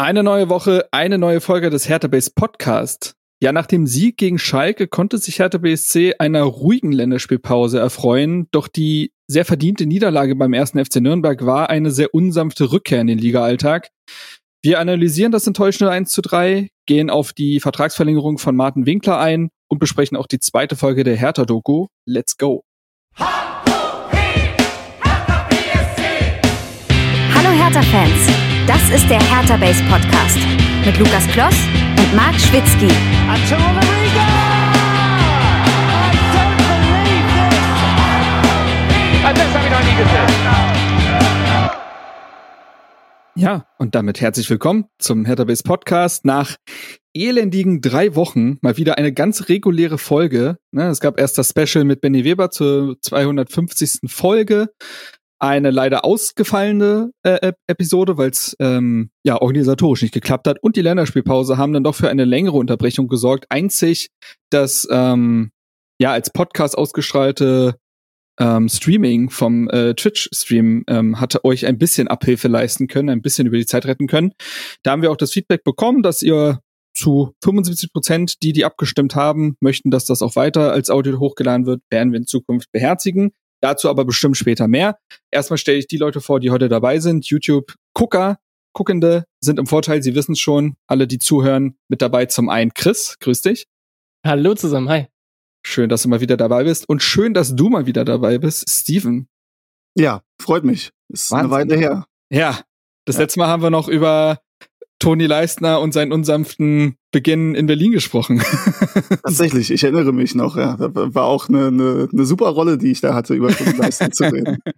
Eine neue Woche, eine neue Folge des Hertha Base Podcast. Ja, nach dem Sieg gegen Schalke konnte sich Hertha BSC einer ruhigen Länderspielpause erfreuen, doch die sehr verdiente Niederlage beim ersten FC Nürnberg war eine sehr unsanfte Rückkehr in den Ligaalltag. Wir analysieren das enttäuschende 1 zu 3, gehen auf die Vertragsverlängerung von Martin Winkler ein und besprechen auch die zweite Folge der Hertha-Doku. Let's go! Hallo Hertha-Fans! Das ist der Hertha Base Podcast mit Lukas Kloss und Marc Schwitzky. Ja, und damit herzlich willkommen zum Hertha Base Podcast. Nach elendigen drei Wochen mal wieder eine ganz reguläre Folge. Ne, es gab erst das Special mit Benny Weber zur 250. Folge eine leider ausgefallene äh, Episode, weil es ähm, ja organisatorisch nicht geklappt hat und die Länderspielpause haben dann doch für eine längere Unterbrechung gesorgt. Einzig das ähm, ja als Podcast ausgestrahlte ähm, Streaming vom äh, Twitch-Stream ähm, hatte euch ein bisschen Abhilfe leisten können, ein bisschen über die Zeit retten können. Da haben wir auch das Feedback bekommen, dass ihr zu 75 Prozent, die die abgestimmt haben, möchten, dass das auch weiter als Audio hochgeladen wird, werden wir in Zukunft beherzigen. Dazu aber bestimmt später mehr. Erstmal stelle ich die Leute vor, die heute dabei sind. YouTube-Gucker, Guckende sind im Vorteil, sie wissen es schon. Alle, die zuhören, mit dabei zum einen Chris, grüß dich. Hallo zusammen, hi. Schön, dass du mal wieder dabei bist und schön, dass du mal wieder dabei bist, Steven. Ja, freut mich. Ist Wahnsinn. eine Weile her. Ja, das ja. letzte Mal haben wir noch über Toni Leistner und seinen unsanften Beginn in Berlin gesprochen. Tatsächlich, ich erinnere mich noch, ja. Das war auch eine, eine, eine super Rolle, die ich da hatte, über Leistner zu reden.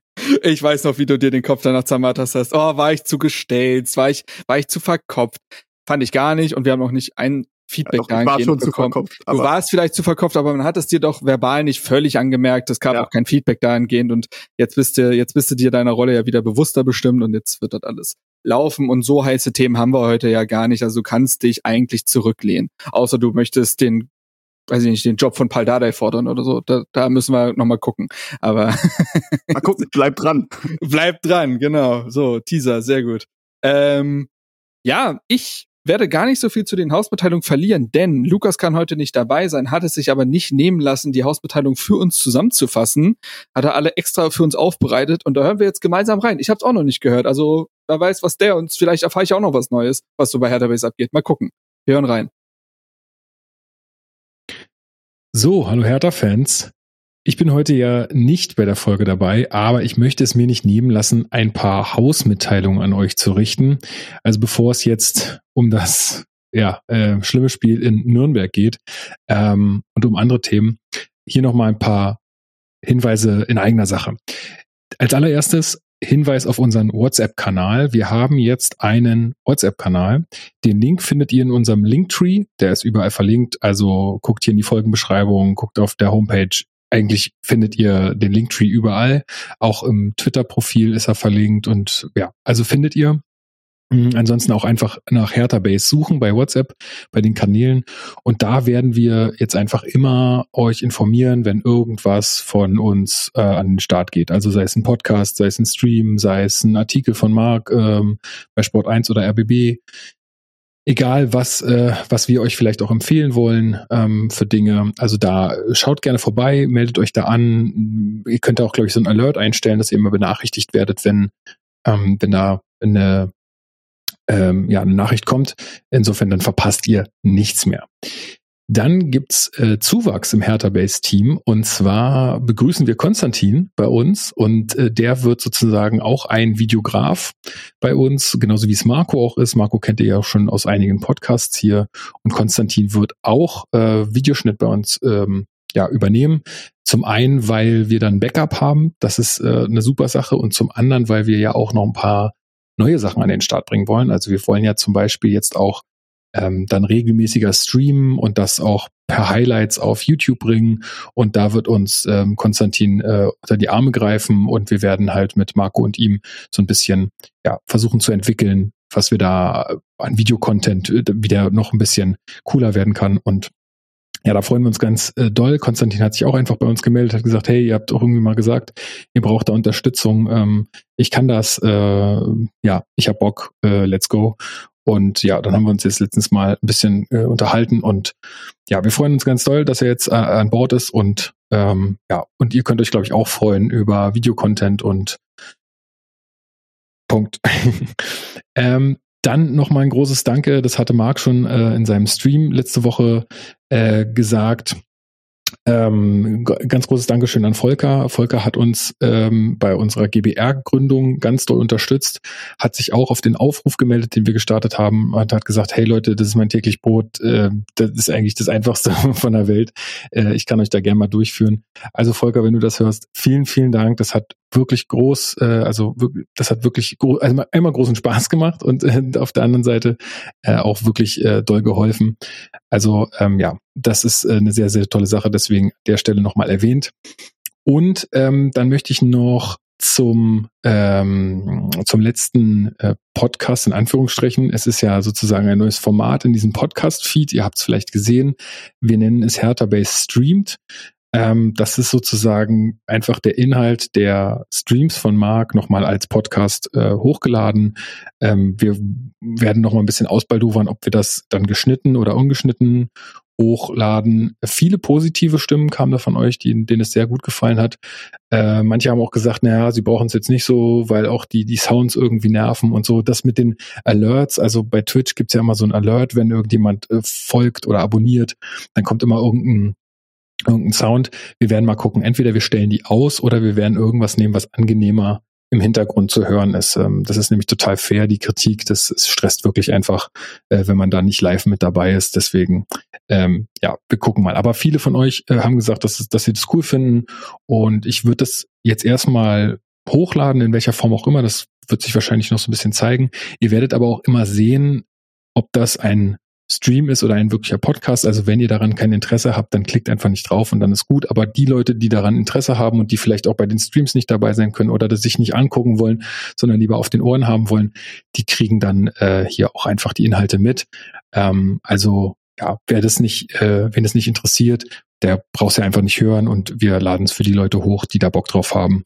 Ich weiß noch, wie du dir den Kopf danach zermarterst hast. Oh, war ich zu gestellt, war ich, war ich zu verkopft. Fand ich gar nicht und wir haben auch nicht ein Feedback ja, doch, war schon zu verkopft. Du warst vielleicht zu verkopft, aber man hat es dir doch verbal nicht völlig angemerkt. Es gab ja. auch kein Feedback dahingehend und jetzt bist du, jetzt bist du dir deiner Rolle ja wieder bewusster bestimmt und jetzt wird das alles laufen und so heiße Themen haben wir heute ja gar nicht. Also du kannst dich eigentlich zurücklehnen. Außer du möchtest den, weiß ich nicht, den Job von Paul Dardai fordern oder so. Da, da müssen wir nochmal gucken. Aber mal gucken, bleib dran. bleib dran, genau. So, Teaser, sehr gut. Ähm, ja, ich werde gar nicht so viel zu den Hausmitteilungen verlieren, denn Lukas kann heute nicht dabei sein, hat es sich aber nicht nehmen lassen, die Hausmitteilung für uns zusammenzufassen. Hat er alle extra für uns aufbereitet und da hören wir jetzt gemeinsam rein. Ich habe es auch noch nicht gehört, also wer weiß, was der uns, vielleicht erfahre ich auch noch was Neues, was so bei Hertha Base abgeht. Mal gucken. Wir hören rein. So, hallo Hertha-Fans. Ich bin heute ja nicht bei der Folge dabei, aber ich möchte es mir nicht nehmen lassen, ein paar Hausmitteilungen an euch zu richten. Also bevor es jetzt um das ja, äh, schlimme Spiel in Nürnberg geht ähm, und um andere Themen, hier nochmal ein paar Hinweise in eigener Sache. Als allererstes Hinweis auf unseren WhatsApp-Kanal. Wir haben jetzt einen WhatsApp-Kanal. Den Link findet ihr in unserem Linktree. Der ist überall verlinkt. Also guckt hier in die Folgenbeschreibung, guckt auf der Homepage eigentlich findet ihr den Linktree überall. Auch im Twitter-Profil ist er verlinkt und ja, also findet ihr. Mhm, ansonsten auch einfach nach Hertha Base suchen bei WhatsApp, bei den Kanälen. Und da werden wir jetzt einfach immer euch informieren, wenn irgendwas von uns äh, an den Start geht. Also sei es ein Podcast, sei es ein Stream, sei es ein Artikel von Marc ähm, bei Sport 1 oder RBB egal was, äh, was wir euch vielleicht auch empfehlen wollen ähm, für Dinge. Also da schaut gerne vorbei, meldet euch da an. Ihr könnt auch, glaube ich, so ein Alert einstellen, dass ihr immer benachrichtigt werdet, wenn, ähm, wenn da eine, ähm, ja, eine Nachricht kommt. Insofern dann verpasst ihr nichts mehr. Dann gibt's äh, Zuwachs im Hertha Base Team und zwar begrüßen wir Konstantin bei uns und äh, der wird sozusagen auch ein Videograf bei uns, genauso wie es Marco auch ist. Marco kennt ihr ja auch schon aus einigen Podcasts hier und Konstantin wird auch äh, Videoschnitt bei uns ähm, ja übernehmen. Zum einen, weil wir dann Backup haben, das ist äh, eine super Sache und zum anderen, weil wir ja auch noch ein paar neue Sachen an den Start bringen wollen. Also wir wollen ja zum Beispiel jetzt auch ähm, dann regelmäßiger streamen und das auch per Highlights auf YouTube bringen. Und da wird uns ähm, Konstantin äh, unter die Arme greifen und wir werden halt mit Marco und ihm so ein bisschen ja, versuchen zu entwickeln, was wir da an Videocontent äh, wieder noch ein bisschen cooler werden kann. Und ja, da freuen wir uns ganz äh, doll. Konstantin hat sich auch einfach bei uns gemeldet, hat gesagt, hey, ihr habt auch irgendwie mal gesagt, ihr braucht da Unterstützung. Ähm, ich kann das, äh, ja, ich hab Bock, äh, let's go. Und ja, dann haben wir uns jetzt letztens mal ein bisschen äh, unterhalten und ja, wir freuen uns ganz doll, dass er jetzt äh, an Bord ist und ähm, ja, und ihr könnt euch, glaube ich, auch freuen über Videocontent und Punkt. ähm, dann nochmal ein großes Danke, das hatte Marc schon äh, in seinem Stream letzte Woche äh, gesagt. Ähm, ganz großes Dankeschön an Volker. Volker hat uns ähm, bei unserer GBR-Gründung ganz doll unterstützt, hat sich auch auf den Aufruf gemeldet, den wir gestartet haben, und hat gesagt, hey Leute, das ist mein täglich Brot, äh, das ist eigentlich das Einfachste von der Welt. Äh, ich kann euch da gerne mal durchführen. Also Volker, wenn du das hörst, vielen, vielen Dank. Das hat wirklich groß, äh, also das hat wirklich gro also einmal großen Spaß gemacht und äh, auf der anderen Seite äh, auch wirklich äh, doll geholfen. Also ähm, ja, das ist äh, eine sehr, sehr tolle Sache, deswegen an der Stelle nochmal erwähnt. Und ähm, dann möchte ich noch zum, ähm, zum letzten äh, Podcast in Anführungsstrichen. Es ist ja sozusagen ein neues Format in diesem Podcast-Feed. Ihr habt es vielleicht gesehen. Wir nennen es Hertha Base Streamed. Ähm, das ist sozusagen einfach der Inhalt der Streams von Marc nochmal als Podcast äh, hochgeladen. Ähm, wir werden nochmal ein bisschen ausbaldowern, ob wir das dann geschnitten oder ungeschnitten hochladen. Viele positive Stimmen kamen da von euch, die, denen es sehr gut gefallen hat. Äh, manche haben auch gesagt, naja, sie brauchen es jetzt nicht so, weil auch die, die Sounds irgendwie nerven und so. Das mit den Alerts, also bei Twitch gibt's ja immer so ein Alert, wenn irgendjemand äh, folgt oder abonniert, dann kommt immer irgendein irgendein Sound. Wir werden mal gucken, entweder wir stellen die aus oder wir werden irgendwas nehmen, was angenehmer im Hintergrund zu hören ist. Ähm, das ist nämlich total fair, die Kritik. Das, das stresst wirklich einfach, äh, wenn man da nicht live mit dabei ist. Deswegen, ähm, ja, wir gucken mal. Aber viele von euch äh, haben gesagt, dass, dass sie das cool finden. Und ich würde das jetzt erstmal hochladen, in welcher Form auch immer. Das wird sich wahrscheinlich noch so ein bisschen zeigen. Ihr werdet aber auch immer sehen, ob das ein Stream ist oder ein wirklicher Podcast. Also wenn ihr daran kein Interesse habt, dann klickt einfach nicht drauf und dann ist gut. Aber die Leute, die daran Interesse haben und die vielleicht auch bei den Streams nicht dabei sein können oder das sich nicht angucken wollen, sondern lieber auf den Ohren haben wollen, die kriegen dann äh, hier auch einfach die Inhalte mit. Ähm, also ja, wer das nicht, äh, wenn es nicht interessiert, der braucht es ja einfach nicht hören und wir laden es für die Leute hoch, die da Bock drauf haben.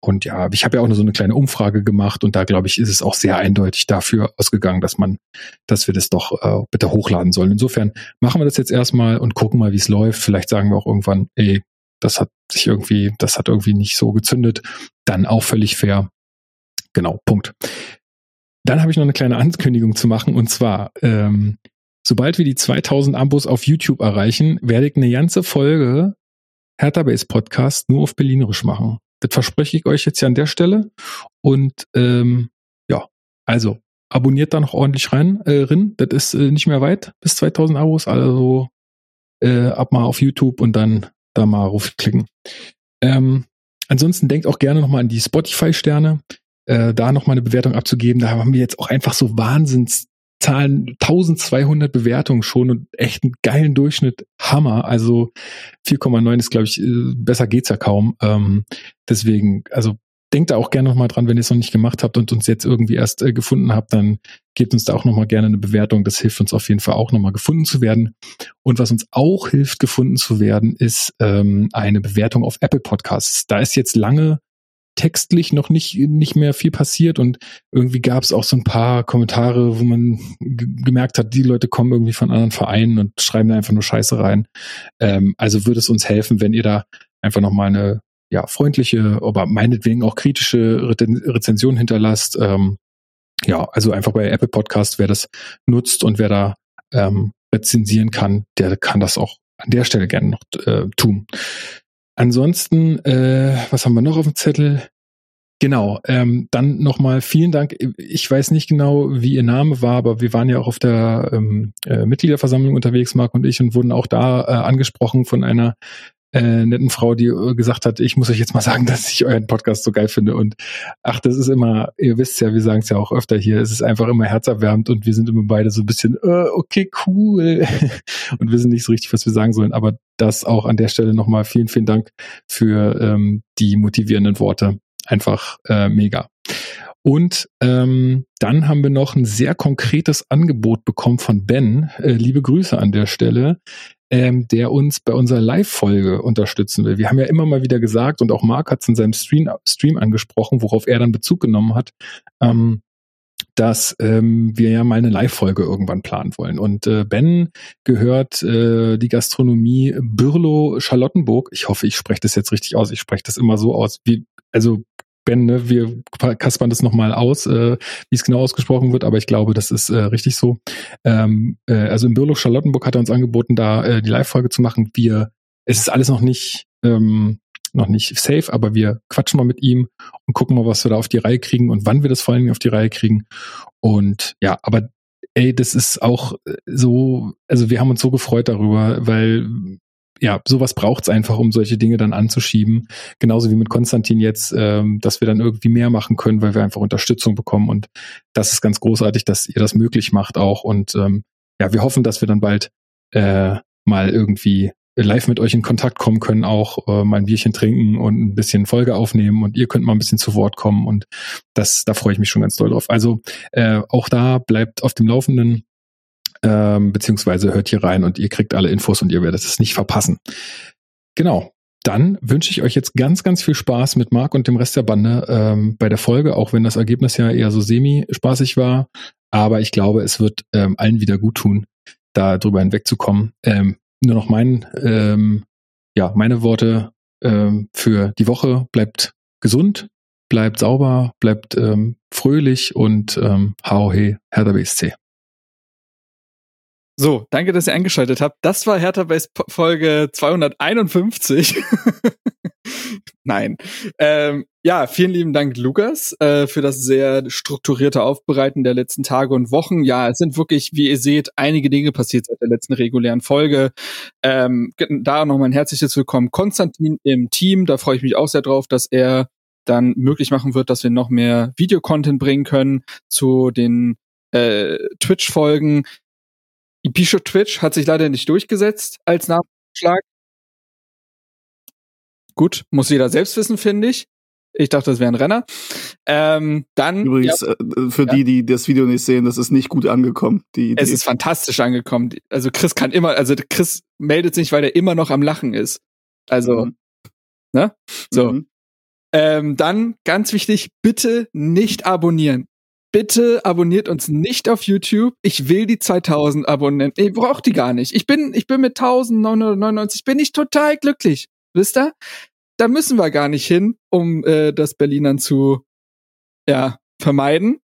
Und ja, ich habe ja auch nur so eine kleine Umfrage gemacht und da glaube ich, ist es auch sehr eindeutig dafür ausgegangen, dass man, dass wir das doch äh, bitte hochladen sollen. Insofern machen wir das jetzt erstmal und gucken mal, wie es läuft. Vielleicht sagen wir auch irgendwann, ey, das hat sich irgendwie, das hat irgendwie nicht so gezündet. Dann auch völlig fair. Genau, Punkt. Dann habe ich noch eine kleine Ankündigung zu machen und zwar, ähm, sobald wir die 2000 Abos auf YouTube erreichen, werde ich eine ganze Folge Hertha Base Podcast nur auf Berlinerisch machen. Das verspreche ich euch jetzt ja an der Stelle. Und ähm, ja, also abonniert da noch ordentlich rein. Äh, rein. Das ist äh, nicht mehr weit bis 2000 Abos. Also äh, ab mal auf YouTube und dann da mal raufklicken. Ähm, ansonsten denkt auch gerne nochmal an die Spotify-Sterne. Äh, da nochmal eine Bewertung abzugeben. Da haben wir jetzt auch einfach so Wahnsinns Zahlen 1200 Bewertungen schon und echt einen geilen Durchschnitt. Hammer. Also 4,9 ist, glaube ich, äh, besser geht's ja kaum. Ähm, deswegen, also denkt da auch gerne nochmal dran, wenn ihr es noch nicht gemacht habt und uns jetzt irgendwie erst äh, gefunden habt, dann gebt uns da auch nochmal gerne eine Bewertung. Das hilft uns auf jeden Fall auch nochmal gefunden zu werden. Und was uns auch hilft, gefunden zu werden, ist ähm, eine Bewertung auf Apple Podcasts. Da ist jetzt lange textlich noch nicht, nicht mehr viel passiert und irgendwie gab es auch so ein paar Kommentare, wo man gemerkt hat, die Leute kommen irgendwie von anderen Vereinen und schreiben da einfach nur Scheiße rein. Ähm, also würde es uns helfen, wenn ihr da einfach nochmal eine ja, freundliche, aber meinetwegen auch kritische Rezension hinterlasst. Ähm, ja, also einfach bei Apple Podcast, wer das nutzt und wer da ähm, rezensieren kann, der kann das auch an der Stelle gerne noch äh, tun. Ansonsten, äh, was haben wir noch auf dem Zettel? Genau, ähm, dann nochmal vielen Dank. Ich weiß nicht genau, wie Ihr Name war, aber wir waren ja auch auf der ähm, äh, Mitgliederversammlung unterwegs, Marc und ich, und wurden auch da äh, angesprochen von einer äh, netten Frau, die äh, gesagt hat, ich muss euch jetzt mal sagen, dass ich euren Podcast so geil finde. Und ach, das ist immer, ihr wisst ja, wir sagen es ja auch öfter hier, es ist einfach immer herzerwärmend und wir sind immer beide so ein bisschen, äh, okay, cool. und wissen nicht so richtig, was wir sagen sollen. Aber das auch an der Stelle nochmal vielen, vielen Dank für ähm, die motivierenden Worte. Einfach äh, mega. Und ähm, dann haben wir noch ein sehr konkretes Angebot bekommen von Ben. Äh, liebe Grüße an der Stelle ähm, der uns bei unserer Live-Folge unterstützen will. Wir haben ja immer mal wieder gesagt, und auch Marc hat es in seinem Stream, Stream angesprochen, worauf er dann Bezug genommen hat, ähm, dass ähm, wir ja mal eine Live-Folge irgendwann planen wollen. Und äh, Ben gehört äh, die Gastronomie Bürlow Charlottenburg. Ich hoffe, ich spreche das jetzt richtig aus. Ich spreche das immer so aus, wie also Ben, ne, wir kaspern das nochmal aus, äh, wie es genau ausgesprochen wird, aber ich glaube, das ist äh, richtig so. Ähm, äh, also in Bürloch Charlottenburg hat er uns angeboten, da äh, die Live-Folge zu machen. Wir, es ist alles noch nicht, ähm, noch nicht safe, aber wir quatschen mal mit ihm und gucken mal, was wir da auf die Reihe kriegen und wann wir das vor allen Dingen auf die Reihe kriegen. Und ja, aber ey, das ist auch äh, so, also wir haben uns so gefreut darüber, weil ja, sowas braucht's einfach, um solche Dinge dann anzuschieben. Genauso wie mit Konstantin jetzt, ähm, dass wir dann irgendwie mehr machen können, weil wir einfach Unterstützung bekommen. Und das ist ganz großartig, dass ihr das möglich macht auch. Und ähm, ja, wir hoffen, dass wir dann bald äh, mal irgendwie live mit euch in Kontakt kommen können, auch äh, mal ein Bierchen trinken und ein bisschen Folge aufnehmen und ihr könnt mal ein bisschen zu Wort kommen und das, da freue ich mich schon ganz doll drauf. Also äh, auch da bleibt auf dem Laufenden ähm, beziehungsweise hört hier rein und ihr kriegt alle Infos und ihr werdet es nicht verpassen. Genau. Dann wünsche ich euch jetzt ganz, ganz viel Spaß mit Marc und dem Rest der Bande ähm, bei der Folge, auch wenn das Ergebnis ja eher so semi-spaßig war. Aber ich glaube, es wird ähm, allen wieder gut tun, da drüber hinwegzukommen. Ähm, nur noch mein, ähm, ja, meine Worte ähm, für die Woche. Bleibt gesund, bleibt sauber, bleibt ähm, fröhlich und ähm, hau he, Hertha BSC. So, danke, dass ihr eingeschaltet habt. Das war Hertha Base Folge 251. Nein. Ähm, ja, vielen lieben Dank, Lukas, äh, für das sehr strukturierte Aufbereiten der letzten Tage und Wochen. Ja, es sind wirklich, wie ihr seht, einige Dinge passiert seit der letzten regulären Folge. Ähm, da nochmal ein herzliches Willkommen. Konstantin im Team, da freue ich mich auch sehr drauf, dass er dann möglich machen wird, dass wir noch mehr Videocontent bringen können zu den äh, Twitch-Folgen. Episho Twitch hat sich leider nicht durchgesetzt als Nachschlag. Gut, muss jeder selbst wissen, finde ich. Ich dachte, das wäre ein Renner. Ähm, dann übrigens ja, äh, für ja. die, die das Video nicht sehen, das ist nicht gut angekommen. Die Idee. Es ist fantastisch angekommen. Also Chris kann immer, also Chris meldet sich, weil er immer noch am Lachen ist. Also, mhm. ne? So. Mhm. Ähm, dann ganz wichtig, bitte nicht abonnieren bitte abonniert uns nicht auf YouTube. Ich will die 2000 Abonnenten. Ich brauche die gar nicht. Ich bin, ich bin mit 1999, bin ich total glücklich. Wisst ihr? Da müssen wir gar nicht hin, um äh, das Berlinern zu, ja, vermeiden.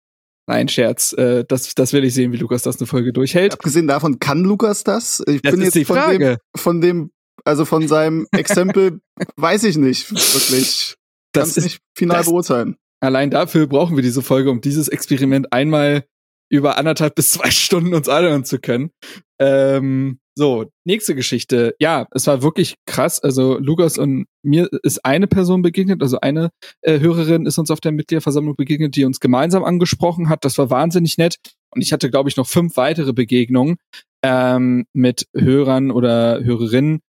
Nein, Scherz. Äh, das, das will ich sehen, wie Lukas das eine Folge durchhält. Abgesehen davon, kann Lukas das? Ich das bin jetzt von dem, von dem, also von seinem Exempel, weiß ich nicht wirklich. Das ist nicht final das, beurteilen. Allein dafür brauchen wir diese Folge, um dieses Experiment einmal über anderthalb bis zwei Stunden uns anhören zu können. Ähm, so, nächste Geschichte. Ja, es war wirklich krass. Also Lukas und mir ist eine Person begegnet, also eine äh, Hörerin ist uns auf der Mitgliederversammlung begegnet, die uns gemeinsam angesprochen hat. Das war wahnsinnig nett. Und ich hatte, glaube ich, noch fünf weitere Begegnungen ähm, mit Hörern oder Hörerinnen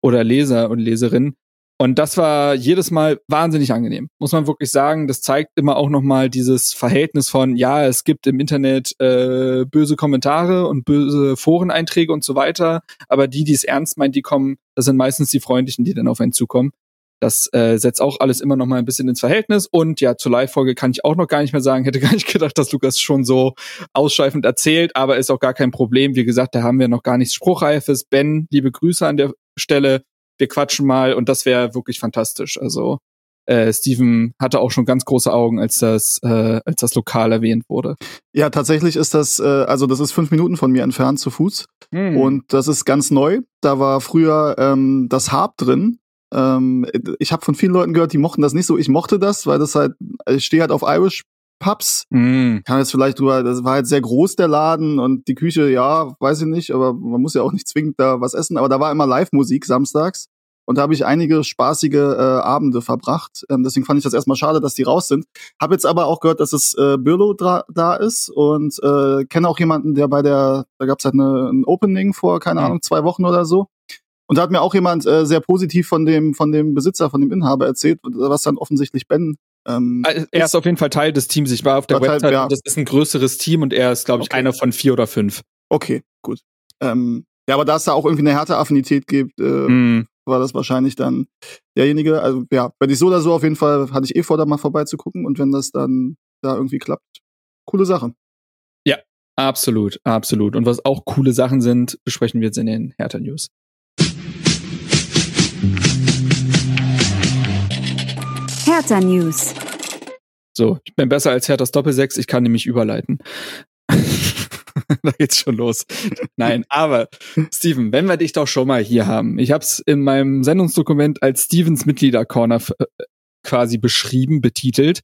oder Leser und Leserinnen, und das war jedes Mal wahnsinnig angenehm, muss man wirklich sagen. Das zeigt immer auch nochmal dieses Verhältnis von, ja, es gibt im Internet äh, böse Kommentare und böse Foreneinträge und so weiter, aber die, die es ernst meint, die kommen, das sind meistens die Freundlichen, die dann auf einen zukommen. Das äh, setzt auch alles immer noch mal ein bisschen ins Verhältnis. Und ja, zur Live-Folge kann ich auch noch gar nicht mehr sagen. Hätte gar nicht gedacht, dass Lukas schon so ausschweifend erzählt, aber ist auch gar kein Problem. Wie gesagt, da haben wir noch gar nichts Spruchreifes. Ben, liebe Grüße an der Stelle wir quatschen mal und das wäre wirklich fantastisch. Also äh, Steven hatte auch schon ganz große Augen, als das, äh, als das Lokal erwähnt wurde. Ja, tatsächlich ist das, äh, also das ist fünf Minuten von mir entfernt zu Fuß. Hm. Und das ist ganz neu. Da war früher ähm, das Harp drin. Ähm, ich habe von vielen Leuten gehört, die mochten das nicht so. Ich mochte das, weil das halt, ich stehe halt auf Irish Pubs. Mm. Kann jetzt vielleicht drüber, das war halt sehr groß, der Laden und die Küche, ja, weiß ich nicht, aber man muss ja auch nicht zwingend da was essen. Aber da war immer Live-Musik samstags und da habe ich einige spaßige äh, Abende verbracht. Ähm, deswegen fand ich das erstmal schade, dass die raus sind. Habe jetzt aber auch gehört, dass es äh, Birlo da ist und äh, kenne auch jemanden, der bei der, da gab es halt eine, ein Opening vor, keine mhm. Ahnung, zwei Wochen oder so. Und da hat mir auch jemand äh, sehr positiv von dem, von dem Besitzer, von dem Inhaber erzählt, was dann offensichtlich Ben ähm, also, er ist, auf jeden Fall Teil des Teams. Ich war auf der Website, Teil, ja. das ist ein größeres Team und er ist, glaube ich, okay. einer von vier oder fünf. Okay, gut. Ähm, ja, aber da es da auch irgendwie eine Härteaffinität gibt, äh, mm. war das wahrscheinlich dann derjenige. Also ja, wenn ich so oder so auf jeden Fall, hatte ich eh vor, da mal vorbeizugucken und wenn das dann da irgendwie klappt, coole Sache. Absolut, absolut. Und was auch coole Sachen sind, besprechen wir jetzt in den Hertha Hertha News. So, ich bin besser als Herthas Doppelsechs, ich kann nämlich überleiten. da geht's schon los. Nein, aber Steven, wenn wir dich doch schon mal hier haben. Ich habe es in meinem Sendungsdokument als Stevens Mitglieder Corner quasi beschrieben, betitelt.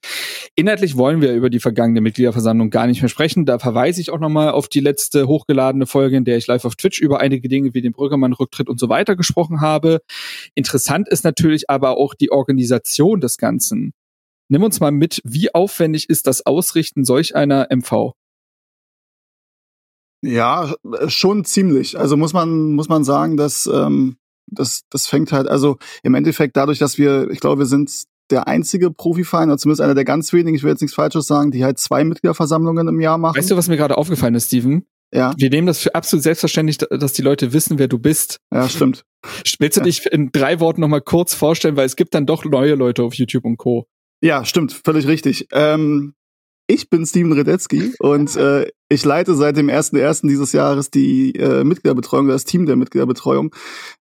Inhaltlich wollen wir über die vergangene Mitgliederversammlung gar nicht mehr sprechen. Da verweise ich auch nochmal auf die letzte hochgeladene Folge, in der ich live auf Twitch über einige Dinge wie den Brüggemann-Rücktritt und so weiter gesprochen habe. Interessant ist natürlich aber auch die Organisation des Ganzen. Nimm uns mal mit, wie aufwendig ist das Ausrichten solch einer MV? Ja, schon ziemlich. Also muss man, muss man sagen, dass ähm, das, das fängt halt, also im Endeffekt dadurch, dass wir, ich glaube, wir sind der einzige Profiverein, oder zumindest einer der ganz wenigen, ich will jetzt nichts Falsches sagen, die halt zwei Mitgliederversammlungen im Jahr machen. Weißt du, was mir gerade aufgefallen ist, Steven? Ja. Wir nehmen das für absolut selbstverständlich, dass die Leute wissen, wer du bist. Ja, stimmt. Willst du dich in drei Worten nochmal kurz vorstellen, weil es gibt dann doch neue Leute auf YouTube und Co. Ja, stimmt, völlig richtig. Ähm, ich bin Steven Redetzky und äh, ich leite seit dem 1.1. dieses Jahres die äh, Mitgliederbetreuung, das Team der Mitgliederbetreuung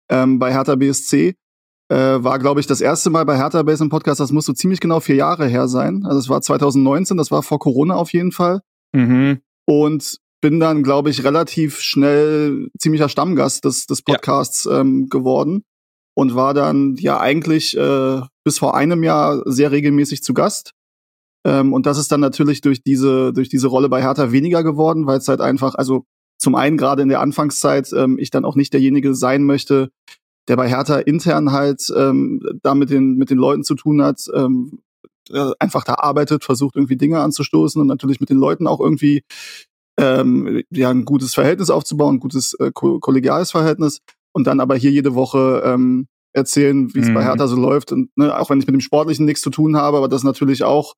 ähm, bei Hertha BSC äh, war, glaube ich, das erste Mal bei Hertha Base im Podcast. Das muss so ziemlich genau vier Jahre her sein. Also es war 2019, das war vor Corona auf jeden Fall. Mhm. Und bin dann, glaube ich, relativ schnell ziemlicher Stammgast des, des Podcasts ja. ähm, geworden und war dann ja eigentlich äh, bis vor einem Jahr sehr regelmäßig zu Gast. Ähm, und das ist dann natürlich durch diese, durch diese Rolle bei Hertha weniger geworden, weil es halt einfach, also zum einen gerade in der Anfangszeit ähm, ich dann auch nicht derjenige sein möchte, der bei Hertha intern halt ähm, da mit den, mit den Leuten zu tun hat, ähm, einfach da arbeitet, versucht irgendwie Dinge anzustoßen und natürlich mit den Leuten auch irgendwie ähm, ja ein gutes Verhältnis aufzubauen, ein gutes äh, kollegiales Verhältnis und dann aber hier jede Woche ähm, erzählen, wie es mhm. bei Hertha so läuft und ne, auch wenn ich mit dem Sportlichen nichts zu tun habe, aber das natürlich auch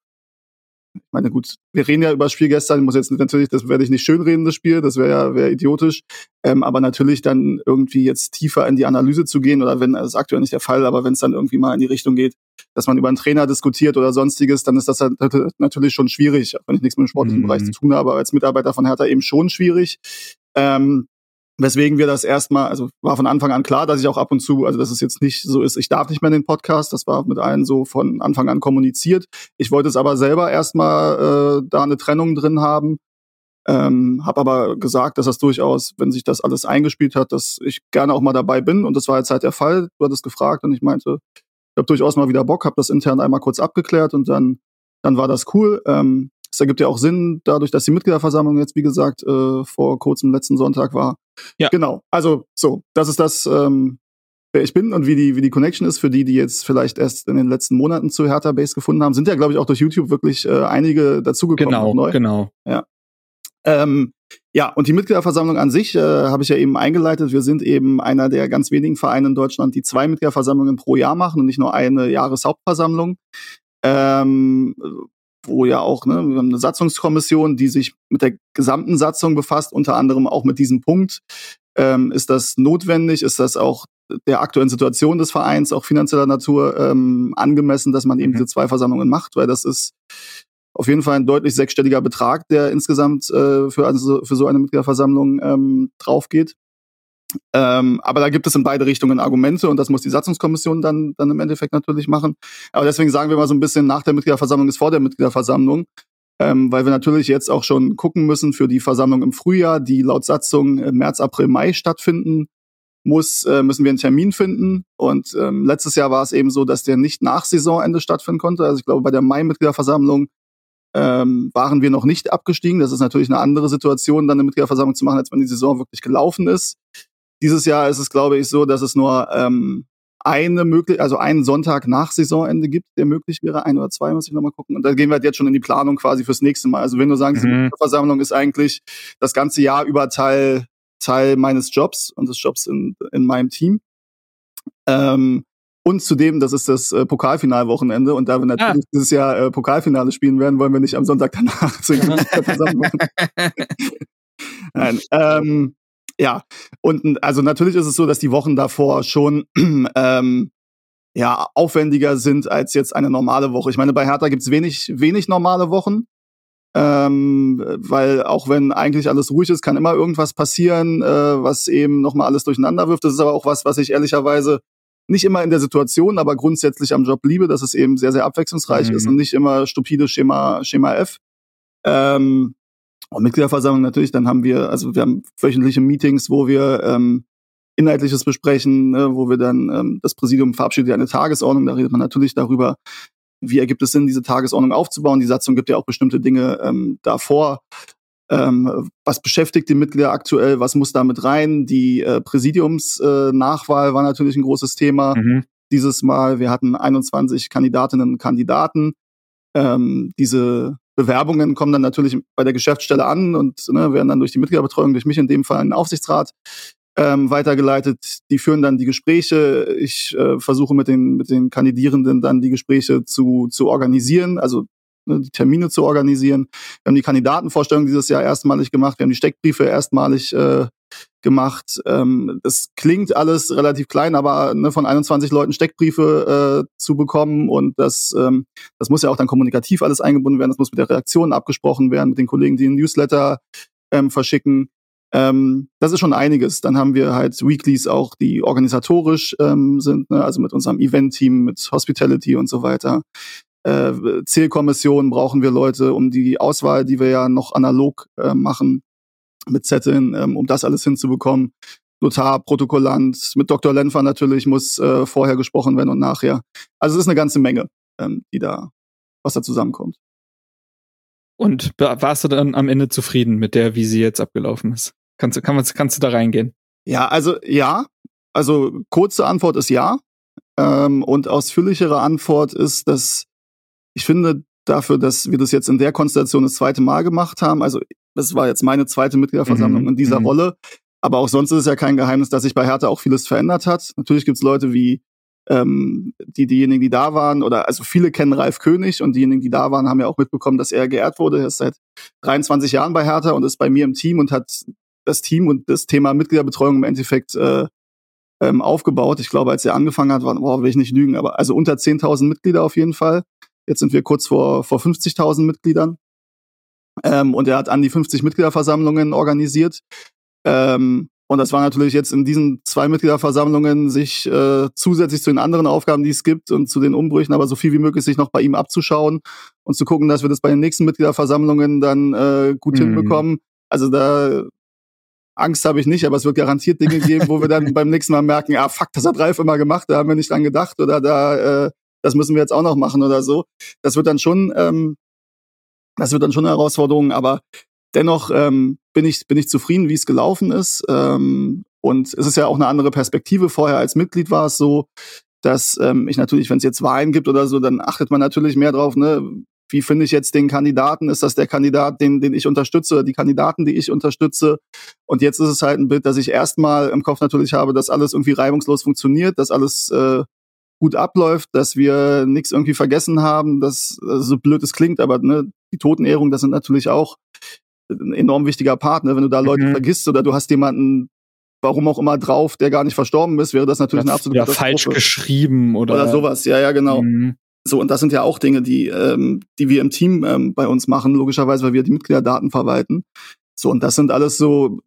ich meine, gut, wir reden ja über das Spiel gestern, ich muss jetzt natürlich, das werde ich nicht schönreden, das Spiel, das wäre ja wär idiotisch, ähm, aber natürlich dann irgendwie jetzt tiefer in die Analyse zu gehen, oder wenn, das ist aktuell nicht der Fall, aber wenn es dann irgendwie mal in die Richtung geht, dass man über einen Trainer diskutiert oder sonstiges, dann ist das halt natürlich schon schwierig, auch wenn ich nichts mit dem sportlichen mhm. Bereich zu tun habe, aber als Mitarbeiter von Hertha eben schon schwierig. Ähm, Weswegen wir das erstmal, also war von Anfang an klar, dass ich auch ab und zu, also dass es jetzt nicht so ist, ich darf nicht mehr in den Podcast, das war mit allen so von Anfang an kommuniziert. Ich wollte es aber selber erstmal äh, da eine Trennung drin haben. Ähm, habe aber gesagt, dass das durchaus, wenn sich das alles eingespielt hat, dass ich gerne auch mal dabei bin. Und das war jetzt halt der Fall. Du hattest gefragt und ich meinte, ich habe durchaus mal wieder Bock, habe das intern einmal kurz abgeklärt und dann, dann war das cool. Ähm, es ergibt ja auch Sinn, dadurch, dass die Mitgliederversammlung jetzt, wie gesagt, äh, vor kurzem letzten Sonntag war. Ja. Genau. Also so, das ist das, ähm, wer ich bin und wie die, wie die Connection ist für die, die jetzt vielleicht erst in den letzten Monaten zu Hertha Base gefunden haben. Sind ja, glaube ich, auch durch YouTube wirklich äh, einige dazugekommen. Genau, neu. genau. Ja. Ähm, ja, und die Mitgliederversammlung an sich äh, habe ich ja eben eingeleitet. Wir sind eben einer der ganz wenigen Vereine in Deutschland, die zwei Mitgliederversammlungen pro Jahr machen und nicht nur eine Jahreshauptversammlung. Ähm, wo ja auch, ne, wir haben eine Satzungskommission, die sich mit der gesamten Satzung befasst, unter anderem auch mit diesem Punkt. Ähm, ist das notwendig? Ist das auch der aktuellen Situation des Vereins, auch finanzieller Natur, ähm, angemessen, dass man eben mhm. diese zwei Versammlungen macht? Weil das ist auf jeden Fall ein deutlich sechsstelliger Betrag, der insgesamt äh, für, also für so eine Mitgliederversammlung ähm, draufgeht. Ähm, aber da gibt es in beide Richtungen Argumente und das muss die Satzungskommission dann, dann im Endeffekt natürlich machen. Aber deswegen sagen wir mal so ein bisschen, nach der Mitgliederversammlung ist vor der Mitgliederversammlung, ähm, weil wir natürlich jetzt auch schon gucken müssen für die Versammlung im Frühjahr, die laut Satzung im März, April, Mai stattfinden muss, äh, müssen wir einen Termin finden. Und ähm, letztes Jahr war es eben so, dass der nicht nach Saisonende stattfinden konnte. Also ich glaube, bei der Mai-Mitgliederversammlung ähm, waren wir noch nicht abgestiegen. Das ist natürlich eine andere Situation, dann eine Mitgliederversammlung zu machen, als wenn die Saison wirklich gelaufen ist. Dieses Jahr ist es, glaube ich, so, dass es nur ähm, eine möglich, also einen Sonntag nach Saisonende gibt, der möglich wäre. Ein oder zwei muss ich nochmal gucken. Und da gehen wir halt jetzt schon in die Planung quasi fürs nächste Mal. Also wenn du sagst, mhm. die Versammlung ist eigentlich das ganze Jahr über Teil, Teil meines Jobs und des Jobs in, in meinem Team. Ähm, und zudem, das ist das äh, Pokalfinalwochenende und da wir natürlich ah. dieses Jahr äh, Pokalfinale spielen werden, wollen wir nicht am Sonntag danach zu. Nein. Ähm, ja, und also natürlich ist es so, dass die Wochen davor schon ähm, ja aufwendiger sind als jetzt eine normale Woche. Ich meine, bei Hertha gibt's wenig, wenig normale Wochen. Ähm, weil auch wenn eigentlich alles ruhig ist, kann immer irgendwas passieren, äh, was eben nochmal alles durcheinander wirft. Das ist aber auch was, was ich ehrlicherweise nicht immer in der Situation, aber grundsätzlich am Job liebe, dass es eben sehr, sehr abwechslungsreich mhm. ist und nicht immer stupide Schema, Schema F. Ähm, und Mitgliederversammlung natürlich, dann haben wir, also wir haben wöchentliche Meetings, wo wir ähm, Inhaltliches besprechen, ne, wo wir dann, ähm, das Präsidium verabschiedet eine Tagesordnung, da redet man natürlich darüber, wie ergibt es Sinn, diese Tagesordnung aufzubauen. Die Satzung gibt ja auch bestimmte Dinge ähm, davor. Ähm, was beschäftigt die Mitglieder aktuell? Was muss damit rein? Die äh, Präsidiumsnachwahl äh, war natürlich ein großes Thema mhm. dieses Mal. Wir hatten 21 Kandidatinnen und Kandidaten. Ähm, diese Bewerbungen kommen dann natürlich bei der Geschäftsstelle an und ne, werden dann durch die Mitgliederbetreuung, durch mich in dem Fall in den Aufsichtsrat ähm, weitergeleitet. Die führen dann die Gespräche. Ich äh, versuche mit den, mit den Kandidierenden dann die Gespräche zu, zu organisieren, also ne, die Termine zu organisieren. Wir haben die Kandidatenvorstellung dieses Jahr erstmalig gemacht. Wir haben die Steckbriefe erstmalig äh, gemacht. Ähm, das klingt alles relativ klein, aber ne, von 21 Leuten Steckbriefe äh, zu bekommen und das, ähm, das muss ja auch dann kommunikativ alles eingebunden werden. Das muss mit der Reaktion abgesprochen werden, mit den Kollegen, die einen Newsletter ähm, verschicken. Ähm, das ist schon einiges. Dann haben wir halt Weeklies auch, die organisatorisch ähm, sind, ne? also mit unserem Event-Team, mit Hospitality und so weiter. Äh, Zählkommission brauchen wir Leute, um die Auswahl, die wir ja noch analog äh, machen, mit Zetteln, ähm, um das alles hinzubekommen. Notar, Protokollant, mit Dr. Lenfer natürlich muss äh, vorher gesprochen werden und nachher. Also es ist eine ganze Menge, ähm, die da, was da zusammenkommt. Und warst du dann am Ende zufrieden mit der, wie sie jetzt abgelaufen ist? Kannst du, kann man, kannst du da reingehen? Ja, also ja. Also kurze Antwort ist ja. Ähm, und ausführlichere Antwort ist, dass ich finde, dafür, dass wir das jetzt in der Konstellation das zweite Mal gemacht haben, also das war jetzt meine zweite Mitgliederversammlung mhm. in dieser mhm. Rolle, aber auch sonst ist es ja kein Geheimnis, dass sich bei Hertha auch vieles verändert hat. Natürlich gibt's Leute wie ähm, die diejenigen, die da waren, oder also viele kennen Ralf König und diejenigen, die da waren, haben ja auch mitbekommen, dass er geehrt wurde. Er ist seit 23 Jahren bei Hertha und ist bei mir im Team und hat das Team und das Thema Mitgliederbetreuung im Endeffekt äh, ähm, aufgebaut. Ich glaube, als er angefangen hat, waren, boah, will ich nicht lügen, aber also unter 10.000 Mitglieder auf jeden Fall. Jetzt sind wir kurz vor, vor 50.000 Mitgliedern. Ähm, und er hat an die 50 Mitgliederversammlungen organisiert. Ähm, und das war natürlich jetzt in diesen zwei Mitgliederversammlungen, sich äh, zusätzlich zu den anderen Aufgaben, die es gibt und zu den Umbrüchen, aber so viel wie möglich sich noch bei ihm abzuschauen und zu gucken, dass wir das bei den nächsten Mitgliederversammlungen dann äh, gut mhm. hinbekommen. Also da Angst habe ich nicht, aber es wird garantiert Dinge geben, wo wir dann beim nächsten Mal merken, ah fuck, das hat Ralf immer gemacht, da haben wir nicht dran gedacht oder da, äh, das müssen wir jetzt auch noch machen oder so. Das wird dann schon, ähm, das wird dann schon eine Herausforderung, aber dennoch ähm, bin ich bin ich zufrieden, wie es gelaufen ist. Ähm, und es ist ja auch eine andere Perspektive. Vorher als Mitglied war es so, dass ähm, ich natürlich, wenn es jetzt Wahlen gibt oder so, dann achtet man natürlich mehr drauf, ne, wie finde ich jetzt den Kandidaten? Ist das der Kandidat, den, den ich unterstütze oder die Kandidaten, die ich unterstütze? Und jetzt ist es halt ein Bild, dass ich erstmal im Kopf natürlich habe, dass alles irgendwie reibungslos funktioniert, dass alles äh, gut abläuft, dass wir nichts irgendwie vergessen haben, dass also so blöd es klingt, aber ne, die Totenehrung, das sind natürlich auch ein enorm wichtiger Part. Ne? Wenn du da Leute mhm. vergisst oder du hast jemanden, warum auch immer drauf, der gar nicht verstorben ist, wäre das natürlich ja, eine absolute ja, falsch geschrieben oder oder sowas. Ja, ja, genau. Mhm. So, und das sind ja auch Dinge, die, ähm, die wir im Team ähm, bei uns machen, logischerweise, weil wir die Mitgliederdaten verwalten. So, und das sind alles so,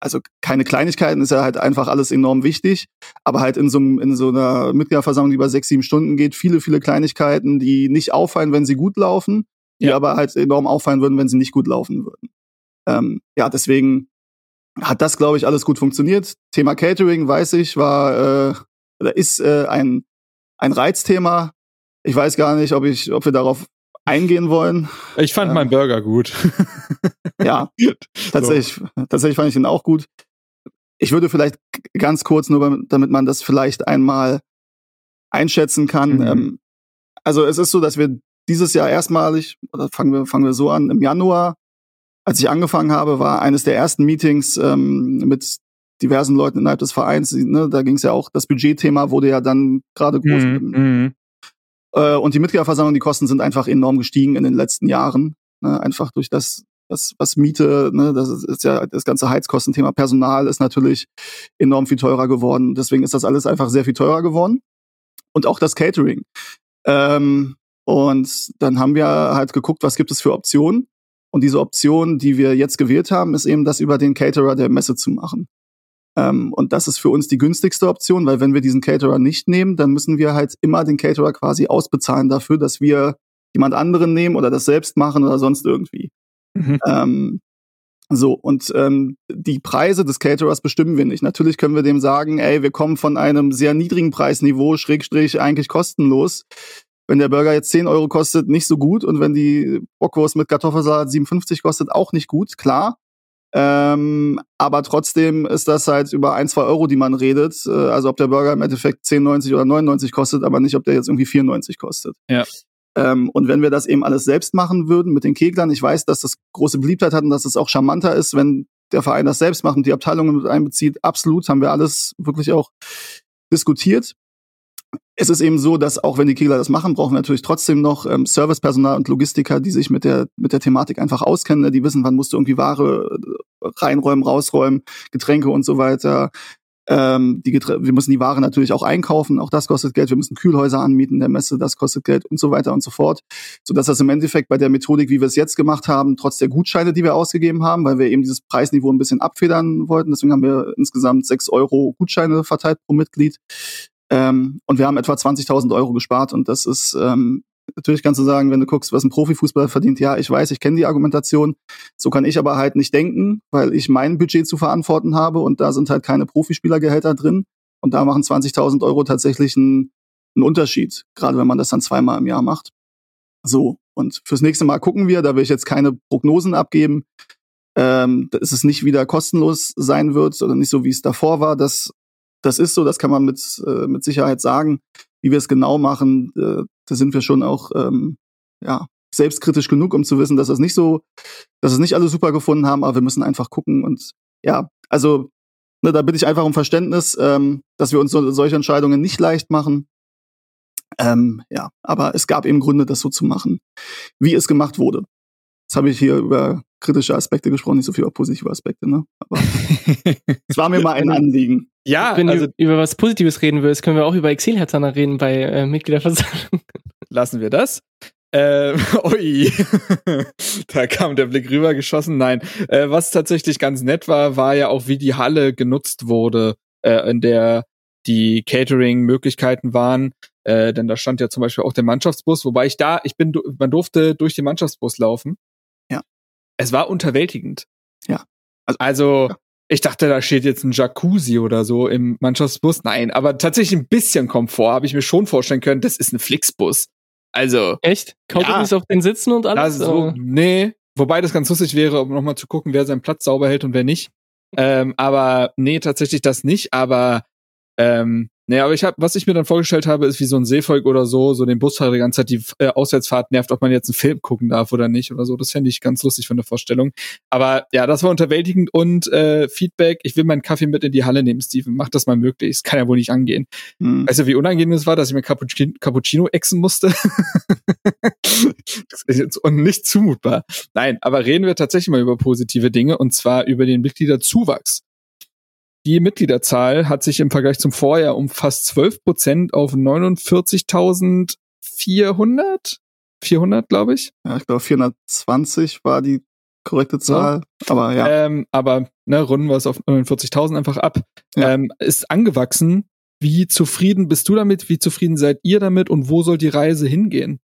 also keine Kleinigkeiten, ist ja halt einfach alles enorm wichtig, aber halt in so, in so einer Mitgliederversammlung, die über sechs, sieben Stunden geht, viele, viele Kleinigkeiten, die nicht auffallen, wenn sie gut laufen, die ja. aber halt enorm auffallen würden, wenn sie nicht gut laufen würden. Ähm, ja, deswegen hat das, glaube ich, alles gut funktioniert. Thema Catering, weiß ich, war äh, oder ist äh, ein, ein Reizthema. Ich weiß gar nicht, ob ich, ob wir darauf eingehen wollen. Ich fand ähm, meinen Burger gut. ja, tatsächlich, so. tatsächlich fand ich ihn auch gut. Ich würde vielleicht ganz kurz, nur damit man das vielleicht einmal einschätzen kann. Mhm. Ähm, also es ist so, dass wir dieses Jahr erstmalig, oder fangen wir, fangen wir so an, im Januar, als ich angefangen habe, war eines der ersten Meetings ähm, mit diversen Leuten innerhalb des Vereins. Ne, da ging es ja auch, das Budgetthema wurde ja dann gerade groß. Mhm. mhm. Äh, und die Mitgliederversammlung, die Kosten sind einfach enorm gestiegen in den letzten Jahren. Ne? Einfach durch das, das, was Miete, ne, das ist ja das ganze Heizkostenthema, Personal ist natürlich enorm viel teurer geworden. Deswegen ist das alles einfach sehr viel teurer geworden. Und auch das Catering. Ähm, und dann haben wir halt geguckt, was gibt es für Optionen. Und diese Option, die wir jetzt gewählt haben, ist eben das über den Caterer der Messe zu machen. Ähm, und das ist für uns die günstigste Option, weil wenn wir diesen Caterer nicht nehmen, dann müssen wir halt immer den Caterer quasi ausbezahlen dafür, dass wir jemand anderen nehmen oder das selbst machen oder sonst irgendwie. Mhm. Ähm, so, und ähm, die Preise des Caterers bestimmen wir nicht. Natürlich können wir dem sagen, ey, wir kommen von einem sehr niedrigen Preisniveau, Schrägstrich, eigentlich kostenlos. Wenn der Burger jetzt 10 Euro kostet, nicht so gut. Und wenn die Bockwurst mit Kartoffelsalat 57 kostet, auch nicht gut, klar. Ähm, aber trotzdem ist das halt über ein, zwei Euro, die man redet. Äh, also ob der Burger im Endeffekt 10,90 oder 99 kostet, aber nicht, ob der jetzt irgendwie 94 kostet. Ja. Ähm, und wenn wir das eben alles selbst machen würden mit den Keglern, ich weiß, dass das große Beliebtheit hat und dass es auch charmanter ist, wenn der Verein das selbst macht und die Abteilungen mit einbezieht. Absolut, haben wir alles wirklich auch diskutiert es ist eben so, dass auch wenn die Kegler das machen, brauchen wir natürlich trotzdem noch ähm, Servicepersonal und Logistiker, die sich mit der mit der Thematik einfach auskennen. Ne? Die wissen, wann musst du irgendwie Ware äh, reinräumen, rausräumen, Getränke und so weiter. Ähm, die wir müssen die Ware natürlich auch einkaufen, auch das kostet Geld. Wir müssen Kühlhäuser anmieten der Messe, das kostet Geld und so weiter und so fort. So dass das im Endeffekt bei der Methodik, wie wir es jetzt gemacht haben, trotz der Gutscheine, die wir ausgegeben haben, weil wir eben dieses Preisniveau ein bisschen abfedern wollten. Deswegen haben wir insgesamt sechs Euro Gutscheine verteilt pro Mitglied. Ähm, und wir haben etwa 20.000 Euro gespart und das ist ähm, natürlich kannst du sagen, wenn du guckst, was ein Profifußballer verdient, ja, ich weiß, ich kenne die Argumentation. So kann ich aber halt nicht denken, weil ich mein Budget zu verantworten habe und da sind halt keine Profispielergehälter drin. Und da machen 20.000 Euro tatsächlich einen, einen Unterschied, gerade wenn man das dann zweimal im Jahr macht. So, und fürs nächste Mal gucken wir, da will ich jetzt keine Prognosen abgeben, ähm, dass es nicht wieder kostenlos sein wird oder nicht so, wie es davor war. Das das ist so, das kann man mit, äh, mit Sicherheit sagen. Wie wir es genau machen, äh, da sind wir schon auch ähm, ja, selbstkritisch genug, um zu wissen, dass es nicht so, dass es nicht alle super gefunden haben, aber wir müssen einfach gucken und ja, also ne, da bitte ich einfach um Verständnis, ähm, dass wir uns so, solche Entscheidungen nicht leicht machen. Ähm, ja, aber es gab eben Gründe, das so zu machen, wie es gemacht wurde. Jetzt habe ich hier über kritische Aspekte gesprochen, nicht so viel über positive Aspekte, ne? Aber es war mir mal ein Anliegen. Ja, wenn also, du über was Positives reden willst, können wir auch über Exilherzana reden bei äh, Mitgliederversammlung. Lassen wir das. Ähm, ui, da kam der Blick rüber geschossen. Nein, äh, was tatsächlich ganz nett war, war ja auch, wie die Halle genutzt wurde, äh, in der die Catering-Möglichkeiten waren. Äh, denn da stand ja zum Beispiel auch der Mannschaftsbus, wobei ich da, ich bin, man durfte durch den Mannschaftsbus laufen es war unterwältigend. Ja. Also, also ja. ich dachte, da steht jetzt ein Jacuzzi oder so im Mannschaftsbus. Nein, aber tatsächlich ein bisschen Komfort habe ich mir schon vorstellen können. Das ist ein Flixbus. Also. Echt? Kaugummis ja, auf den Sitzen und alles? So, nee. Wobei das ganz lustig wäre, um nochmal zu gucken, wer seinen Platz sauber hält und wer nicht. Ähm, aber nee, tatsächlich das nicht. Aber ähm, Nee, aber ich habe, was ich mir dann vorgestellt habe, ist wie so ein Seevolk oder so, so den Busfahrer die ganze Zeit die äh, Auswärtsfahrt nervt, ob man jetzt einen Film gucken darf oder nicht oder so. Das fände ich ganz lustig von der Vorstellung. Aber ja, das war unterwältigend und äh, Feedback, ich will meinen Kaffee mit in die Halle nehmen, Steven. Mach das mal möglich. Das kann ja wohl nicht angehen. Hm. Weißt du, wie unangenehm es war, dass ich mir Cappuccino, Cappuccino exen musste? das ist jetzt und nicht zumutbar. Nein, aber reden wir tatsächlich mal über positive Dinge und zwar über den Mitgliederzuwachs. Die Mitgliederzahl hat sich im Vergleich zum Vorjahr um fast 12 Prozent auf 49.400, 400, glaube ich. Ja, ich glaube 420 war die korrekte Zahl, ja. aber ja. Ähm, aber ne, runden wir es auf 49.000 einfach ab. Ja. Ähm, ist angewachsen. Wie zufrieden bist du damit? Wie zufrieden seid ihr damit? Und wo soll die Reise hingehen?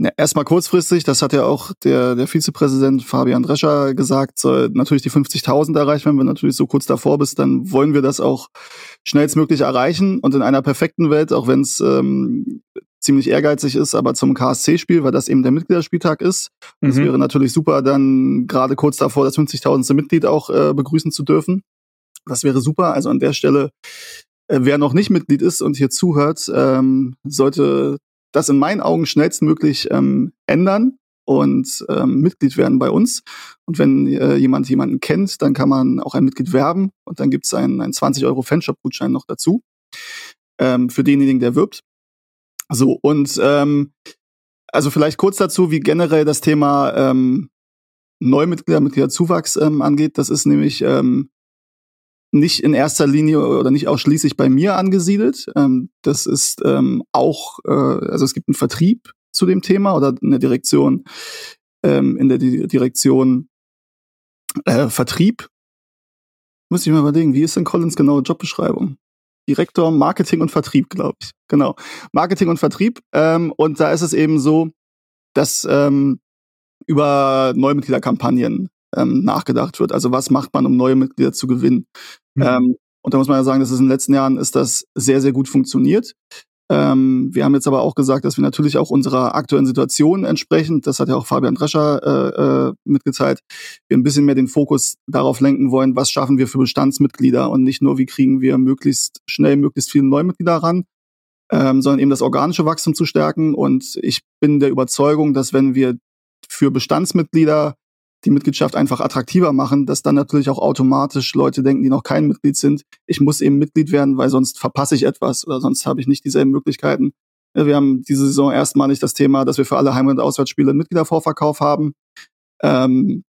Ja, erstmal kurzfristig, das hat ja auch der, der Vizepräsident Fabian Drescher gesagt, soll natürlich die 50.000 erreichen. Wenn wir natürlich so kurz davor bist, dann wollen wir das auch schnellstmöglich erreichen. Und in einer perfekten Welt, auch wenn es ähm, ziemlich ehrgeizig ist, aber zum KSC-Spiel, weil das eben der Mitgliederspieltag ist. Mhm. Es wäre natürlich super, dann gerade kurz davor das 50.000. Mitglied auch äh, begrüßen zu dürfen. Das wäre super. Also an der Stelle, äh, wer noch nicht Mitglied ist und hier zuhört, ähm, sollte das in meinen Augen schnellstmöglich ähm, ändern und ähm, Mitglied werden bei uns. Und wenn äh, jemand jemanden kennt, dann kann man auch ein Mitglied werben und dann gibt es einen, einen 20 Euro Fanshop-Gutschein noch dazu ähm, für denjenigen, der wirbt. So, und ähm, also vielleicht kurz dazu, wie generell das Thema ähm, Neumitglieder, Mitgliederzuwachs ähm, angeht. Das ist nämlich ähm, nicht in erster Linie oder nicht ausschließlich bei mir angesiedelt. Ähm, das ist ähm, auch, äh, also es gibt einen Vertrieb zu dem Thema oder eine Direktion, ähm, in der Di Direktion äh, Vertrieb. Muss ich mal überlegen, wie ist denn Collins genaue Jobbeschreibung? Direktor Marketing und Vertrieb, glaube ich. Genau. Marketing und Vertrieb. Ähm, und da ist es eben so, dass ähm, über Neumitgliederkampagnen ähm, nachgedacht wird. Also was macht man, um neue Mitglieder zu gewinnen? Mhm. Ähm, und da muss man ja sagen, dass es in den letzten Jahren ist das sehr, sehr gut funktioniert. Ähm, wir haben jetzt aber auch gesagt, dass wir natürlich auch unserer aktuellen Situation entsprechend, das hat ja auch Fabian Drescher äh, äh, mitgeteilt, wir ein bisschen mehr den Fokus darauf lenken wollen, was schaffen wir für Bestandsmitglieder und nicht nur, wie kriegen wir möglichst schnell möglichst viele Neumitglieder ran, ähm, sondern eben das organische Wachstum zu stärken. Und ich bin der Überzeugung, dass wenn wir für Bestandsmitglieder die Mitgliedschaft einfach attraktiver machen, dass dann natürlich auch automatisch Leute denken, die noch kein Mitglied sind, ich muss eben Mitglied werden, weil sonst verpasse ich etwas oder sonst habe ich nicht dieselben Möglichkeiten. Wir haben diese Saison erstmalig das Thema, dass wir für alle Heim- und Auswärtsspiele einen Mitgliedervorverkauf haben. Ähm,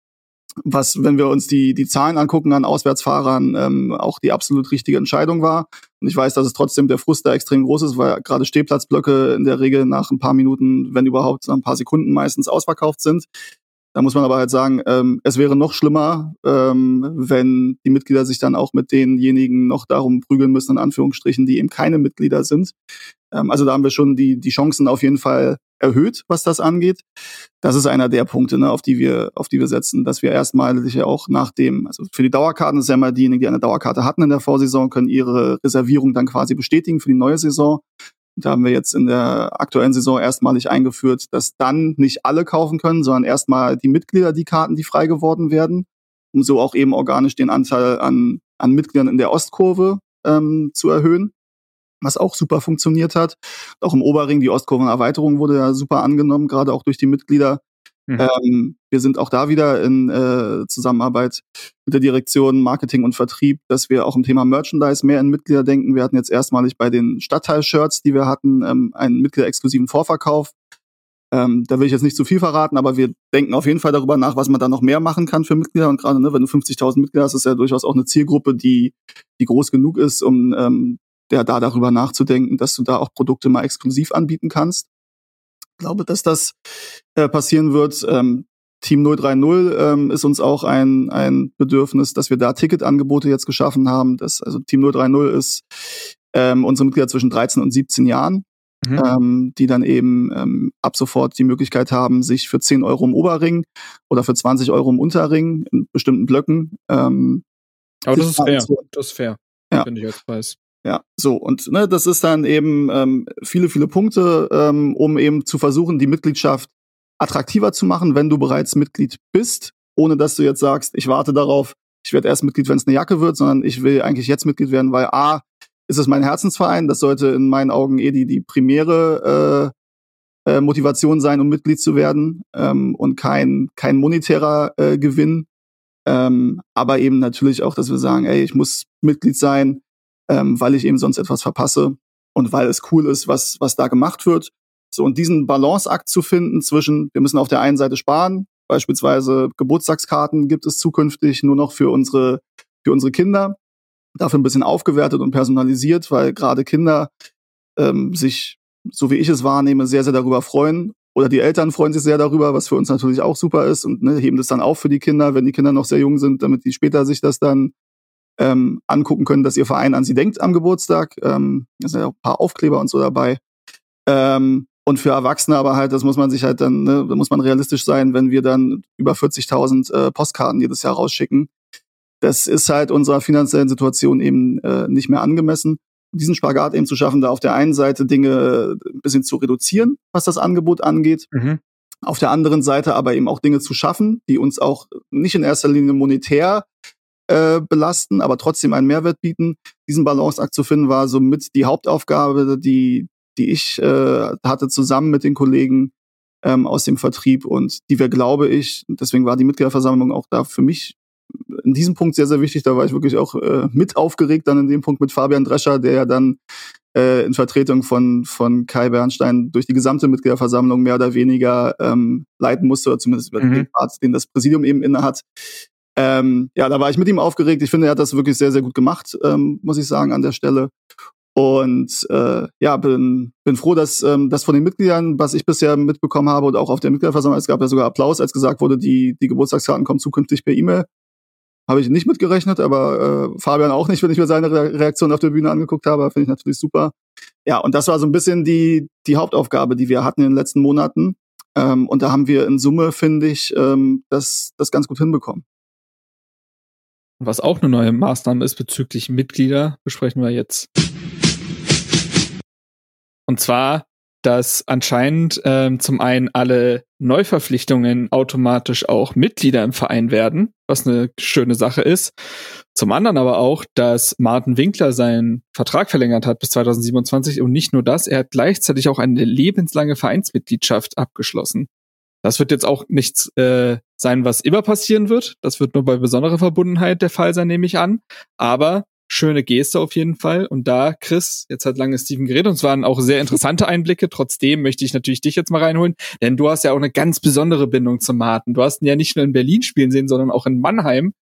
was, wenn wir uns die, die Zahlen angucken an Auswärtsfahrern, ähm, auch die absolut richtige Entscheidung war. Und ich weiß, dass es trotzdem der Frust da extrem groß ist, weil gerade Stehplatzblöcke in der Regel nach ein paar Minuten, wenn überhaupt, nach ein paar Sekunden meistens ausverkauft sind. Da muss man aber halt sagen, ähm, es wäre noch schlimmer, ähm, wenn die Mitglieder sich dann auch mit denjenigen noch darum prügeln müssen, in Anführungsstrichen, die eben keine Mitglieder sind. Ähm, also da haben wir schon die, die Chancen auf jeden Fall erhöht, was das angeht. Das ist einer der Punkte, ne, auf die wir, auf die wir setzen, dass wir erstmalig ja auch nach dem, also für die Dauerkarten ist ja immer diejenigen, die eine Dauerkarte hatten in der Vorsaison, können ihre Reservierung dann quasi bestätigen für die neue Saison. Da haben wir jetzt in der aktuellen Saison erstmalig eingeführt, dass dann nicht alle kaufen können, sondern erstmal die Mitglieder die Karten, die frei geworden werden, um so auch eben organisch den Anteil an, an Mitgliedern in der Ostkurve ähm, zu erhöhen was auch super funktioniert hat. Auch im Oberring, die Ostkurvenerweiterung wurde ja super angenommen, gerade auch durch die Mitglieder. Mhm. Ähm, wir sind auch da wieder in äh, Zusammenarbeit mit der Direktion Marketing und Vertrieb, dass wir auch im Thema Merchandise mehr in Mitglieder denken. Wir hatten jetzt erstmalig bei den Stadtteil-Shirts, die wir hatten, ähm, einen mitgliederexklusiven Vorverkauf. Ähm, da will ich jetzt nicht zu viel verraten, aber wir denken auf jeden Fall darüber nach, was man da noch mehr machen kann für Mitglieder. Und gerade, ne, wenn du 50.000 Mitglieder hast, ist ja durchaus auch eine Zielgruppe, die, die groß genug ist, um ähm, der da darüber nachzudenken, dass du da auch Produkte mal exklusiv anbieten kannst. Ich glaube, dass das äh, passieren wird. Ähm, Team 030 ähm, ist uns auch ein, ein Bedürfnis, dass wir da Ticketangebote jetzt geschaffen haben. Das, also Team 030 ist ähm, unsere Mitglieder zwischen 13 und 17 Jahren, mhm. ähm, die dann eben ähm, ab sofort die Möglichkeit haben, sich für 10 Euro im Oberring oder für 20 Euro im Unterring in bestimmten Blöcken. Ähm, Aber das ist fair. Das ist fair. Ja. Finde ich als Preis. Ja, so. Und ne, das ist dann eben ähm, viele, viele Punkte, ähm, um eben zu versuchen, die Mitgliedschaft attraktiver zu machen, wenn du bereits Mitglied bist, ohne dass du jetzt sagst, ich warte darauf, ich werde erst Mitglied, wenn es eine Jacke wird, sondern ich will eigentlich jetzt Mitglied werden, weil a ist es mein Herzensverein, das sollte in meinen Augen eh die die primäre äh, äh, Motivation sein, um Mitglied zu werden ähm, und kein kein monetärer äh, Gewinn, ähm, aber eben natürlich auch, dass wir sagen, ey, ich muss Mitglied sein ähm, weil ich eben sonst etwas verpasse und weil es cool ist, was, was da gemacht wird. So, und diesen Balanceakt zu finden zwischen, wir müssen auf der einen Seite sparen, beispielsweise Geburtstagskarten gibt es zukünftig nur noch für unsere, für unsere Kinder, dafür ein bisschen aufgewertet und personalisiert, weil gerade Kinder ähm, sich, so wie ich es wahrnehme, sehr, sehr darüber freuen. Oder die Eltern freuen sich sehr darüber, was für uns natürlich auch super ist und ne, heben das dann auf für die Kinder, wenn die Kinder noch sehr jung sind, damit die später sich das dann ähm, angucken können, dass ihr Verein an sie denkt am Geburtstag. Ähm, da sind ja auch ein paar Aufkleber und so dabei. Ähm, und für Erwachsene aber halt, das muss man sich halt dann, ne, da muss man realistisch sein, wenn wir dann über 40.000 äh, Postkarten jedes Jahr rausschicken. Das ist halt unserer finanziellen Situation eben äh, nicht mehr angemessen. Diesen Spagat eben zu schaffen, da auf der einen Seite Dinge ein bisschen zu reduzieren, was das Angebot angeht. Mhm. Auf der anderen Seite aber eben auch Dinge zu schaffen, die uns auch nicht in erster Linie monetär äh, belasten, aber trotzdem einen Mehrwert bieten. Diesen Balanceakt zu finden war somit die Hauptaufgabe, die, die ich äh, hatte zusammen mit den Kollegen ähm, aus dem Vertrieb und die wir, glaube ich, deswegen war die Mitgliederversammlung auch da für mich in diesem Punkt sehr, sehr wichtig. Da war ich wirklich auch äh, mit aufgeregt dann in dem Punkt mit Fabian Drescher, der ja dann äh, in Vertretung von, von Kai Bernstein durch die gesamte Mitgliederversammlung mehr oder weniger ähm, leiten musste, oder zumindest über mhm. den Part, den das Präsidium eben innehat. Ähm, ja, da war ich mit ihm aufgeregt. Ich finde, er hat das wirklich sehr, sehr gut gemacht, ähm, muss ich sagen, an der Stelle. Und äh, ja, bin, bin froh, dass ähm, das von den Mitgliedern, was ich bisher mitbekommen habe und auch auf der Mitgliederversammlung, es gab ja sogar Applaus, als gesagt wurde, die, die Geburtstagskarten kommen zukünftig per E-Mail. Habe ich nicht mitgerechnet, aber äh, Fabian auch nicht, wenn ich mir seine Reaktion auf der Bühne angeguckt habe, finde ich natürlich super. Ja, und das war so ein bisschen die, die Hauptaufgabe, die wir hatten in den letzten Monaten. Ähm, und da haben wir in Summe, finde ich, ähm, das, das ganz gut hinbekommen. Was auch eine neue Maßnahme ist bezüglich Mitglieder, besprechen wir jetzt. Und zwar, dass anscheinend ähm, zum einen alle Neuverpflichtungen automatisch auch Mitglieder im Verein werden, was eine schöne Sache ist. Zum anderen aber auch, dass Martin Winkler seinen Vertrag verlängert hat bis 2027 und nicht nur das, er hat gleichzeitig auch eine lebenslange Vereinsmitgliedschaft abgeschlossen. Das wird jetzt auch nichts äh, sein, was immer passieren wird. Das wird nur bei besonderer Verbundenheit der Fall sein, nehme ich an. Aber schöne Geste auf jeden Fall. Und da, Chris, jetzt hat lange Steven geredet und es waren auch sehr interessante Einblicke. Trotzdem möchte ich natürlich dich jetzt mal reinholen, denn du hast ja auch eine ganz besondere Bindung zum Martin. Du hast ihn ja nicht nur in Berlin spielen sehen, sondern auch in Mannheim.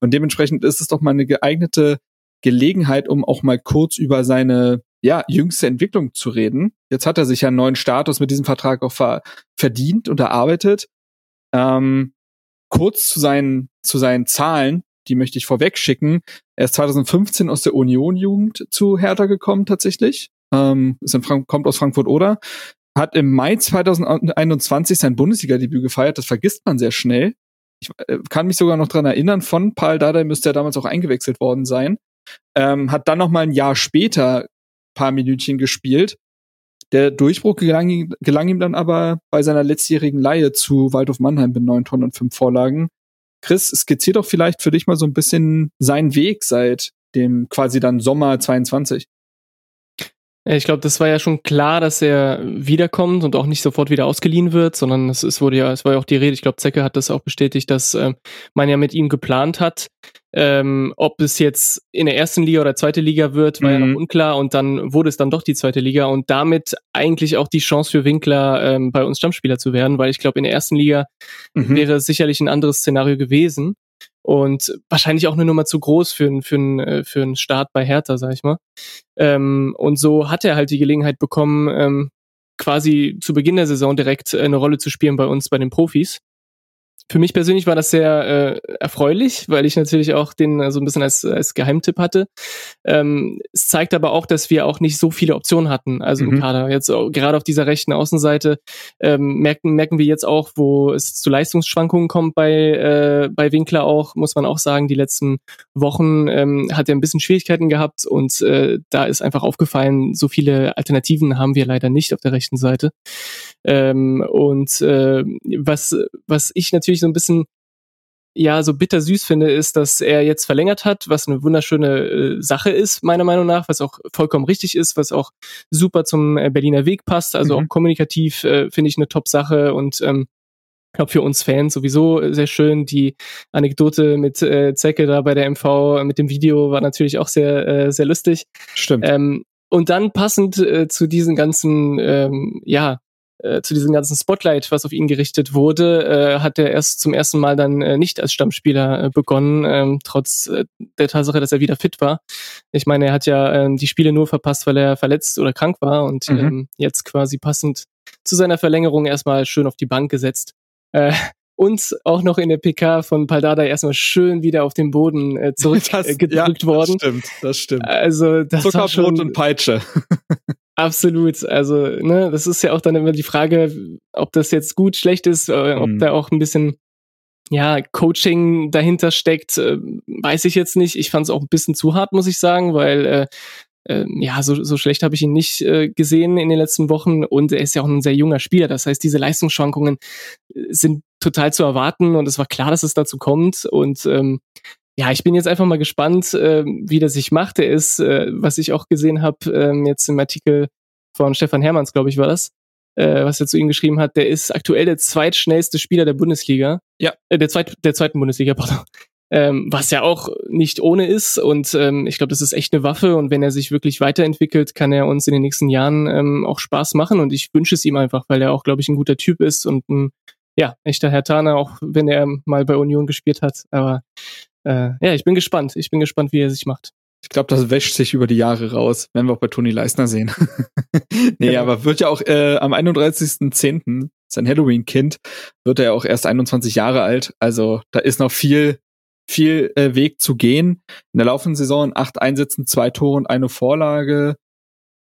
Und dementsprechend ist es doch mal eine geeignete Gelegenheit, um auch mal kurz über seine ja, jüngste Entwicklung zu reden. Jetzt hat er sich ja einen neuen Status mit diesem Vertrag auch ver verdient und erarbeitet. Ähm, kurz zu seinen, zu seinen Zahlen die möchte ich vorweg schicken. Er ist 2015 aus der Union-Jugend zu Hertha gekommen tatsächlich. Ähm, ist in Frank kommt aus Frankfurt-Oder. Hat im Mai 2021 sein Bundesliga-Debüt gefeiert. Das vergisst man sehr schnell. Ich äh, kann mich sogar noch dran erinnern, von Paul Dardai müsste er damals auch eingewechselt worden sein. Ähm, hat dann noch mal ein Jahr später paar Minütchen gespielt. Der Durchbruch gelang, gelang ihm dann aber bei seiner letztjährigen Leihe zu Waldhof Mannheim mit neun Tonnen und fünf Vorlagen. Chris, skizziert doch vielleicht für dich mal so ein bisschen seinen Weg seit dem quasi dann Sommer 22. Ich glaube, das war ja schon klar, dass er wiederkommt und auch nicht sofort wieder ausgeliehen wird, sondern es, es wurde ja, es war ja auch die Rede. Ich glaube, Zecke hat das auch bestätigt, dass äh, man ja mit ihm geplant hat. Ähm, ob es jetzt in der ersten Liga oder zweite Liga wird, war mhm. ja noch mhm. unklar und dann wurde es dann doch die zweite Liga und damit eigentlich auch die Chance für Winkler, ähm, bei uns Stammspieler zu werden, weil ich glaube, in der ersten Liga mhm. wäre es sicherlich ein anderes Szenario gewesen und wahrscheinlich auch eine Nummer zu groß für, für, äh, für einen Start bei Hertha, sag ich mal. Ähm, und so hat er halt die Gelegenheit bekommen, ähm, quasi zu Beginn der Saison direkt eine Rolle zu spielen bei uns, bei den Profis für mich persönlich war das sehr äh, erfreulich, weil ich natürlich auch den äh, so ein bisschen als, als Geheimtipp hatte. Ähm, es zeigt aber auch, dass wir auch nicht so viele Optionen hatten, also mhm. im Kader. Jetzt gerade auf dieser rechten Außenseite ähm, merken, merken wir jetzt auch, wo es zu Leistungsschwankungen kommt bei, äh, bei Winkler auch, muss man auch sagen, die letzten Wochen ähm, hat er ein bisschen Schwierigkeiten gehabt und äh, da ist einfach aufgefallen, so viele Alternativen haben wir leider nicht auf der rechten Seite. Ähm, und äh, was, was ich natürlich so ein bisschen ja so bittersüß finde, ist, dass er jetzt verlängert hat, was eine wunderschöne äh, Sache ist, meiner Meinung nach, was auch vollkommen richtig ist, was auch super zum äh, Berliner Weg passt, also mhm. auch kommunikativ äh, finde ich eine Top-Sache und ähm, ich glaube für uns Fans sowieso sehr schön. Die Anekdote mit äh, Zecke da bei der MV mit dem Video war natürlich auch sehr, äh, sehr lustig. Stimmt. Ähm, und dann passend äh, zu diesen ganzen, ähm, ja, äh, zu diesem ganzen Spotlight, was auf ihn gerichtet wurde, äh, hat er erst zum ersten Mal dann äh, nicht als Stammspieler äh, begonnen, ähm, trotz äh, der Tatsache, dass er wieder fit war. Ich meine, er hat ja ähm, die Spiele nur verpasst, weil er verletzt oder krank war und mhm. ähm, jetzt quasi passend zu seiner Verlängerung erstmal schön auf die Bank gesetzt. Äh, und auch noch in der PK von Paldada erstmal schön wieder auf den Boden äh, zurückgedrückt äh, ja, worden. Das stimmt, das stimmt. Also das Zuckerbrot war schon, und Peitsche. Absolut. Also, ne, das ist ja auch dann immer die Frage, ob das jetzt gut, schlecht ist, äh, ob mhm. da auch ein bisschen ja, Coaching dahinter steckt, äh, weiß ich jetzt nicht. Ich fand es auch ein bisschen zu hart, muss ich sagen, weil äh, äh, ja, so, so schlecht habe ich ihn nicht äh, gesehen in den letzten Wochen und er ist ja auch ein sehr junger Spieler. Das heißt, diese Leistungsschwankungen äh, sind total zu erwarten und es war klar, dass es dazu kommt und ähm, ja, ich bin jetzt einfach mal gespannt, äh, wie das sich macht. Er ist, äh, was ich auch gesehen habe, äh, jetzt im Artikel von Stefan Hermanns, glaube ich, war das, äh, was er zu ihm geschrieben hat, der ist aktuell der zweitschnellste Spieler der Bundesliga. Ja. Äh, der, zweit, der zweiten Bundesliga, pardon. Ähm, was ja auch nicht ohne ist. Und ähm, ich glaube, das ist echt eine Waffe. Und wenn er sich wirklich weiterentwickelt, kann er uns in den nächsten Jahren ähm, auch Spaß machen. Und ich wünsche es ihm einfach, weil er auch, glaube ich, ein guter Typ ist und ein ja, echter Herr Tana, auch wenn er mal bei Union gespielt hat. Aber äh, ja, ich bin gespannt. Ich bin gespannt, wie er sich macht. Ich glaube, das wäscht sich über die Jahre raus, werden wir auch bei Toni Leisner sehen. nee, genau. aber wird ja auch äh, am 31.10., sein Halloween-Kind, wird er ja auch erst 21 Jahre alt. Also da ist noch viel, viel äh, Weg zu gehen. In der laufenden Saison acht Einsätzen, zwei Tore und eine Vorlage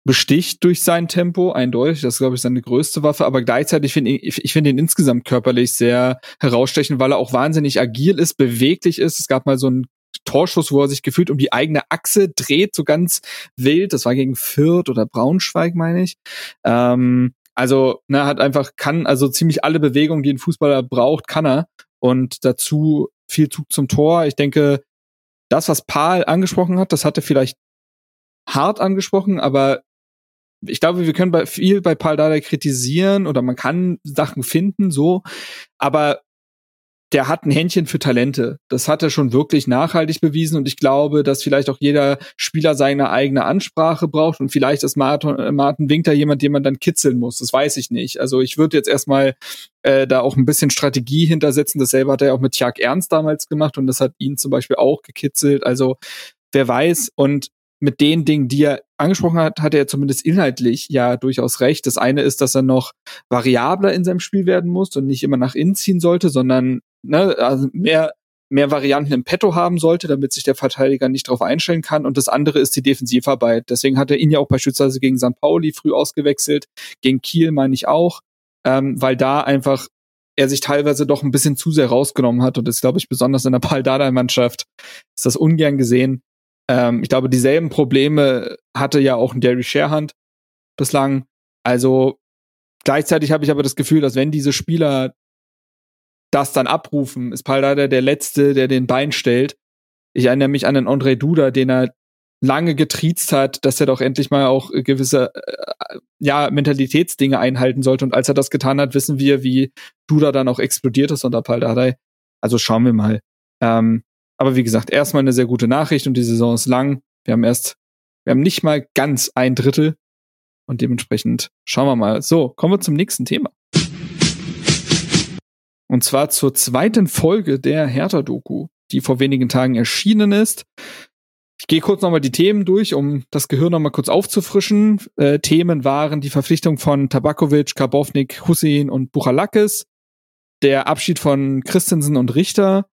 besticht durch sein Tempo, eindeutig. Das ist, glaube ich, seine größte Waffe. Aber gleichzeitig finde ich, ich finde ihn insgesamt körperlich sehr herausstechend, weil er auch wahnsinnig agil ist, beweglich ist. Es gab mal so einen Torschuss, wo er sich gefühlt um die eigene Achse dreht, so ganz wild. Das war gegen Fürth oder Braunschweig, meine ich. Ähm, also, ne, hat einfach, kann, also ziemlich alle Bewegungen, die ein Fußballer braucht, kann er. Und dazu viel Zug zum Tor. Ich denke, das, was Paul angesprochen hat, das hatte vielleicht hart angesprochen, aber ich glaube, wir können bei viel bei Paul Dardai kritisieren oder man kann Sachen finden, so, aber der hat ein Händchen für Talente. Das hat er schon wirklich nachhaltig bewiesen und ich glaube, dass vielleicht auch jeder Spieler seine eigene Ansprache braucht und vielleicht ist Martin, äh, Martin Winkler jemand, den man dann kitzeln muss. Das weiß ich nicht. Also ich würde jetzt erstmal äh, da auch ein bisschen Strategie hintersetzen. Dasselbe hat er auch mit Tjag Ernst damals gemacht und das hat ihn zum Beispiel auch gekitzelt. Also wer weiß und mit den Dingen, die er angesprochen hat, hat er zumindest inhaltlich ja durchaus recht. Das eine ist, dass er noch variabler in seinem Spiel werden muss und nicht immer nach innen ziehen sollte, sondern ne, also mehr mehr Varianten im Petto haben sollte, damit sich der Verteidiger nicht darauf einstellen kann. Und das andere ist die Defensivarbeit. Deswegen hat er ihn ja auch beispielsweise gegen St. Pauli früh ausgewechselt, gegen Kiel meine ich auch, ähm, weil da einfach er sich teilweise doch ein bisschen zu sehr rausgenommen hat. Und das glaube ich besonders in der Paldada-Mannschaft ist das ungern gesehen. Ähm, ich glaube, dieselben Probleme hatte ja auch ein Derry Sharehand bislang. Also gleichzeitig habe ich aber das Gefühl, dass wenn diese Spieler das dann abrufen, ist Paldada der Letzte, der den Bein stellt. Ich erinnere mich an den André Duda, den er lange getriezt hat, dass er doch endlich mal auch gewisse äh, ja Mentalitätsdinge einhalten sollte. Und als er das getan hat, wissen wir, wie Duda dann auch explodiert ist unter Paldada. Also schauen wir mal. Ähm, aber wie gesagt, erstmal eine sehr gute Nachricht und die Saison ist lang. Wir haben erst, wir haben nicht mal ganz ein Drittel. Und dementsprechend schauen wir mal. So, kommen wir zum nächsten Thema. Und zwar zur zweiten Folge der Hertha-Doku, die vor wenigen Tagen erschienen ist. Ich gehe kurz nochmal die Themen durch, um das Gehirn nochmal kurz aufzufrischen. Äh, Themen waren die Verpflichtung von Tabakovic, Karbovnik, Hussein und Buchalakis, der Abschied von Christensen und Richter,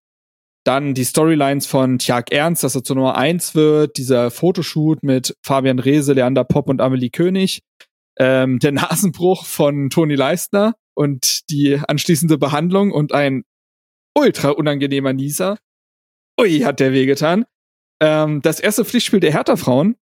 dann die Storylines von Tjag Ernst, dass er zur Nummer eins wird, dieser Fotoshoot mit Fabian Rehse, Leander Popp und Amelie König, ähm, der Nasenbruch von Toni Leistner und die anschließende Behandlung und ein ultra unangenehmer Nieser. Ui, hat der wehgetan. Ähm, das erste Pflichtspiel der Hertha-Frauen.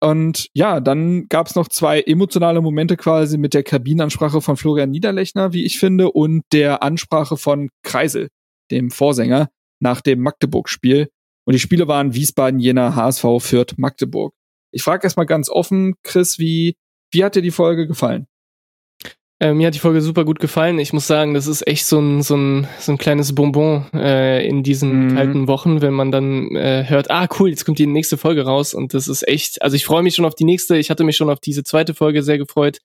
Und ja, dann gab es noch zwei emotionale Momente quasi mit der Kabinenansprache von Florian Niederlechner, wie ich finde, und der Ansprache von Kreisel, dem Vorsänger nach dem Magdeburg-Spiel. Und die Spiele waren Wiesbaden, Jena, HSV, Fürth, Magdeburg. Ich frage erstmal ganz offen, Chris, wie, wie hat dir die Folge gefallen? Äh, mir hat die Folge super gut gefallen. Ich muss sagen, das ist echt so ein, so ein, so ein kleines Bonbon äh, in diesen mhm. kalten Wochen, wenn man dann äh, hört, ah cool, jetzt kommt die nächste Folge raus und das ist echt, also ich freue mich schon auf die nächste. Ich hatte mich schon auf diese zweite Folge sehr gefreut.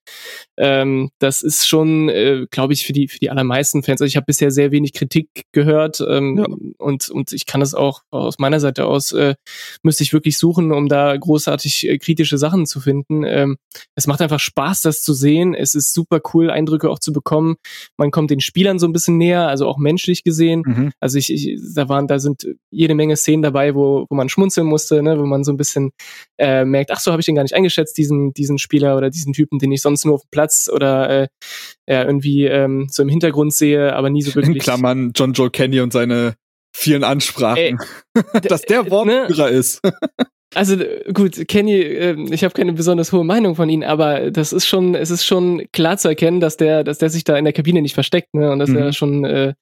Ähm, das ist schon, äh, glaube ich, für die für die allermeisten Fans. Also ich habe bisher sehr wenig Kritik gehört ähm, ja. und und ich kann das auch aus meiner Seite aus äh, müsste ich wirklich suchen, um da großartig äh, kritische Sachen zu finden. Ähm, es macht einfach Spaß, das zu sehen. Es ist super cool cool, Eindrücke auch zu bekommen. Man kommt den Spielern so ein bisschen näher, also auch menschlich gesehen. Mhm. Also ich, ich, da waren, da sind jede Menge Szenen dabei, wo, wo man schmunzeln musste, ne, wo man so ein bisschen äh, merkt, ach so, habe ich den gar nicht eingeschätzt, diesen, diesen Spieler oder diesen Typen, den ich sonst nur auf dem Platz oder äh, ja, irgendwie ähm, so im Hintergrund sehe, aber nie so wirklich. In Klammern John Joe Kenny und seine vielen Ansprachen. Ey, dass der Wortführer ne? ist. Also gut, Kenny, äh, ich habe keine besonders hohe Meinung von ihm, aber das ist schon, es ist schon klar zu erkennen, dass der, dass der sich da in der Kabine nicht versteckt, ne? Und dass mhm. er schon, äh,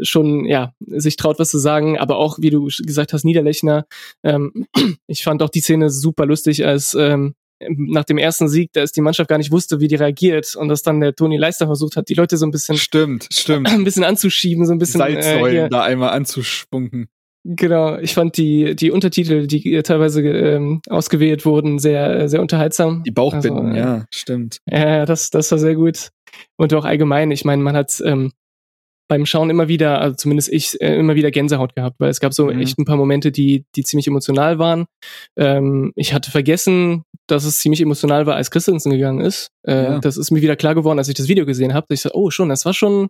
schon, ja, sich traut, was zu sagen. Aber auch, wie du gesagt hast, Niederlechner. Ähm, ich fand auch die Szene super lustig, als ähm, nach dem ersten Sieg, da ist die Mannschaft gar nicht wusste, wie die reagiert und dass dann der Toni Leister versucht hat, die Leute so ein bisschen stimmt, stimmt, ein bisschen anzuschieben, so ein bisschen Salzsäulen äh, da einmal anzuspunken. Genau, ich fand die, die Untertitel, die teilweise ähm, ausgewählt wurden, sehr, sehr unterhaltsam. Die Bauchbinden, also, äh, ja, stimmt. Ja, das, das war sehr gut. Und auch allgemein, ich meine, man hat, ähm, beim Schauen immer wieder, also zumindest ich, äh, immer wieder Gänsehaut gehabt, weil es gab so mhm. echt ein paar Momente, die, die ziemlich emotional waren. Ähm, ich hatte vergessen, dass es ziemlich emotional war, als Christensen gegangen ist. Äh, ja. Das ist mir wieder klar geworden, als ich das Video gesehen habe. Ich so, oh schon, das war schon,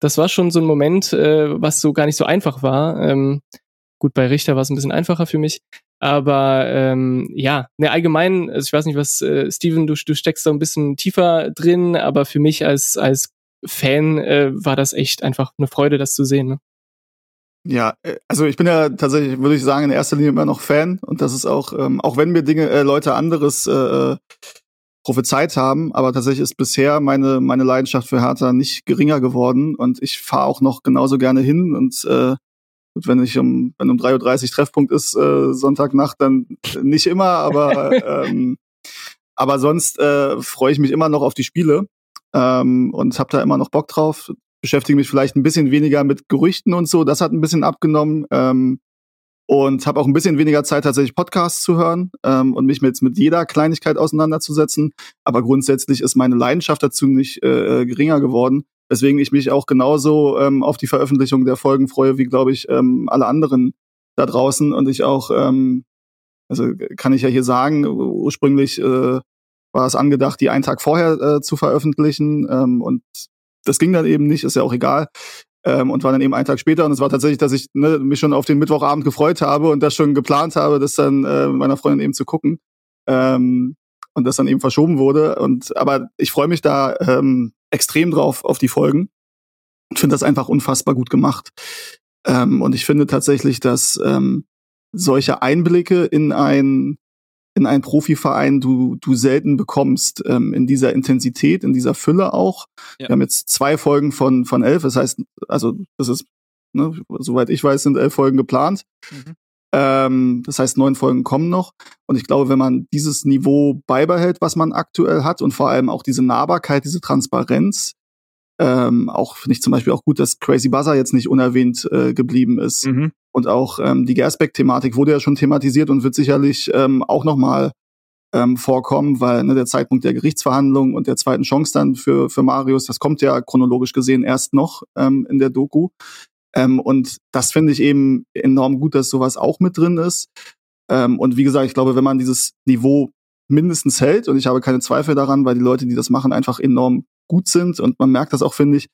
das war schon so ein Moment, äh, was so gar nicht so einfach war. Ähm, gut, bei Richter war es ein bisschen einfacher für mich. Aber ähm, ja, ne, allgemein, also ich weiß nicht, was, äh, Steven, du, du steckst da ein bisschen tiefer drin, aber für mich als, als Fan äh, war das echt einfach eine Freude, das zu sehen. Ne? Ja, äh, also ich bin ja tatsächlich, würde ich sagen, in erster Linie immer noch Fan und das ist auch, ähm, auch wenn mir Dinge, äh, Leute anderes äh, äh, prophezeit haben, aber tatsächlich ist bisher meine, meine Leidenschaft für Hertha nicht geringer geworden und ich fahre auch noch genauso gerne hin und äh, Gut, wenn ich um, wenn um 3.30 Uhr Treffpunkt ist, äh, Sonntagnacht, dann nicht immer, aber, ähm, aber sonst äh, freue ich mich immer noch auf die Spiele ähm, und habe da immer noch Bock drauf. Beschäftige mich vielleicht ein bisschen weniger mit Gerüchten und so. Das hat ein bisschen abgenommen. Ähm, und habe auch ein bisschen weniger Zeit tatsächlich Podcasts zu hören ähm, und mich mit, mit jeder Kleinigkeit auseinanderzusetzen. Aber grundsätzlich ist meine Leidenschaft dazu nicht äh, äh geringer geworden. Weswegen ich mich auch genauso ähm, auf die Veröffentlichung der Folgen freue, wie, glaube ich, ähm, alle anderen da draußen. Und ich auch, ähm, also kann ich ja hier sagen, ursprünglich äh, war es angedacht, die einen Tag vorher äh, zu veröffentlichen. Ähm, und das ging dann eben nicht, ist ja auch egal. Ähm, und war dann eben einen Tag später. Und es war tatsächlich, dass ich ne, mich schon auf den Mittwochabend gefreut habe und das schon geplant habe, das dann äh, meiner Freundin eben zu gucken. Ähm, und das dann eben verschoben wurde. Und aber ich freue mich da ähm, extrem drauf auf die Folgen und finde das einfach unfassbar gut gemacht. Ähm, und ich finde tatsächlich, dass ähm, solche Einblicke in ein in einen Profiverein du du selten bekommst ähm, in dieser Intensität, in dieser Fülle auch. Ja. Wir haben jetzt zwei Folgen von von elf, das heißt, also das ist ne, soweit ich weiß, sind elf Folgen geplant. Mhm. Ähm, das heißt, neun Folgen kommen noch. Und ich glaube, wenn man dieses Niveau beibehält, was man aktuell hat und vor allem auch diese Nahbarkeit, diese Transparenz, ähm, auch finde ich zum Beispiel auch gut, dass Crazy Buzzer jetzt nicht unerwähnt äh, geblieben ist. Mhm. Und auch ähm, die Gersbeck-Thematik wurde ja schon thematisiert und wird sicherlich ähm, auch nochmal ähm, vorkommen, weil ne, der Zeitpunkt der Gerichtsverhandlung und der zweiten Chance dann für, für Marius, das kommt ja chronologisch gesehen erst noch ähm, in der Doku. Ähm, und das finde ich eben enorm gut, dass sowas auch mit drin ist. Ähm, und wie gesagt, ich glaube, wenn man dieses Niveau mindestens hält, und ich habe keine Zweifel daran, weil die Leute, die das machen, einfach enorm gut sind. Und man merkt das auch, finde ich,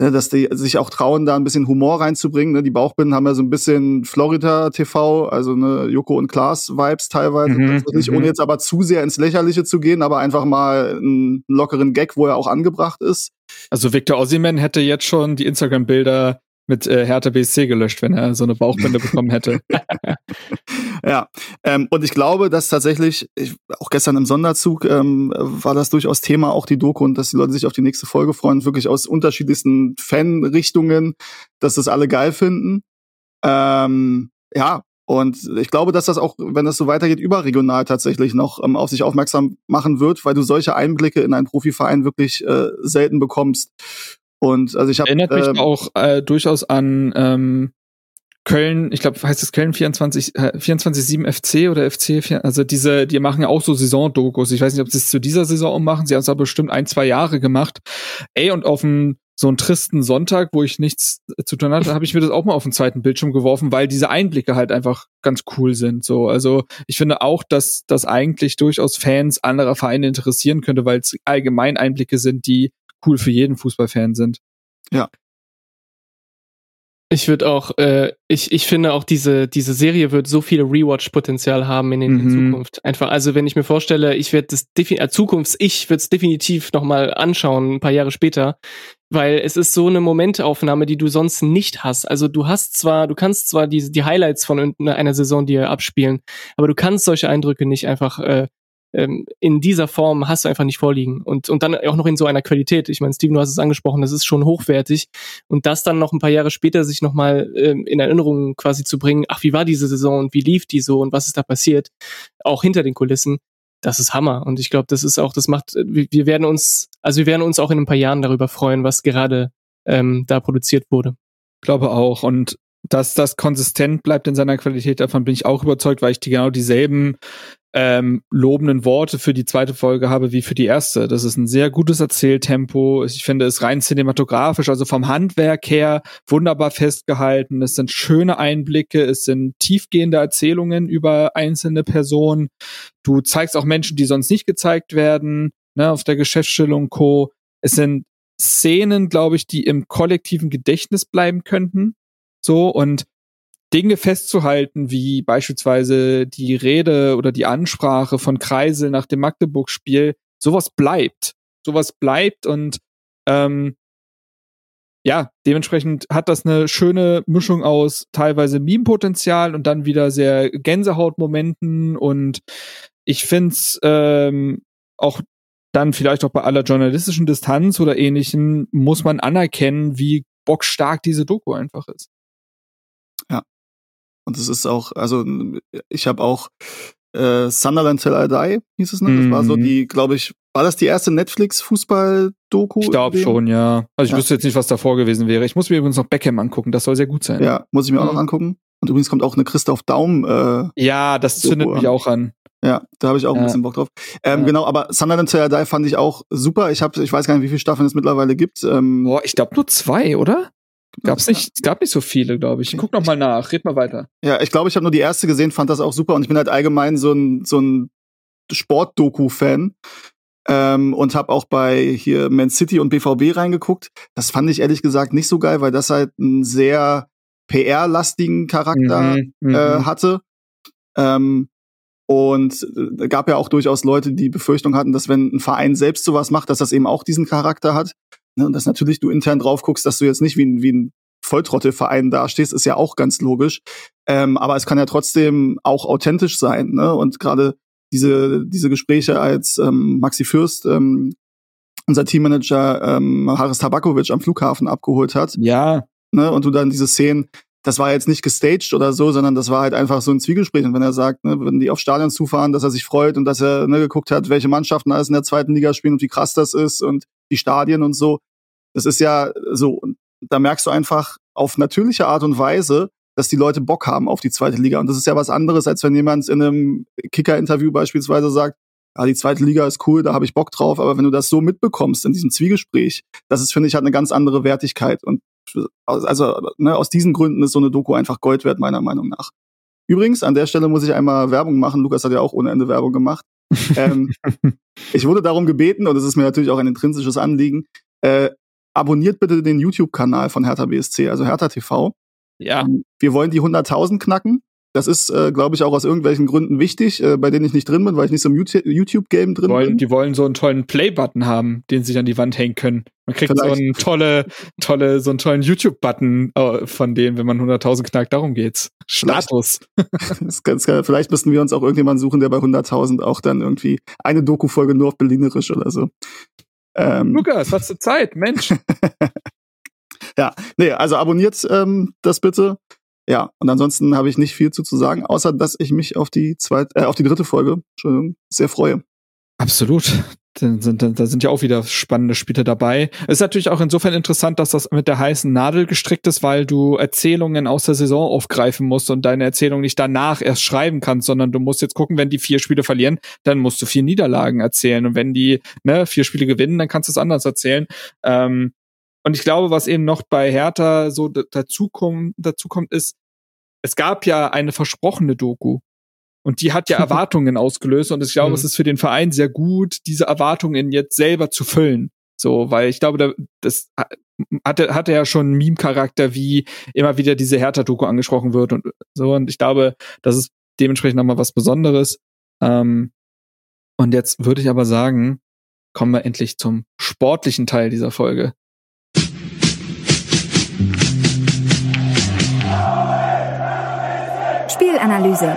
ne, dass die sich auch trauen, da ein bisschen Humor reinzubringen. Ne? Die Bauchbinden haben ja so ein bisschen Florida TV, also ne, Joko und Klaas Vibes teilweise. Mhm, nicht, mhm. ohne jetzt aber zu sehr ins Lächerliche zu gehen, aber einfach mal einen lockeren Gag, wo er auch angebracht ist. Also Victor Ossiman hätte jetzt schon die Instagram-Bilder mit äh, Hertha BSC gelöscht, wenn er so eine Bauchbinde bekommen hätte. ja, ähm, und ich glaube, dass tatsächlich, ich, auch gestern im Sonderzug ähm, war das durchaus Thema, auch die Doku und dass die Leute sich auf die nächste Folge freuen, wirklich aus unterschiedlichsten Fanrichtungen, dass das alle geil finden. Ähm, ja, und ich glaube, dass das auch, wenn das so weitergeht, überregional tatsächlich noch ähm, auf sich aufmerksam machen wird, weil du solche Einblicke in einen Profiverein wirklich äh, selten bekommst. Und also ich habe erinnert mich ähm, auch äh, durchaus an ähm, Köln, ich glaube, heißt es Köln 24 äh, 24/7 FC oder FC, also diese, die machen ja auch so Saison-Dokus. Ich weiß nicht, ob sie es zu dieser Saison ummachen. Sie haben es aber bestimmt ein, zwei Jahre gemacht. Ey, und auf dem so einen tristen Sonntag, wo ich nichts zu tun hatte, habe ich mir das auch mal auf den zweiten Bildschirm geworfen, weil diese Einblicke halt einfach ganz cool sind. So, also ich finde auch, dass das eigentlich durchaus Fans anderer Vereine interessieren könnte, weil es allgemein Einblicke sind, die cool für jeden Fußballfan sind. Ja. Ich würde auch, äh, ich, ich finde auch diese, diese Serie wird so viel Rewatch-Potenzial haben in, in, mhm. Zukunft. Einfach, also wenn ich mir vorstelle, ich werde das definitiv, äh, Zukunfts-Ich würde es definitiv nochmal anschauen, ein paar Jahre später, weil es ist so eine Momentaufnahme, die du sonst nicht hast. Also du hast zwar, du kannst zwar die, die Highlights von einer Saison dir abspielen, aber du kannst solche Eindrücke nicht einfach äh, ähm, in dieser Form hast du einfach nicht vorliegen. Und, und dann auch noch in so einer Qualität. Ich meine, Steven, du hast es angesprochen, das ist schon hochwertig. Und das dann noch ein paar Jahre später sich nochmal ähm, in Erinnerung quasi zu bringen, ach, wie war diese Saison und wie lief die so und was ist da passiert, auch hinter den Kulissen, das ist Hammer. Und ich glaube, das ist auch, das macht, wir werden uns, also wir werden uns auch in ein paar Jahren darüber freuen, was gerade ähm, da produziert wurde. Glaube auch. Und dass das konsistent bleibt in seiner Qualität, davon bin ich auch überzeugt, weil ich die genau dieselben ähm, lobenden Worte für die zweite Folge habe wie für die erste. Das ist ein sehr gutes Erzähltempo. Ich finde es rein cinematografisch, also vom Handwerk her wunderbar festgehalten. Es sind schöne Einblicke, es sind tiefgehende Erzählungen über einzelne Personen. Du zeigst auch Menschen, die sonst nicht gezeigt werden, ne, auf der Geschäftsstellung Co. Es sind Szenen, glaube ich, die im kollektiven Gedächtnis bleiben könnten. So und Dinge festzuhalten, wie beispielsweise die Rede oder die Ansprache von Kreisel nach dem Magdeburg-Spiel, sowas bleibt. Sowas bleibt und ähm, ja, dementsprechend hat das eine schöne Mischung aus teilweise Meme-Potenzial und dann wieder sehr Gänsehautmomenten und ich find's ähm, auch dann vielleicht auch bei aller journalistischen Distanz oder ähnlichem muss man anerkennen, wie bockstark diese Doku einfach ist. Und es ist auch, also ich habe auch äh, Sunderland Till I Die, hieß es, ne? Das war so mhm. die, glaube ich, war das die erste Netflix-Fußball-Doku? Ich glaube schon, ja. Also ich ja. wüsste jetzt nicht, was davor gewesen wäre. Ich muss mir übrigens noch Beckham angucken, das soll sehr gut sein. Ja, muss ich mir mhm. auch noch angucken. Und übrigens kommt auch eine Christoph Daum. Äh, ja, das Doku zündet mich auch an. Ja, da habe ich auch ja. ein bisschen Bock drauf. Ähm, ja. Genau, aber Sunderland I Die fand ich auch super. Ich habe, ich weiß gar nicht, wie viele Staffeln es mittlerweile gibt. Ähm, Boah, ich glaube nur zwei, oder? Gab's nicht, es gab nicht so viele, glaube ich. Guck noch mal nach, red mal weiter. Ja, ich glaube, ich habe nur die erste gesehen, fand das auch super und ich bin halt allgemein so ein so ein Sport-Doku-Fan ähm, und habe auch bei hier Man City und BVB reingeguckt. Das fand ich ehrlich gesagt nicht so geil, weil das halt einen sehr PR-lastigen Charakter mhm, äh, mhm. hatte. Ähm, und äh, gab ja auch durchaus Leute, die Befürchtung hatten, dass wenn ein Verein selbst sowas macht, dass das eben auch diesen Charakter hat. Ne, und dass natürlich du intern drauf guckst, dass du jetzt nicht wie ein, wie ein Volltrottelverein dastehst, ist ja auch ganz logisch. Ähm, aber es kann ja trotzdem auch authentisch sein. Ne? Und gerade diese, diese Gespräche als ähm, Maxi Fürst, ähm, unser Teammanager ähm, Haris Tabakovic am Flughafen abgeholt hat. Ja. Ne? Und du dann diese Szenen, das war jetzt nicht gestaged oder so, sondern das war halt einfach so ein Zwiegespräch. Und wenn er sagt, ne, wenn die auf Stadion zufahren, dass er sich freut und dass er ne, geguckt hat, welche Mannschaften alles in der zweiten Liga spielen und wie krass das ist und die Stadien und so. Das ist ja so, da merkst du einfach auf natürliche Art und Weise, dass die Leute Bock haben auf die zweite Liga. Und das ist ja was anderes, als wenn jemand in einem Kicker-Interview beispielsweise sagt, ja, die zweite Liga ist cool, da habe ich Bock drauf. Aber wenn du das so mitbekommst in diesem Zwiegespräch, das ist, finde ich, hat eine ganz andere Wertigkeit. Und also ne, aus diesen Gründen ist so eine Doku einfach Gold wert, meiner Meinung nach. Übrigens, an der Stelle muss ich einmal Werbung machen. Lukas hat ja auch ohne Ende Werbung gemacht. ähm, ich wurde darum gebeten, und es ist mir natürlich auch ein intrinsisches Anliegen, äh, abonniert bitte den YouTube-Kanal von Hertha BSC, also Hertha TV. Ja. Ähm, wir wollen die 100.000 knacken. Das ist, äh, glaube ich, auch aus irgendwelchen Gründen wichtig, äh, bei denen ich nicht drin bin, weil ich nicht so im YouTube-Game drin wollen, bin. Die wollen so einen tollen Play-Button haben, den sie sich an die Wand hängen können. Man kriegt Vielleicht. so einen tolle, tolle, so einen tollen YouTube-Button äh, von denen, wenn man 100.000 knackt. Darum geht's. Status. geil. Vielleicht müssten wir uns auch irgendjemanden suchen, der bei 100.000 auch dann irgendwie eine Doku-Folge nur auf Berlinerisch oder so. Ähm, Lukas, hast du Zeit? Mensch. ja, nee, also abonniert ähm, das bitte. Ja, und ansonsten habe ich nicht viel zu, zu sagen, außer dass ich mich auf die zweite, äh, auf die dritte Folge Entschuldigung, sehr freue. Absolut. Da sind, da sind ja auch wieder spannende Spiele dabei. Es ist natürlich auch insofern interessant, dass das mit der heißen Nadel gestrickt ist, weil du Erzählungen aus der Saison aufgreifen musst und deine Erzählung nicht danach erst schreiben kannst, sondern du musst jetzt gucken, wenn die vier Spiele verlieren, dann musst du vier Niederlagen erzählen. Und wenn die ne, vier Spiele gewinnen, dann kannst du es anders erzählen. Ähm, und ich glaube, was eben noch bei Hertha so dazu kommt, dazu kommt, ist, es gab ja eine versprochene Doku. Und die hat ja Erwartungen ausgelöst. Und ich glaube, mhm. es ist für den Verein sehr gut, diese Erwartungen jetzt selber zu füllen. So, weil ich glaube, das hatte, hatte ja schon einen Meme-Charakter, wie immer wieder diese Hertha-Doku angesprochen wird und so. Und ich glaube, das ist dementsprechend nochmal was Besonderes. Ähm, und jetzt würde ich aber sagen, kommen wir endlich zum sportlichen Teil dieser Folge. Spielanalyse.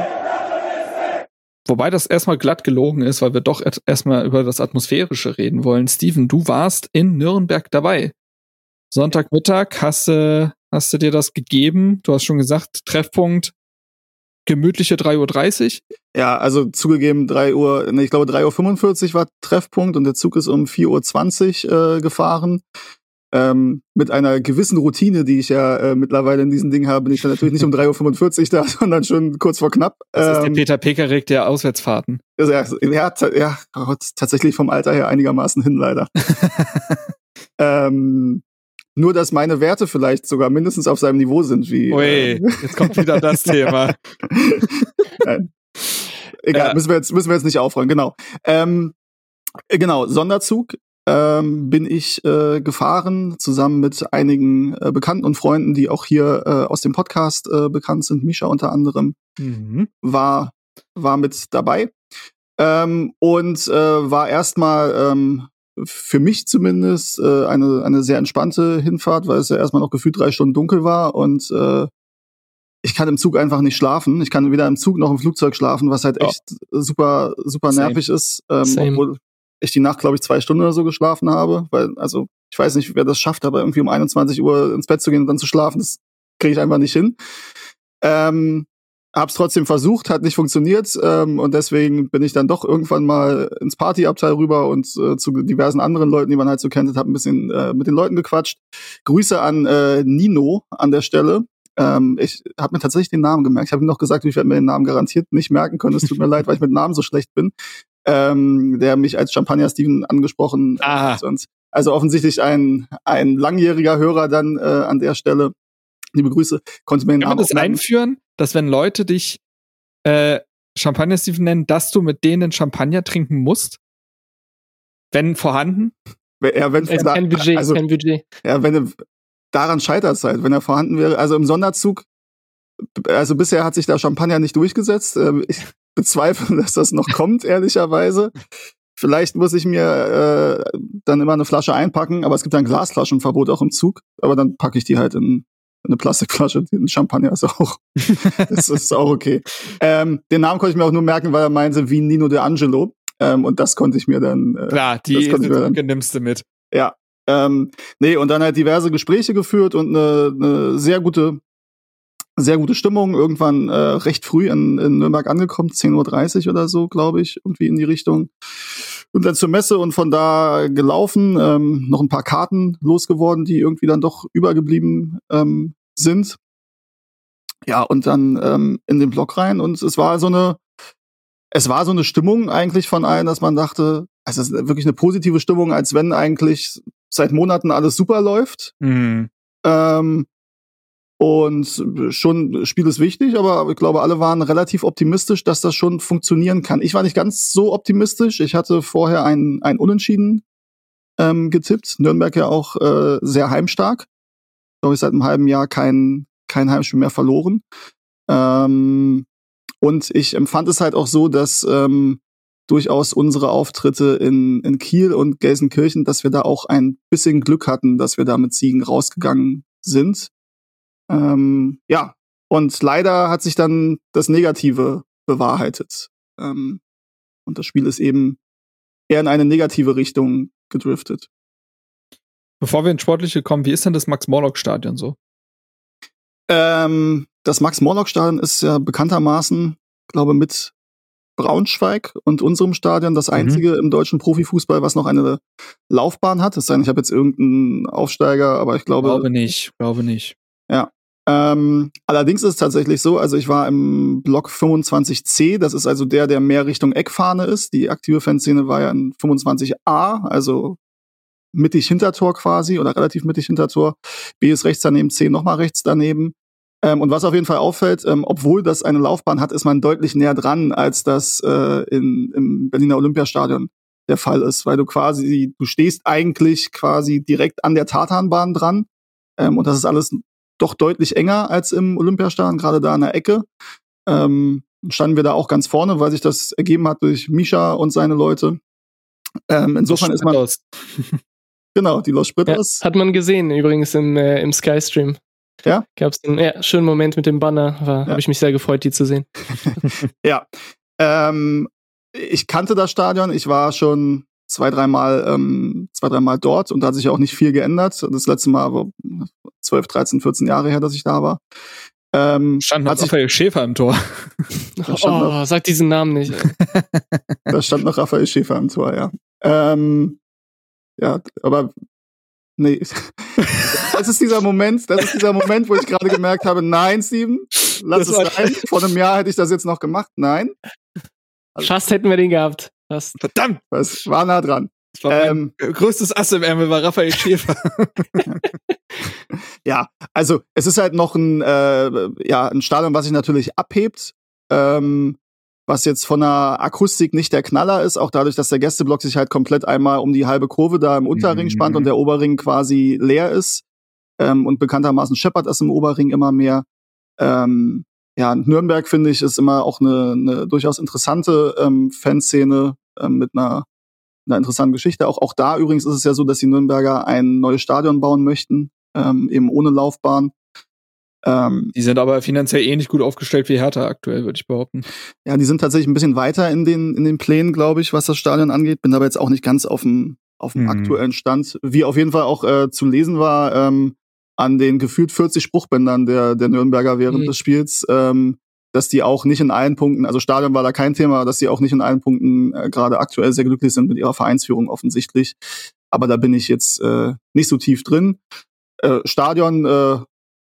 Wobei das erstmal glatt gelogen ist, weil wir doch erstmal über das Atmosphärische reden wollen. Steven, du warst in Nürnberg dabei. Sonntagmittag hast du, hast du dir das gegeben? Du hast schon gesagt, Treffpunkt gemütliche 3.30 Uhr? Ja, also zugegeben 3 Uhr, ich glaube 3.45 Uhr war Treffpunkt und der Zug ist um 4.20 Uhr äh, gefahren. Ähm, mit einer gewissen Routine, die ich ja äh, mittlerweile in diesen Dingen habe, bin ich dann natürlich nicht um 3.45 Uhr da, sondern schon kurz vor knapp. Das ähm, ist der ähm, Peter Pekarik der Auswärtsfahrten. Also, ja, ja, ja, tatsächlich vom Alter her einigermaßen hin, leider. ähm, nur, dass meine Werte vielleicht sogar mindestens auf seinem Niveau sind wie. Ui, äh, jetzt kommt wieder das Thema. Nein. Egal, ja. müssen wir jetzt müssen wir jetzt nicht aufräumen. Genau. Ähm, genau, Sonderzug ähm, bin ich äh, gefahren, zusammen mit einigen äh, Bekannten und Freunden, die auch hier äh, aus dem Podcast äh, bekannt sind. Misha unter anderem mhm. war, war mit dabei. Ähm, und äh, war erstmal ähm, für mich zumindest äh, eine, eine sehr entspannte Hinfahrt, weil es ja erstmal noch gefühlt drei Stunden dunkel war und äh, ich kann im Zug einfach nicht schlafen. Ich kann weder im Zug noch im Flugzeug schlafen, was halt echt oh. super, super nervig ist. Ähm, obwohl ich die Nacht, glaube ich, zwei Stunden oder so geschlafen habe. Weil, also, ich weiß nicht, wer das schafft, aber irgendwie um 21 Uhr ins Bett zu gehen und dann zu schlafen, das kriege ich einfach nicht hin. Ähm, hab's trotzdem versucht, hat nicht funktioniert ähm, und deswegen bin ich dann doch irgendwann mal ins Partyabteil rüber und äh, zu diversen anderen Leuten, die man halt so kennt, hab ein bisschen äh, mit den Leuten gequatscht. Grüße an äh, Nino an der Stelle. Ähm, ich habe mir tatsächlich den Namen gemerkt. Ich habe ihm noch gesagt, ich werde mir den Namen garantiert nicht merken können. Es tut mir leid, weil ich mit Namen so schlecht bin ähm, der mich als Champagner Steven angesprochen hat. Und also offensichtlich ein, ein langjähriger Hörer dann äh, an der Stelle. Liebe Grüße, konnte mir den Kann man das einführen, dass wenn Leute dich äh, Champagner Steven nennen, dass du mit denen Champagner trinken musst? Wenn vorhanden? Ja, wenn es kein Budget, also, kein Budget. Ja, wenn daran scheitert es halt, wenn er vorhanden wäre. Also im Sonderzug, also bisher hat sich da Champagner nicht durchgesetzt. Ähm, ich bezweifle, dass das noch kommt, ehrlicherweise. Vielleicht muss ich mir äh, dann immer eine Flasche einpacken, aber es gibt ein Glasflaschenverbot auch im Zug. Aber dann packe ich die halt in, eine Plastikflasche. Den Champagner ist auch, das ist auch okay. Ähm, den Namen konnte ich mir auch nur merken, weil er meinte wie Nino de Angelo. Ähm, und das konnte ich mir dann. Äh, Klar, die nimmst du mit. Ja. Ähm, nee, und dann halt diverse Gespräche geführt und eine, eine sehr gute sehr gute Stimmung, irgendwann äh, recht früh in, in Nürnberg angekommen, 10.30 Uhr oder so, glaube ich, irgendwie in die Richtung. Und dann zur Messe und von da gelaufen, ähm, noch ein paar Karten losgeworden, die irgendwie dann doch übergeblieben ähm, sind. Ja, und dann ähm, in den Block rein und es war so eine, es war so eine Stimmung eigentlich von allen, dass man dachte, also es ist wirklich eine positive Stimmung, als wenn eigentlich seit Monaten alles super läuft. Mhm. Ähm, und schon, Spiel ist wichtig, aber ich glaube, alle waren relativ optimistisch, dass das schon funktionieren kann. Ich war nicht ganz so optimistisch. Ich hatte vorher ein, ein Unentschieden ähm, getippt. Nürnberg ja auch äh, sehr heimstark. Glaube ich, seit einem halben Jahr kein, kein Heimspiel mehr verloren. Ähm, und ich empfand es halt auch so, dass ähm, durchaus unsere Auftritte in, in Kiel und Gelsenkirchen, dass wir da auch ein bisschen Glück hatten, dass wir da mit Siegen rausgegangen sind. Ähm, ja, und leider hat sich dann das Negative bewahrheitet. Ähm, und das Spiel ist eben eher in eine negative Richtung gedriftet. Bevor wir ins Sportliche kommen, wie ist denn das Max-Morlock-Stadion so? Ähm, das Max-Morlock-Stadion ist ja bekanntermaßen, glaube mit Braunschweig und unserem Stadion das mhm. einzige mhm. im deutschen Profifußball, was noch eine Laufbahn hat. Es sei denn, ich habe jetzt irgendeinen Aufsteiger, aber ich glaube. Glaube nicht, glaube nicht. Ja, ähm, allerdings ist es tatsächlich so, also ich war im Block 25c, das ist also der, der mehr Richtung Eckfahne ist. Die aktive Fanszene war ja in 25a, also mittig Hintertor quasi oder relativ mittig Hintertor. B ist rechts daneben, C nochmal rechts daneben. Ähm, und was auf jeden Fall auffällt, ähm, obwohl das eine Laufbahn hat, ist man deutlich näher dran, als das äh, in, im Berliner Olympiastadion der Fall ist, weil du quasi, du stehst eigentlich quasi direkt an der Tatanbahn dran. Ähm, und das ist alles doch deutlich enger als im Olympiastadion, gerade da an der Ecke. Ähm, standen wir da auch ganz vorne, weil sich das ergeben hat durch Misha und seine Leute. Ähm, insofern ist man. genau, die Los Spritters. Ja, hat man gesehen, übrigens im, äh, im Skystream. Ja? Gab es einen ja, schönen Moment mit dem Banner. Ja. Habe ich mich sehr gefreut, die zu sehen. ja. Ähm, ich kannte das Stadion. Ich war schon zwei, dreimal, ähm, zwei, dreimal dort und da hat sich auch nicht viel geändert. Das letzte Mal war 12, 13, 14 Jahre her, dass ich da war. Ähm, stand noch Raphael Schäfer im Tor. oh, noch, sag diesen Namen nicht. da stand noch Raphael Schäfer im Tor, ja. Ähm, ja, aber Nee. Das ist dieser Moment, das ist dieser Moment, wo ich gerade gemerkt habe, nein, Steven, lass das es sein. Vor einem Jahr hätte ich das jetzt noch gemacht. Nein. Also, Fast hätten wir den gehabt. Fast. Verdammt. Das war nah dran. Das war ähm, größtes Ass im Ärmel war Raphael Schäfer. ja, also es ist halt noch ein, äh, ja, ein Stadion, was sich natürlich abhebt. Ähm, was jetzt von der Akustik nicht der Knaller ist, auch dadurch, dass der Gästeblock sich halt komplett einmal um die halbe Kurve da im Unterring spannt mhm. und der Oberring quasi leer ist. Ähm, und bekanntermaßen scheppert es im Oberring immer mehr. Ähm, ja, Nürnberg finde ich ist immer auch eine, eine durchaus interessante ähm, Fanszene ähm, mit einer, einer interessanten Geschichte. Auch, auch da übrigens ist es ja so, dass die Nürnberger ein neues Stadion bauen möchten, ähm, eben ohne Laufbahn. Ähm, die sind aber finanziell ähnlich gut aufgestellt wie Hertha aktuell, würde ich behaupten. Ja, die sind tatsächlich ein bisschen weiter in den, in den Plänen, glaube ich, was das Stadion angeht. Bin aber jetzt auch nicht ganz auf dem, auf dem mhm. aktuellen Stand. Wie auf jeden Fall auch äh, zu lesen war, ähm, an den gefühlt 40 Spruchbändern der, der Nürnberger während mhm. des Spiels, ähm, dass die auch nicht in allen Punkten, also Stadion war da kein Thema, dass die auch nicht in allen Punkten äh, gerade aktuell sehr glücklich sind mit ihrer Vereinsführung offensichtlich. Aber da bin ich jetzt äh, nicht so tief drin. Äh, Stadion äh,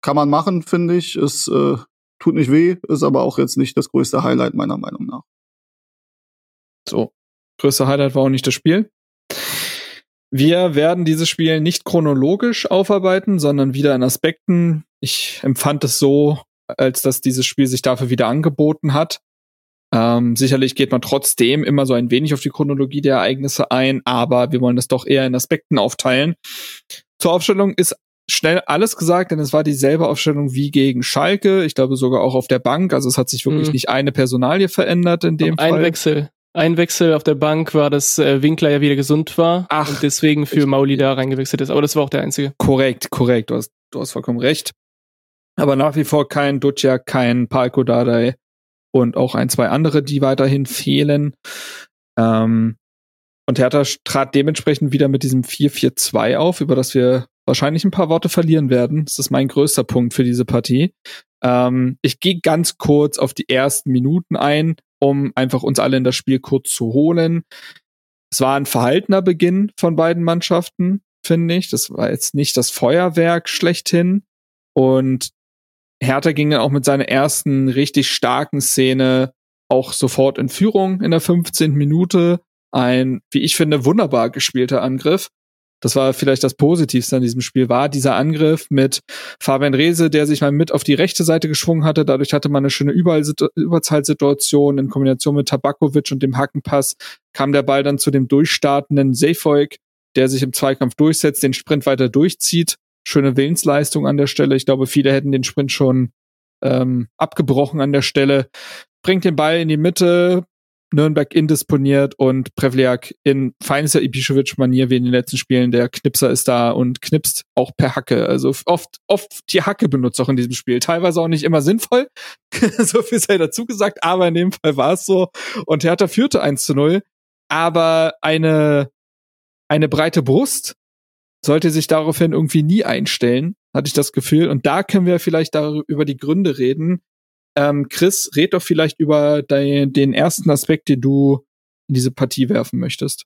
kann man machen, finde ich. Es äh, tut nicht weh, ist aber auch jetzt nicht das größte Highlight meiner Meinung nach. So, größte Highlight war auch nicht das Spiel. Wir werden dieses Spiel nicht chronologisch aufarbeiten, sondern wieder in Aspekten. Ich empfand es so, als dass dieses Spiel sich dafür wieder angeboten hat. Ähm, sicherlich geht man trotzdem immer so ein wenig auf die Chronologie der Ereignisse ein, aber wir wollen das doch eher in Aspekten aufteilen. Zur Aufstellung ist schnell alles gesagt, denn es war dieselbe Aufstellung wie gegen Schalke. Ich glaube sogar auch auf der Bank. Also es hat sich wirklich mhm. nicht eine Personalie verändert in dem Fall. Ein Wechsel. Ein Wechsel auf der Bank war, dass äh, Winkler ja wieder gesund war Ach, und deswegen für Mauli da reingewechselt ist. Aber das war auch der einzige. Korrekt, korrekt. Du hast, du hast vollkommen recht. Aber nach wie vor kein Ducia, kein Palko Dardai und auch ein, zwei andere, die weiterhin fehlen. Ähm, und Hertha trat dementsprechend wieder mit diesem 4-4-2 auf, über das wir wahrscheinlich ein paar Worte verlieren werden. Das ist mein größter Punkt für diese Partie. Ähm, ich gehe ganz kurz auf die ersten Minuten ein, um einfach uns alle in das Spiel kurz zu holen. Es war ein verhaltener Beginn von beiden Mannschaften, finde ich. Das war jetzt nicht das Feuerwerk schlechthin. Und Hertha ging dann auch mit seiner ersten richtig starken Szene auch sofort in Führung in der 15. Minute. Ein, wie ich finde, wunderbar gespielter Angriff das war vielleicht das Positivste an diesem Spiel, war dieser Angriff mit Fabian Rehse, der sich mal mit auf die rechte Seite geschwungen hatte. Dadurch hatte man eine schöne Überzahlsituation in Kombination mit Tabakovic und dem Hackenpass kam der Ball dann zu dem durchstartenden Seyfoik, der sich im Zweikampf durchsetzt, den Sprint weiter durchzieht. Schöne Willensleistung an der Stelle. Ich glaube, viele hätten den Sprint schon ähm, abgebrochen an der Stelle. Bringt den Ball in die Mitte, Nürnberg indisponiert und Prevliak in feinster Ibišević-Manier wie in den letzten Spielen. Der Knipser ist da und knipst auch per Hacke. Also oft, oft die Hacke benutzt auch in diesem Spiel. Teilweise auch nicht immer sinnvoll. so viel sei dazu gesagt, aber in dem Fall war es so. Und Hertha führte 1 zu 0. Aber eine, eine breite Brust sollte sich daraufhin irgendwie nie einstellen, hatte ich das Gefühl. Und da können wir vielleicht darüber über die Gründe reden, ähm, Chris, red doch vielleicht über de den ersten Aspekt, den du in diese Partie werfen möchtest.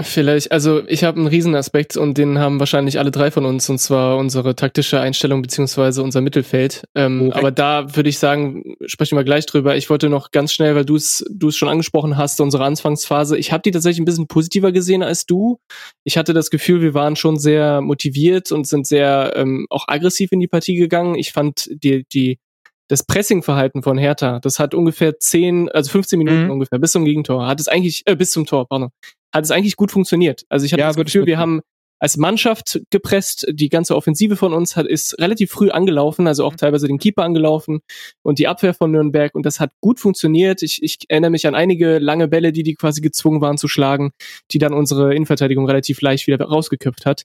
Vielleicht, also ich habe einen Riesenaspekt und den haben wahrscheinlich alle drei von uns, und zwar unsere taktische Einstellung beziehungsweise unser Mittelfeld. Ähm, aber da würde ich sagen, sprechen wir gleich drüber. Ich wollte noch ganz schnell, weil du es du es schon angesprochen hast, unsere Anfangsphase. Ich habe die tatsächlich ein bisschen positiver gesehen als du. Ich hatte das Gefühl, wir waren schon sehr motiviert und sind sehr ähm, auch aggressiv in die Partie gegangen. Ich fand die die das Pressingverhalten von Hertha, das hat ungefähr 10, also 15 Minuten mhm. ungefähr bis zum Gegentor, hat es eigentlich, äh, bis zum Tor, pardon, hat es eigentlich gut funktioniert. Also ich hatte ja, das Gefühl, wir haben als Mannschaft gepresst, die ganze Offensive von uns hat, ist relativ früh angelaufen, also auch mhm. teilweise den Keeper angelaufen und die Abwehr von Nürnberg und das hat gut funktioniert. Ich, ich erinnere mich an einige lange Bälle, die die quasi gezwungen waren zu schlagen, die dann unsere Innenverteidigung relativ leicht wieder rausgeköpft hat.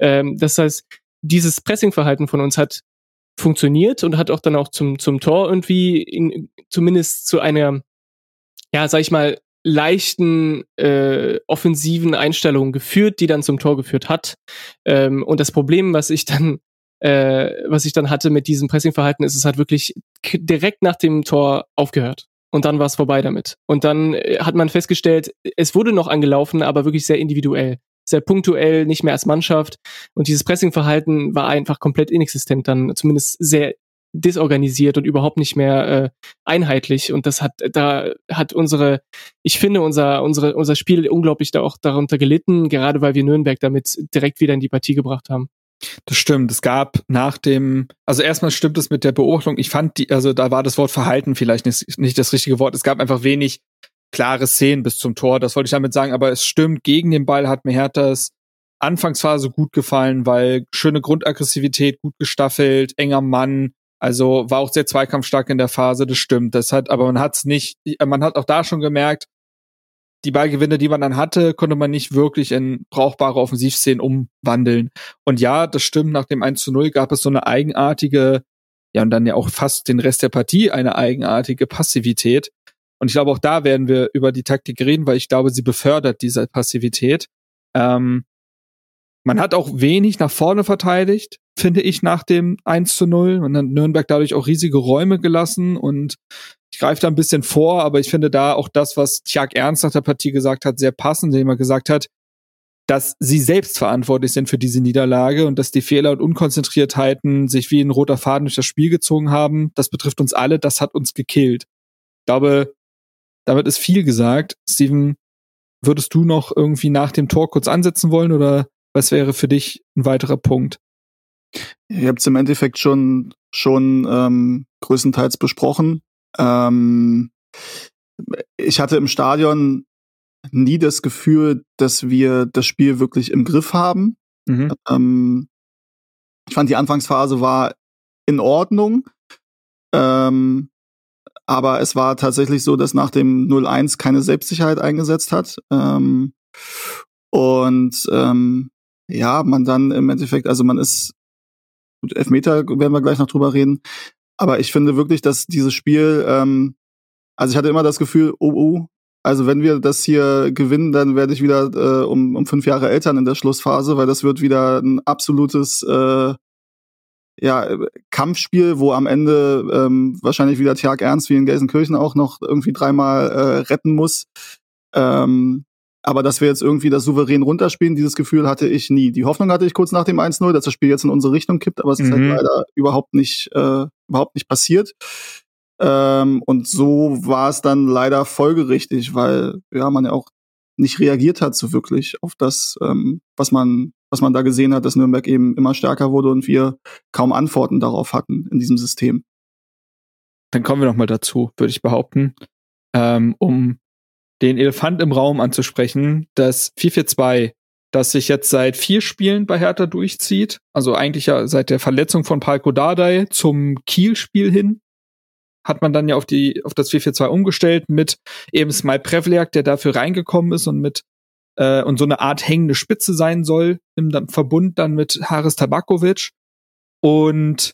Ähm, das heißt, dieses Pressingverhalten von uns hat funktioniert und hat auch dann auch zum, zum Tor irgendwie in, zumindest zu einer, ja, sag ich mal, leichten äh, offensiven Einstellung geführt, die dann zum Tor geführt hat. Ähm, und das Problem, was ich dann äh, was ich dann hatte mit diesem Pressingverhalten, ist es hat wirklich direkt nach dem Tor aufgehört. Und dann war es vorbei damit. Und dann äh, hat man festgestellt, es wurde noch angelaufen, aber wirklich sehr individuell. Sehr punktuell, nicht mehr als Mannschaft. Und dieses Pressingverhalten war einfach komplett inexistent dann, zumindest sehr disorganisiert und überhaupt nicht mehr äh, einheitlich. Und das hat, da hat unsere, ich finde, unser, unsere, unser Spiel unglaublich da auch darunter gelitten, gerade weil wir Nürnberg damit direkt wieder in die Partie gebracht haben. Das stimmt. Es gab nach dem, also erstmal stimmt es mit der Beobachtung. Ich fand die, also da war das Wort Verhalten vielleicht nicht, nicht das richtige Wort. Es gab einfach wenig klare Szenen bis zum Tor. Das wollte ich damit sagen. Aber es stimmt, gegen den Ball hat mir Herthas Anfangsphase gut gefallen, weil schöne Grundaggressivität, gut gestaffelt, enger Mann, also war auch sehr zweikampfstark in der Phase, das stimmt. Das hat, aber man hat es nicht, man hat auch da schon gemerkt, die Ballgewinne, die man dann hatte, konnte man nicht wirklich in brauchbare Offensivszenen umwandeln. Und ja, das stimmt, nach dem 1 zu 0 gab es so eine eigenartige, ja, und dann ja auch fast den Rest der Partie eine eigenartige Passivität. Und ich glaube, auch da werden wir über die Taktik reden, weil ich glaube, sie befördert diese Passivität. Ähm, man hat auch wenig nach vorne verteidigt, finde ich, nach dem 1 zu 0. Man hat Nürnberg dadurch auch riesige Räume gelassen und ich greife da ein bisschen vor, aber ich finde da auch das, was Tjag Ernst nach der Partie gesagt hat, sehr passend, indem er gesagt hat, dass sie selbst verantwortlich sind für diese Niederlage und dass die Fehler und Unkonzentriertheiten sich wie ein roter Faden durch das Spiel gezogen haben. Das betrifft uns alle, das hat uns gekillt. Ich glaube, damit ist viel gesagt. Steven, würdest du noch irgendwie nach dem Tor kurz ansetzen wollen oder was wäre für dich ein weiterer Punkt? Ihr habt es im Endeffekt schon, schon ähm, größtenteils besprochen. Ähm, ich hatte im Stadion nie das Gefühl, dass wir das Spiel wirklich im Griff haben. Mhm. Ähm, ich fand, die Anfangsphase war in Ordnung. Ähm, aber es war tatsächlich so, dass nach dem 0-1 keine Selbstsicherheit eingesetzt hat. Ähm, und ähm, ja, man dann im Endeffekt, also man ist, gut, Elfmeter werden wir gleich noch drüber reden, aber ich finde wirklich, dass dieses Spiel, ähm, also ich hatte immer das Gefühl, oh, oh, also wenn wir das hier gewinnen, dann werde ich wieder äh, um, um fünf Jahre Eltern in der Schlussphase, weil das wird wieder ein absolutes äh, ja, Kampfspiel, wo am Ende ähm, wahrscheinlich wieder Tjag Ernst wie in Gelsenkirchen auch noch irgendwie dreimal äh, retten muss. Ähm, aber dass wir jetzt irgendwie das souverän runterspielen, dieses Gefühl hatte ich nie. Die Hoffnung hatte ich kurz nach dem 1-0, dass das Spiel jetzt in unsere Richtung kippt, aber es ist halt mhm. halt leider überhaupt nicht, äh, überhaupt nicht passiert. Ähm, und so war es dann leider folgerichtig, weil ja man ja auch nicht reagiert hat so wirklich auf das, ähm, was man, was man da gesehen hat, dass Nürnberg eben immer stärker wurde und wir kaum Antworten darauf hatten in diesem System. Dann kommen wir noch mal dazu, würde ich behaupten, ähm, um den Elefant im Raum anzusprechen, das 442, das sich jetzt seit vier Spielen bei Hertha durchzieht, also eigentlich ja seit der Verletzung von Palko Dardai zum Kiel-Spiel hin, hat man dann ja auf die auf das 442 umgestellt mit eben Smile Prevliak, der dafür reingekommen ist und mit äh, und so eine Art hängende Spitze sein soll im Verbund dann mit Haris Tabakovic und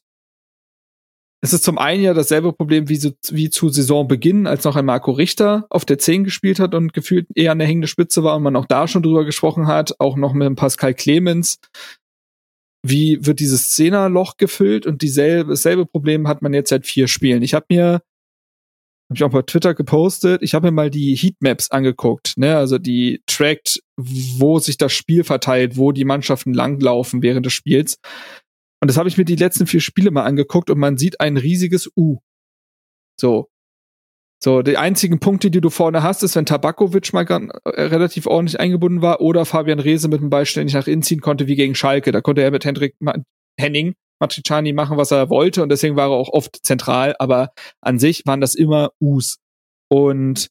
es ist zum einen ja dasselbe Problem wie, so, wie zu Saisonbeginn, als noch ein Marco Richter auf der 10 gespielt hat und gefühlt eher eine hängende Spitze war und man auch da schon drüber gesprochen hat, auch noch mit Pascal Clemens. Wie wird dieses Zehnerloch gefüllt? Und dieselbe, dasselbe Problem hat man jetzt seit vier Spielen. Ich habe mir, habe ich auch bei Twitter gepostet, ich habe mir mal die Heatmaps angeguckt, ne? Also die trackt, wo sich das Spiel verteilt, wo die Mannschaften langlaufen während des Spiels. Und das habe ich mir die letzten vier Spiele mal angeguckt und man sieht ein riesiges U. So. So, die einzigen Punkte, die du vorne hast, ist, wenn Tabakovic mal äh, relativ ordentlich eingebunden war oder Fabian Rehse mit dem Ball ständig nach innen ziehen konnte, wie gegen Schalke. Da konnte er mit Hendrik Henning Matriciani machen, was er wollte und deswegen war er auch oft zentral, aber an sich waren das immer Us. Und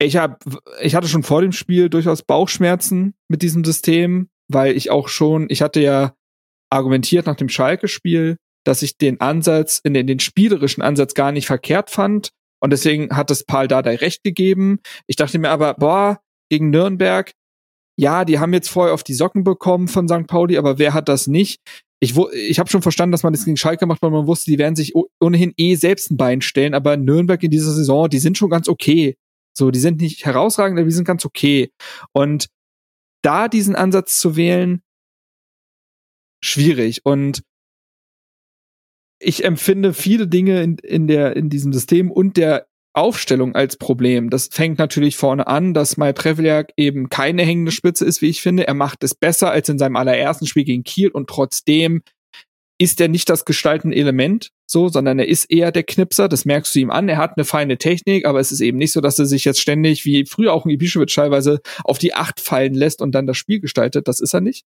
ich hab, ich hatte schon vor dem Spiel durchaus Bauchschmerzen mit diesem System, weil ich auch schon, ich hatte ja argumentiert nach dem Schalke-Spiel, dass ich den Ansatz, in den, den spielerischen Ansatz gar nicht verkehrt fand. Und deswegen hat es Paul Dardai recht gegeben. Ich dachte mir aber, boah, gegen Nürnberg, ja, die haben jetzt vorher auf die Socken bekommen von St. Pauli, aber wer hat das nicht? Ich, ich habe schon verstanden, dass man das gegen Schalke macht, weil man wusste, die werden sich ohnehin eh selbst ein Bein stellen, aber Nürnberg in dieser Saison, die sind schon ganz okay. So, die sind nicht herausragend, aber die sind ganz okay. Und da diesen Ansatz zu wählen, schwierig. Und ich empfinde viele Dinge in, in, der, in diesem System und der Aufstellung als Problem. Das fängt natürlich vorne an, dass Mai Prevliak eben keine hängende Spitze ist, wie ich finde. Er macht es besser als in seinem allerersten Spiel gegen Kiel und trotzdem ist er nicht das gestaltende Element, so, sondern er ist eher der Knipser. Das merkst du ihm an. Er hat eine feine Technik, aber es ist eben nicht so, dass er sich jetzt ständig, wie früher auch ein Ibišević teilweise, auf die Acht fallen lässt und dann das Spiel gestaltet. Das ist er nicht.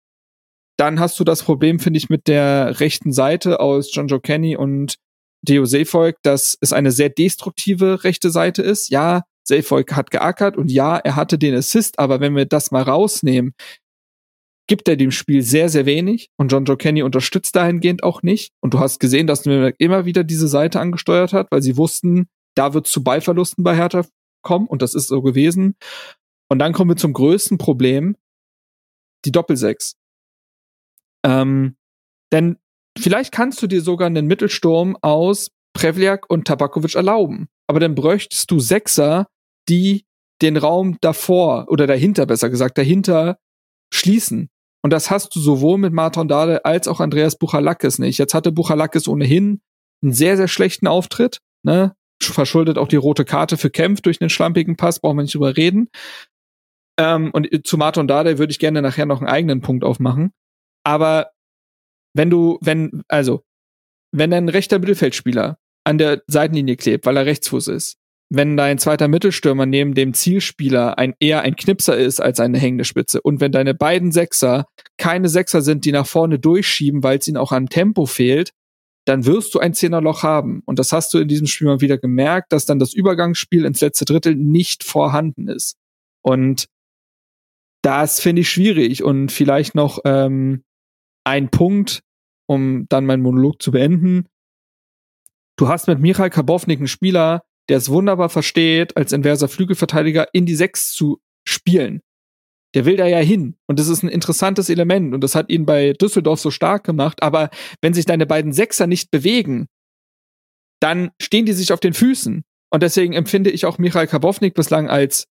Dann hast du das Problem, finde ich, mit der rechten Seite aus John Joe Kenny und Deo Seefolk, dass es eine sehr destruktive rechte Seite ist. Ja, Seefolk hat geackert und ja, er hatte den Assist, aber wenn wir das mal rausnehmen, gibt er dem Spiel sehr, sehr wenig und John Joe Kenny unterstützt dahingehend auch nicht. Und du hast gesehen, dass Nürnberg immer wieder diese Seite angesteuert hat, weil sie wussten, da wird zu Ballverlusten bei Hertha kommen und das ist so gewesen. Und dann kommen wir zum größten Problem, die Doppelsechs. Ähm, denn vielleicht kannst du dir sogar einen Mittelsturm aus Prevliak und Tabakovic erlauben. Aber dann bräuchtest du Sechser, die den Raum davor oder dahinter, besser gesagt, dahinter schließen. Und das hast du sowohl mit Martin Dade als auch Andreas Buchalakis nicht. Jetzt hatte Buchalakis ohnehin einen sehr, sehr schlechten Auftritt, ne? Verschuldet auch die rote Karte für Kempf durch einen schlampigen Pass, brauchen wir nicht drüber reden. Ähm, und zu Martin Dade würde ich gerne nachher noch einen eigenen Punkt aufmachen. Aber wenn du, wenn, also, wenn ein rechter Mittelfeldspieler an der Seitenlinie klebt, weil er Rechtsfuß ist, wenn dein zweiter Mittelstürmer neben dem Zielspieler ein, eher ein Knipser ist als eine hängende Spitze und wenn deine beiden Sechser keine Sechser sind, die nach vorne durchschieben, weil es ihnen auch an Tempo fehlt, dann wirst du ein Zehnerloch haben. Und das hast du in diesem Spiel mal wieder gemerkt, dass dann das Übergangsspiel ins letzte Drittel nicht vorhanden ist. Und das finde ich schwierig. Und vielleicht noch ähm, ein Punkt, um dann meinen Monolog zu beenden. Du hast mit Michael Kabownik einen Spieler, der es wunderbar versteht, als inverser Flügelverteidiger in die Sechs zu spielen. Der will da ja hin. Und das ist ein interessantes Element. Und das hat ihn bei Düsseldorf so stark gemacht. Aber wenn sich deine beiden Sechser nicht bewegen, dann stehen die sich auf den Füßen. Und deswegen empfinde ich auch Michael Kabownik bislang als,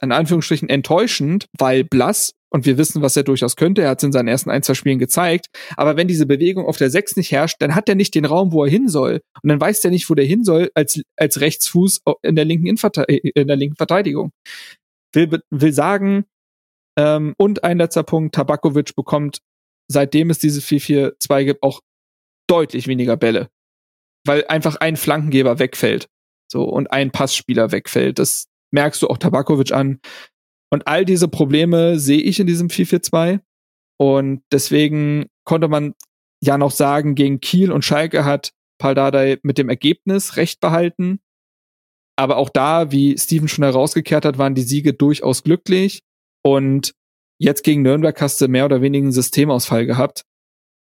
in Anführungsstrichen, enttäuschend, weil blass und wir wissen, was er durchaus könnte. Er hat es in seinen ersten ein, zwei Spielen gezeigt. Aber wenn diese Bewegung auf der Sechs nicht herrscht, dann hat er nicht den Raum, wo er hin soll. Und dann weiß er nicht, wo der hin soll, als, als Rechtsfuß in der linken, in der linken Verteidigung. Will, will sagen, ähm, und ein letzter Punkt, Tabakovic bekommt, seitdem es diese 4-4-2 gibt, auch deutlich weniger Bälle. Weil einfach ein Flankengeber wegfällt. So, und ein Passspieler wegfällt. Das merkst du auch Tabakovic an. Und all diese Probleme sehe ich in diesem 4-4-2. Und deswegen konnte man ja noch sagen, gegen Kiel und Schalke hat Paldadei mit dem Ergebnis recht behalten. Aber auch da, wie Steven schon herausgekehrt hat, waren die Siege durchaus glücklich. Und jetzt gegen Nürnberg hast du mehr oder weniger einen Systemausfall gehabt.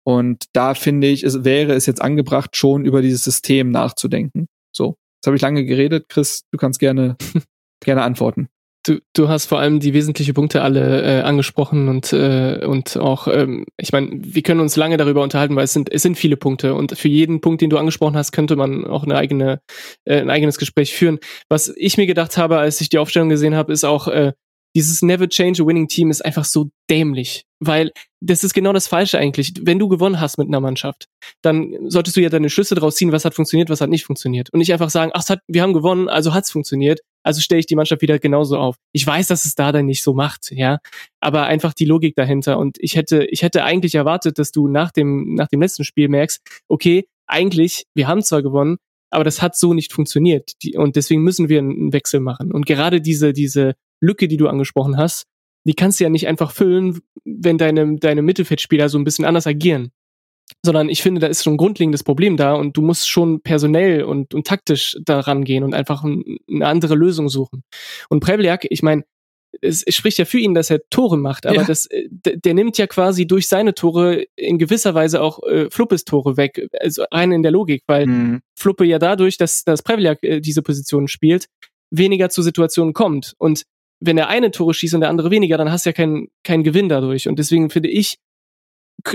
Und da finde ich, es wäre es jetzt angebracht, schon über dieses System nachzudenken. So, jetzt habe ich lange geredet. Chris, du kannst gerne, gerne antworten. Du, du hast vor allem die wesentlichen Punkte alle äh, angesprochen und äh, und auch ähm, ich meine wir können uns lange darüber unterhalten weil es sind es sind viele Punkte und für jeden Punkt den du angesprochen hast könnte man auch eine eigene äh, ein eigenes Gespräch führen was ich mir gedacht habe als ich die Aufstellung gesehen habe ist auch äh, dieses Never Change a Winning Team ist einfach so dämlich, weil das ist genau das Falsche eigentlich. Wenn du gewonnen hast mit einer Mannschaft, dann solltest du ja deine Schlüsse draus ziehen, was hat funktioniert, was hat nicht funktioniert. Und nicht einfach sagen, ach, hat, wir haben gewonnen, also hat's funktioniert, also stelle ich die Mannschaft wieder genauso auf. Ich weiß, dass es da dann nicht so macht, ja, aber einfach die Logik dahinter. Und ich hätte, ich hätte eigentlich erwartet, dass du nach dem, nach dem letzten Spiel merkst, okay, eigentlich, wir haben zwar gewonnen, aber das hat so nicht funktioniert. Und deswegen müssen wir einen Wechsel machen. Und gerade diese, diese Lücke, die du angesprochen hast, die kannst du ja nicht einfach füllen, wenn deine, deine Mittelfeldspieler so ein bisschen anders agieren. Sondern ich finde, da ist schon ein grundlegendes Problem da und du musst schon personell und, und taktisch daran gehen und einfach ein, eine andere Lösung suchen. Und Prevliak, ich meine, es, es spricht ja für ihn, dass er Tore macht, aber ja. das, äh, der, der nimmt ja quasi durch seine Tore in gewisser Weise auch äh, Fluppes Tore weg, also rein in der Logik, weil mhm. Fluppe ja dadurch, dass, dass Prevliak äh, diese Position spielt, weniger zu Situationen kommt. Und wenn der eine Tore schießt und der andere weniger, dann hast du ja keinen keinen Gewinn dadurch. Und deswegen finde ich,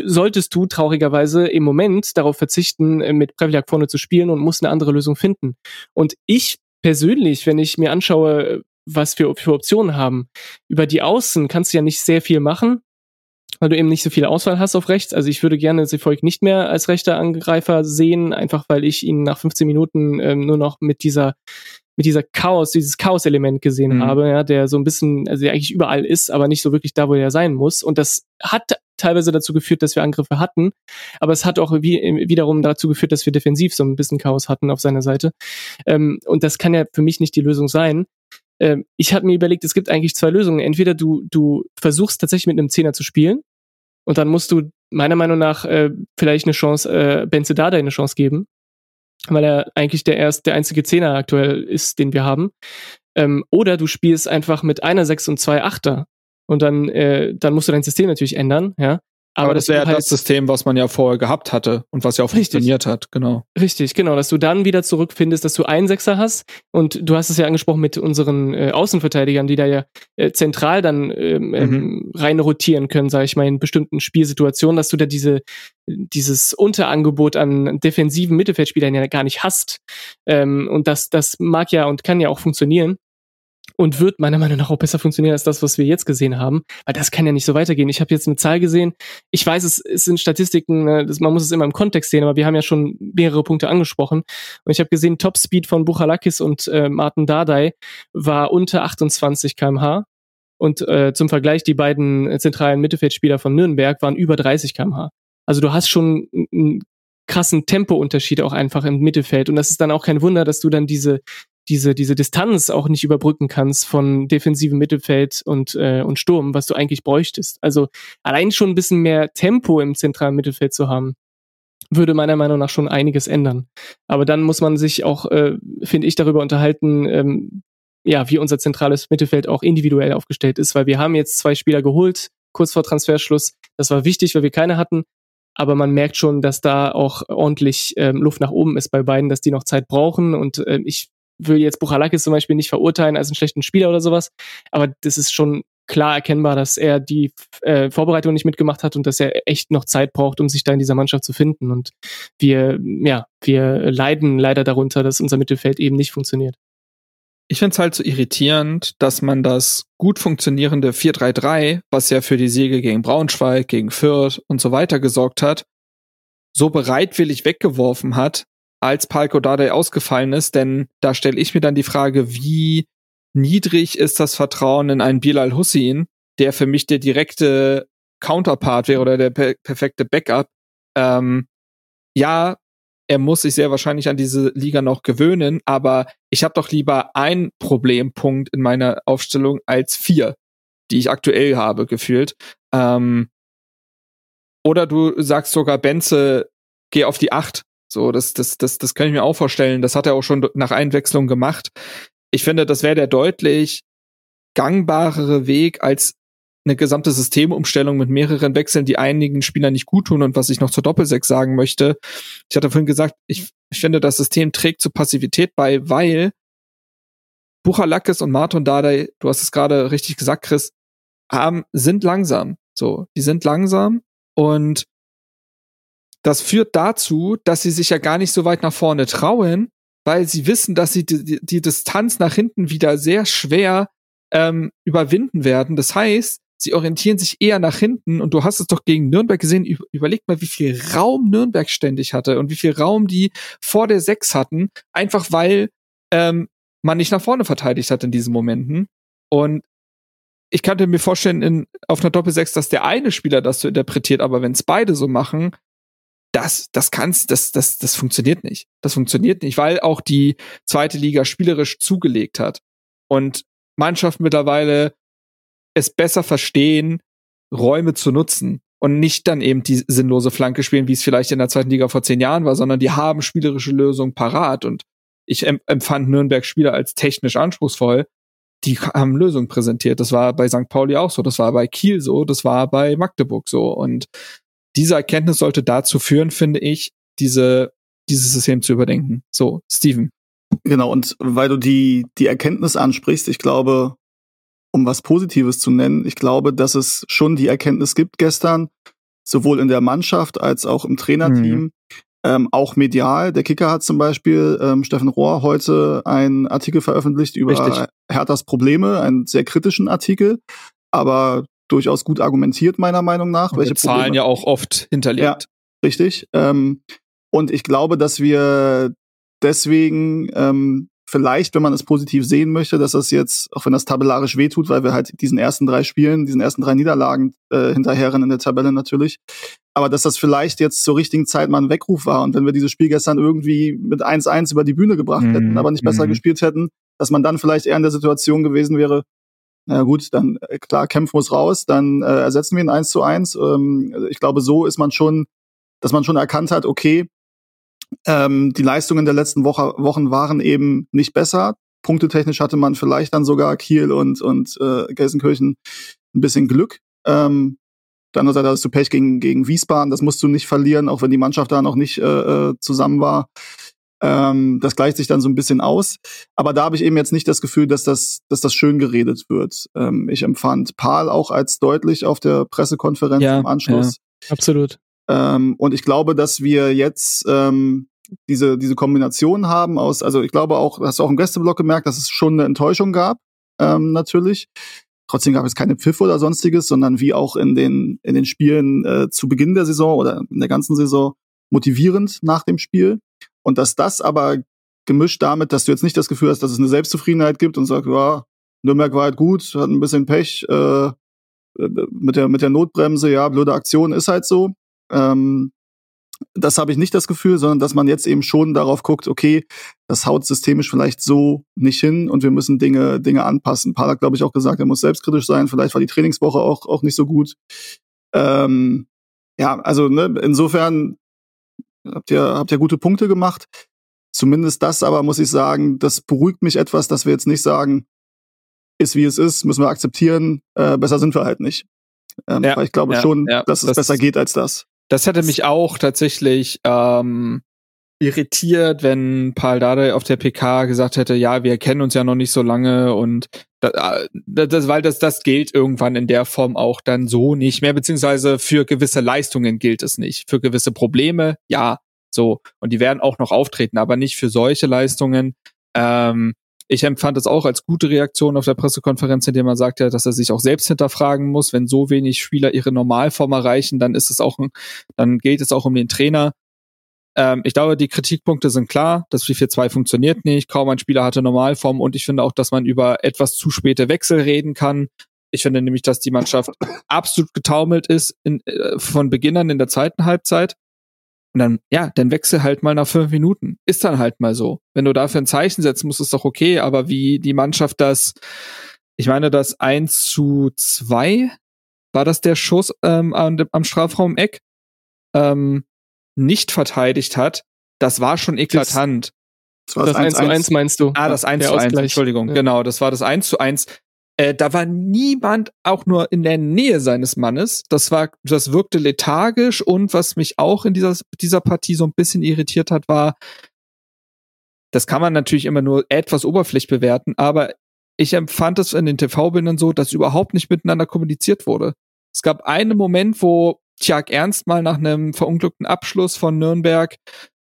solltest du traurigerweise im Moment darauf verzichten, äh, mit Prevliak vorne zu spielen und musst eine andere Lösung finden. Und ich persönlich, wenn ich mir anschaue, was wir für Optionen haben, über die Außen kannst du ja nicht sehr viel machen, weil du eben nicht so viel Auswahl hast auf rechts. Also ich würde gerne Sefolk nicht mehr als rechter Angreifer sehen, einfach weil ich ihn nach 15 Minuten ähm, nur noch mit dieser mit dieser Chaos, dieses Chaos-Element gesehen Mhm. habe, ja, der so ein bisschen, also der eigentlich überall ist, aber nicht so wirklich da, wo er sein muss. Und das hat teilweise dazu geführt, dass wir Angriffe hatten, aber es hat auch wie, wiederum dazu geführt, dass wir defensiv so ein bisschen Chaos hatten auf seiner Seite. Ähm, und das kann ja für mich nicht die Lösung sein. Ähm, ich habe mir überlegt, es gibt eigentlich zwei Lösungen. Entweder du, du versuchst tatsächlich mit einem Zehner zu spielen und dann musst du meiner Meinung nach äh, vielleicht eine Chance, äh, Ben Sedada eine Chance geben, weil er eigentlich der erst der einzige Zehner aktuell ist, den wir haben. Ähm, oder du spielst einfach mit einer Sechs und zwei Achter und dann, äh, dann musst du dein System natürlich ändern, ja. Aber, das dass du wäre halt- das System, was man ja vorher gehabt hatte und was ja auch Richtig. funktioniert hat, genau. Richtig, genau, dass du dann wieder zurückfindest, dass du einen Sechser hast und du hast es ja angesprochen mit unseren äh, Außenverteidigern, die da ja äh, zentral dann ähm, ähm, rein rotieren können, sage ich mal, in bestimmten Spielsituationen, dass du da diese dieses Unterangebot an defensiven Mittelfeldspielern ja gar nicht hast. Ähm, und das, das mag ja und kann ja auch funktionieren und wird meiner Meinung nach auch besser funktionieren als das, was wir jetzt gesehen haben, weil das kann ja nicht so weitergehen. Ich habe jetzt eine Zahl gesehen. Ich weiß, es, es sind Statistiken, ne, man muss es immer im Kontext sehen, aber wir haben ja schon mehrere Punkte angesprochen. Und ich habe gesehen, Topspeed von Buchalakis und äh, Martin Dardai war unter 28 km/h. Und äh, zum Vergleich, die beiden zentralen Mittelfeldspieler von Nürnberg waren über 30 km/h. Also du hast schon einen krassen Tempounterschied auch einfach im Mittelfeld. Und das ist dann auch kein Wunder, dass du dann diese diese, diese Distanz auch nicht überbrücken kannst von defensivem Mittelfeld und, äh, und Sturm, was du eigentlich bräuchtest. Also allein schon ein bisschen mehr Tempo im zentralen Mittelfeld zu haben, würde meiner Meinung nach schon einiges ändern. Aber dann muss man sich auch, äh, finde ich, darüber unterhalten, ähm, ja, wie unser zentrales Mittelfeld auch individuell aufgestellt ist, weil wir haben jetzt zwei Spieler geholt, kurz vor Transferschluss. Das war wichtig, weil wir keine hatten. Aber man merkt schon, dass da auch ordentlich ähm, Luft nach oben ist bei beiden, dass die noch Zeit brauchen. Und ähm, ich will jetzt Buchalakis zum Beispiel nicht verurteilen als einen schlechten Spieler oder sowas, aber das ist schon klar erkennbar, dass er die äh, Vorbereitung nicht mitgemacht hat und dass er echt noch Zeit braucht, um sich da in dieser Mannschaft zu finden. Und wir, ja, wir leiden leider darunter, dass unser Mittelfeld eben nicht funktioniert. Ich find's halt so irritierend, dass man das gut funktionierende 4-3-3, was ja für die Siege gegen Braunschweig, gegen Fürth und so weiter gesorgt hat, so bereitwillig weggeworfen hat, als Palko Dardai ausgefallen ist, denn da stelle ich mir dann die Frage, wie niedrig ist das Vertrauen in einen Bilal Hussein, der für mich der direkte Counterpart wäre oder der per perfekte Backup. Ähm, ja, er muss sich sehr wahrscheinlich an diese Liga noch gewöhnen, aber ich habe doch lieber einen Problempunkt in meiner Aufstellung als vier, die ich aktuell habe, gefühlt. Ähm, oder du sagst sogar, Benze, geh auf die acht. So, das, das, das, das kann ich mir auch vorstellen. Das hat er auch schon nach Einwechslung gemacht. Ich finde, das wäre der deutlich gangbarere Weg als eine gesamte Systemumstellung mit mehreren Wechseln, die einigen Spielern nicht gut tun und was ich noch zur Doppelsechs sagen möchte. Ich hatte vorhin gesagt, ich, ich finde, das System trägt zur Passivität bei, weil Buchalakis und Martin Dardai, du hast es gerade richtig gesagt, Chris, haben, sind langsam. So, die sind langsam und das führt dazu, dass sie sich ja gar nicht so weit nach vorne trauen, weil sie wissen, dass sie die, die, Distanz nach hinten wieder sehr schwer ähm, überwinden werden. Das heißt, sie orientieren sich eher nach hinten und du hast es doch gegen Nürnberg gesehen. Überleg mal, wie viel Raum Nürnberg ständig hatte und wie viel Raum die vor der Sechs hatten, einfach weil ähm, man nicht nach vorne verteidigt hat in diesen Momenten. Und ich könnte mir vorstellen, in, auf einer Doppelsechs, dass der eine Spieler das so interpretiert, aber wenn es beide so machen, das, das kann's, das, das, das funktioniert nicht. Das funktioniert nicht, weil auch die zweite Liga spielerisch zugelegt hat. Und Mannschaften mittlerweile es besser verstehen, Räume zu nutzen und nicht dann eben die sinnlose Flanke spielen, wie es vielleicht in der zweiten Liga vor zehn Jahren war, sondern die haben spielerische Lösungen parat und ich empfand Nürnberg Spieler als technisch anspruchsvoll. Die haben Lösungen präsentiert. Das war bei St. Pauli auch so, das war bei Kiel so, das war bei Magdeburg so und diese Erkenntnis sollte dazu führen, finde ich, diese, dieses System zu überdenken. So, Steven. Genau, und weil du die, die Erkenntnis ansprichst, ich glaube, um was Positives zu nennen, ich glaube, dass es schon die Erkenntnis gibt gestern, sowohl in der Mannschaft als auch im Trainerteam, mhm. ähm, auch medial. Der Kicker hat zum Beispiel, ähm, Steffen Rohr, heute einen Artikel veröffentlicht über Richtig. Herthas Probleme, einen sehr kritischen Artikel, aber durchaus gut argumentiert, meiner Meinung nach. Und welche Zahlen Probleme. ja auch oft hinterlegt. Ja, richtig. Ähm, und ich glaube, dass wir deswegen ähm, vielleicht, wenn man es positiv sehen möchte, dass das jetzt, auch wenn das tabellarisch wehtut, weil wir halt diesen ersten drei Spielen, diesen ersten drei Niederlagen äh, hinterherrennen in der Tabelle natürlich, aber dass das vielleicht jetzt zur richtigen Zeit mal ein Weckruf war und wenn wir dieses Spiel gestern irgendwie mit 1-1 über die Bühne gebracht mhm. hätten, aber nicht besser mhm. gespielt hätten, dass man dann vielleicht eher in der Situation gewesen wäre, na gut, dann äh, klar, Kempf muss raus, dann äh, ersetzen wir ihn eins zu eins. Ähm, ich glaube, so ist man schon, dass man schon erkannt hat, okay, ähm, die Leistungen der letzten Woche, Wochen waren eben nicht besser. Punktetechnisch hatte man vielleicht dann sogar Kiel und, und äh, Gelsenkirchen ein bisschen Glück. Ähm, dann hast du Pech gegen, gegen Wiesbaden, das musst du nicht verlieren, auch wenn die Mannschaft da noch nicht äh, äh zusammen war. Ähm, das gleicht sich dann so ein bisschen aus. Aber da habe ich eben jetzt nicht das Gefühl, dass das, dass das schön geredet wird. Ähm, ich empfand Paul auch als deutlich auf der Pressekonferenz ja, im Anschluss. Ja, absolut. Ähm, und ich glaube, dass wir jetzt ähm, diese, diese Kombination haben aus, also ich glaube auch, hast du auch im Gästeblock gemerkt, dass es schon eine Enttäuschung gab, ähm, natürlich. Trotzdem gab es keine Pfiff oder sonstiges, sondern wie auch in den, in den Spielen äh, zu Beginn der Saison oder in der ganzen Saison motivierend nach dem Spiel. Und dass das aber gemischt damit, dass du jetzt nicht das Gefühl hast, dass es eine Selbstzufriedenheit gibt und sagst, ja, Nürnberg war halt gut, hat ein bisschen Pech äh, mit der mit der Notbremse, ja, blöde Aktion ist halt so. Ähm, das habe ich nicht das Gefühl, sondern dass man jetzt eben schon darauf guckt, okay, das haut systemisch vielleicht so nicht hin und wir müssen Dinge, Dinge anpassen. Paul hat, glaube ich, auch gesagt, er muss selbstkritisch sein. Vielleicht war die Trainingswoche auch, auch nicht so gut. Ähm, ja, also ne, insofern habt ihr, habt ihr gute Punkte gemacht. Zumindest das aber muss ich sagen, das beruhigt mich etwas, dass wir jetzt nicht sagen, ist wie es ist, müssen wir akzeptieren, äh, besser sind wir halt nicht. Ähm, ja, weil ich glaube ja, schon, ja, dass es das, besser geht als das. Das hätte mich auch tatsächlich ähm, irritiert, wenn Paul Dardai auf der PK gesagt hätte, ja, wir kennen uns ja noch nicht so lange und das, äh, das, weil das, das gilt irgendwann in der Form auch dann so nicht mehr, beziehungsweise für gewisse Leistungen gilt es nicht. Für gewisse Probleme, ja, so. Und die werden auch noch auftreten, aber nicht für solche Leistungen. Ähm, ich empfand es auch als gute Reaktion auf der Pressekonferenz, in der man sagte, dass er sich auch selbst hinterfragen muss, wenn so wenig Spieler ihre Normalform erreichen, dann ist es auch dann geht es auch um den Trainer ähm, ich glaube, die Kritikpunkte sind klar. Das 4-4-2 funktioniert nicht. Kaum ein Spieler hatte Normalform und ich finde auch, dass man über etwas zu späte Wechsel reden kann. Ich finde nämlich, dass die Mannschaft absolut getaumelt ist in, äh, von Beginn an in der zweiten Halbzeit. Und dann, ja, dann wechsel halt mal nach fünf Minuten. Ist dann halt mal so. Wenn du dafür ein Zeichen setzen musst, ist doch okay. Aber wie die Mannschaft das, ich meine, das 1 zu 2, war das der Schuss ähm, am, am Strafraum-Eck? Ähm, nicht verteidigt hat, das war schon eklatant. Das, das, das 1 zu 1 meinst du? Ah, das 1 zu 1, Entschuldigung, ja. genau, das war das 1 zu 1. Äh, da war niemand auch nur in der Nähe seines Mannes. Das war, das wirkte lethargisch und was mich auch in dieser, dieser Partie so ein bisschen irritiert hat, war, das kann man natürlich immer nur etwas oberflächlich bewerten, aber ich empfand es in den TV-Bildern so, dass überhaupt nicht miteinander kommuniziert wurde. Es gab einen Moment, wo Tjag Ernst mal nach einem verunglückten Abschluss von Nürnberg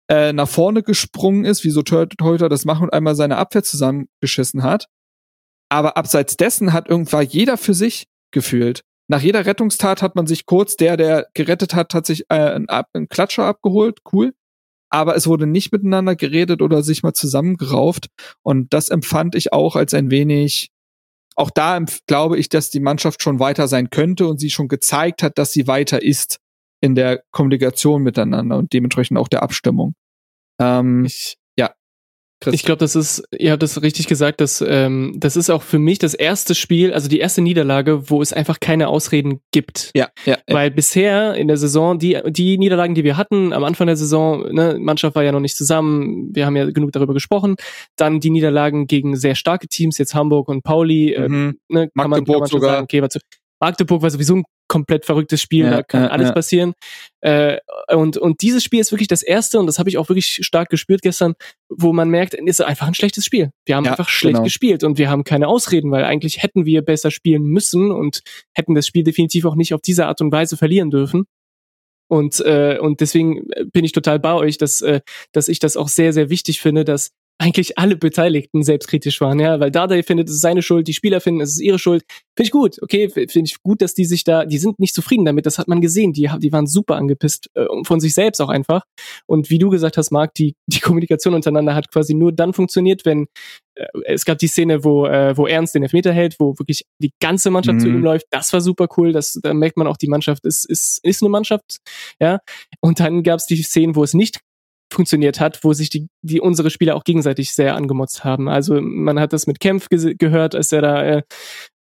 äh, nach vorne gesprungen ist, wie so Torhüter das machen und einmal seine Abwehr zusammengeschissen hat. Aber abseits dessen hat irgendwann jeder für sich gefühlt. Nach jeder Rettungstat hat man sich kurz, der, der gerettet hat, hat sich äh, einen, einen Klatscher abgeholt, cool. Aber es wurde nicht miteinander geredet oder sich mal zusammengerauft. Und das empfand ich auch als ein wenig auch da glaube ich, dass die Mannschaft schon weiter sein könnte und sie schon gezeigt hat, dass sie weiter ist in der Kommunikation miteinander und dementsprechend auch der Abstimmung. Ähm, ich, Chris. Ich glaube, das ist, ihr habt das richtig gesagt, dass ähm, das ist auch für mich das erste Spiel, also die erste Niederlage, wo es einfach keine Ausreden gibt. Ja, ja. Weil ja. bisher in der Saison, die, die Niederlagen, die wir hatten am Anfang der Saison, ne, Mannschaft war ja noch nicht zusammen, wir haben ja genug darüber gesprochen. Dann die Niederlagen gegen sehr starke Teams, jetzt Hamburg und Pauli, äh, mhm. äh, ne, kann man, kann man sogar. sagen, okay, war zu, Magdeburg war sowieso ein komplett verrücktes Spiel, ja, da kann ja, alles ja. passieren. Äh, und, und dieses Spiel ist wirklich das erste, und das habe ich auch wirklich stark gespürt gestern, wo man merkt, es ist einfach ein schlechtes Spiel. Wir haben einfach schlecht genau. gespielt und wir haben keine Ausreden, weil eigentlich hätten wir besser spielen müssen und hätten das Spiel definitiv auch nicht auf diese Art und Weise verlieren dürfen. Und, äh, und deswegen bin ich total bei euch, dass, äh, dass ich das auch sehr, sehr wichtig finde, dass eigentlich alle Beteiligten selbstkritisch waren, ja, weil Dardai findet, es ist seine Schuld, die Spieler finden, es ist ihre Schuld. Finde ich gut, okay, finde ich gut, dass die sich da, die sind nicht zufrieden damit, das hat man gesehen, die, die waren super angepisst, äh, von sich selbst auch einfach. Und wie du gesagt hast, Marc, die, die Kommunikation untereinander hat quasi nur dann funktioniert, wenn äh, es gab die Szene, wo, äh, wo Ernst den Elfmeter hält, wo wirklich die ganze Mannschaft mhm. zu ihm läuft. Das war super cool. Das, da merkt man auch, die Mannschaft ist, ist, ist eine Mannschaft. Ja. Und dann gab es die Szenen, wo es nicht funktioniert hat, wo sich die, die unsere Spieler auch gegenseitig sehr angemotzt haben. Also man hat das mit Kempf ge gehört, als er da äh,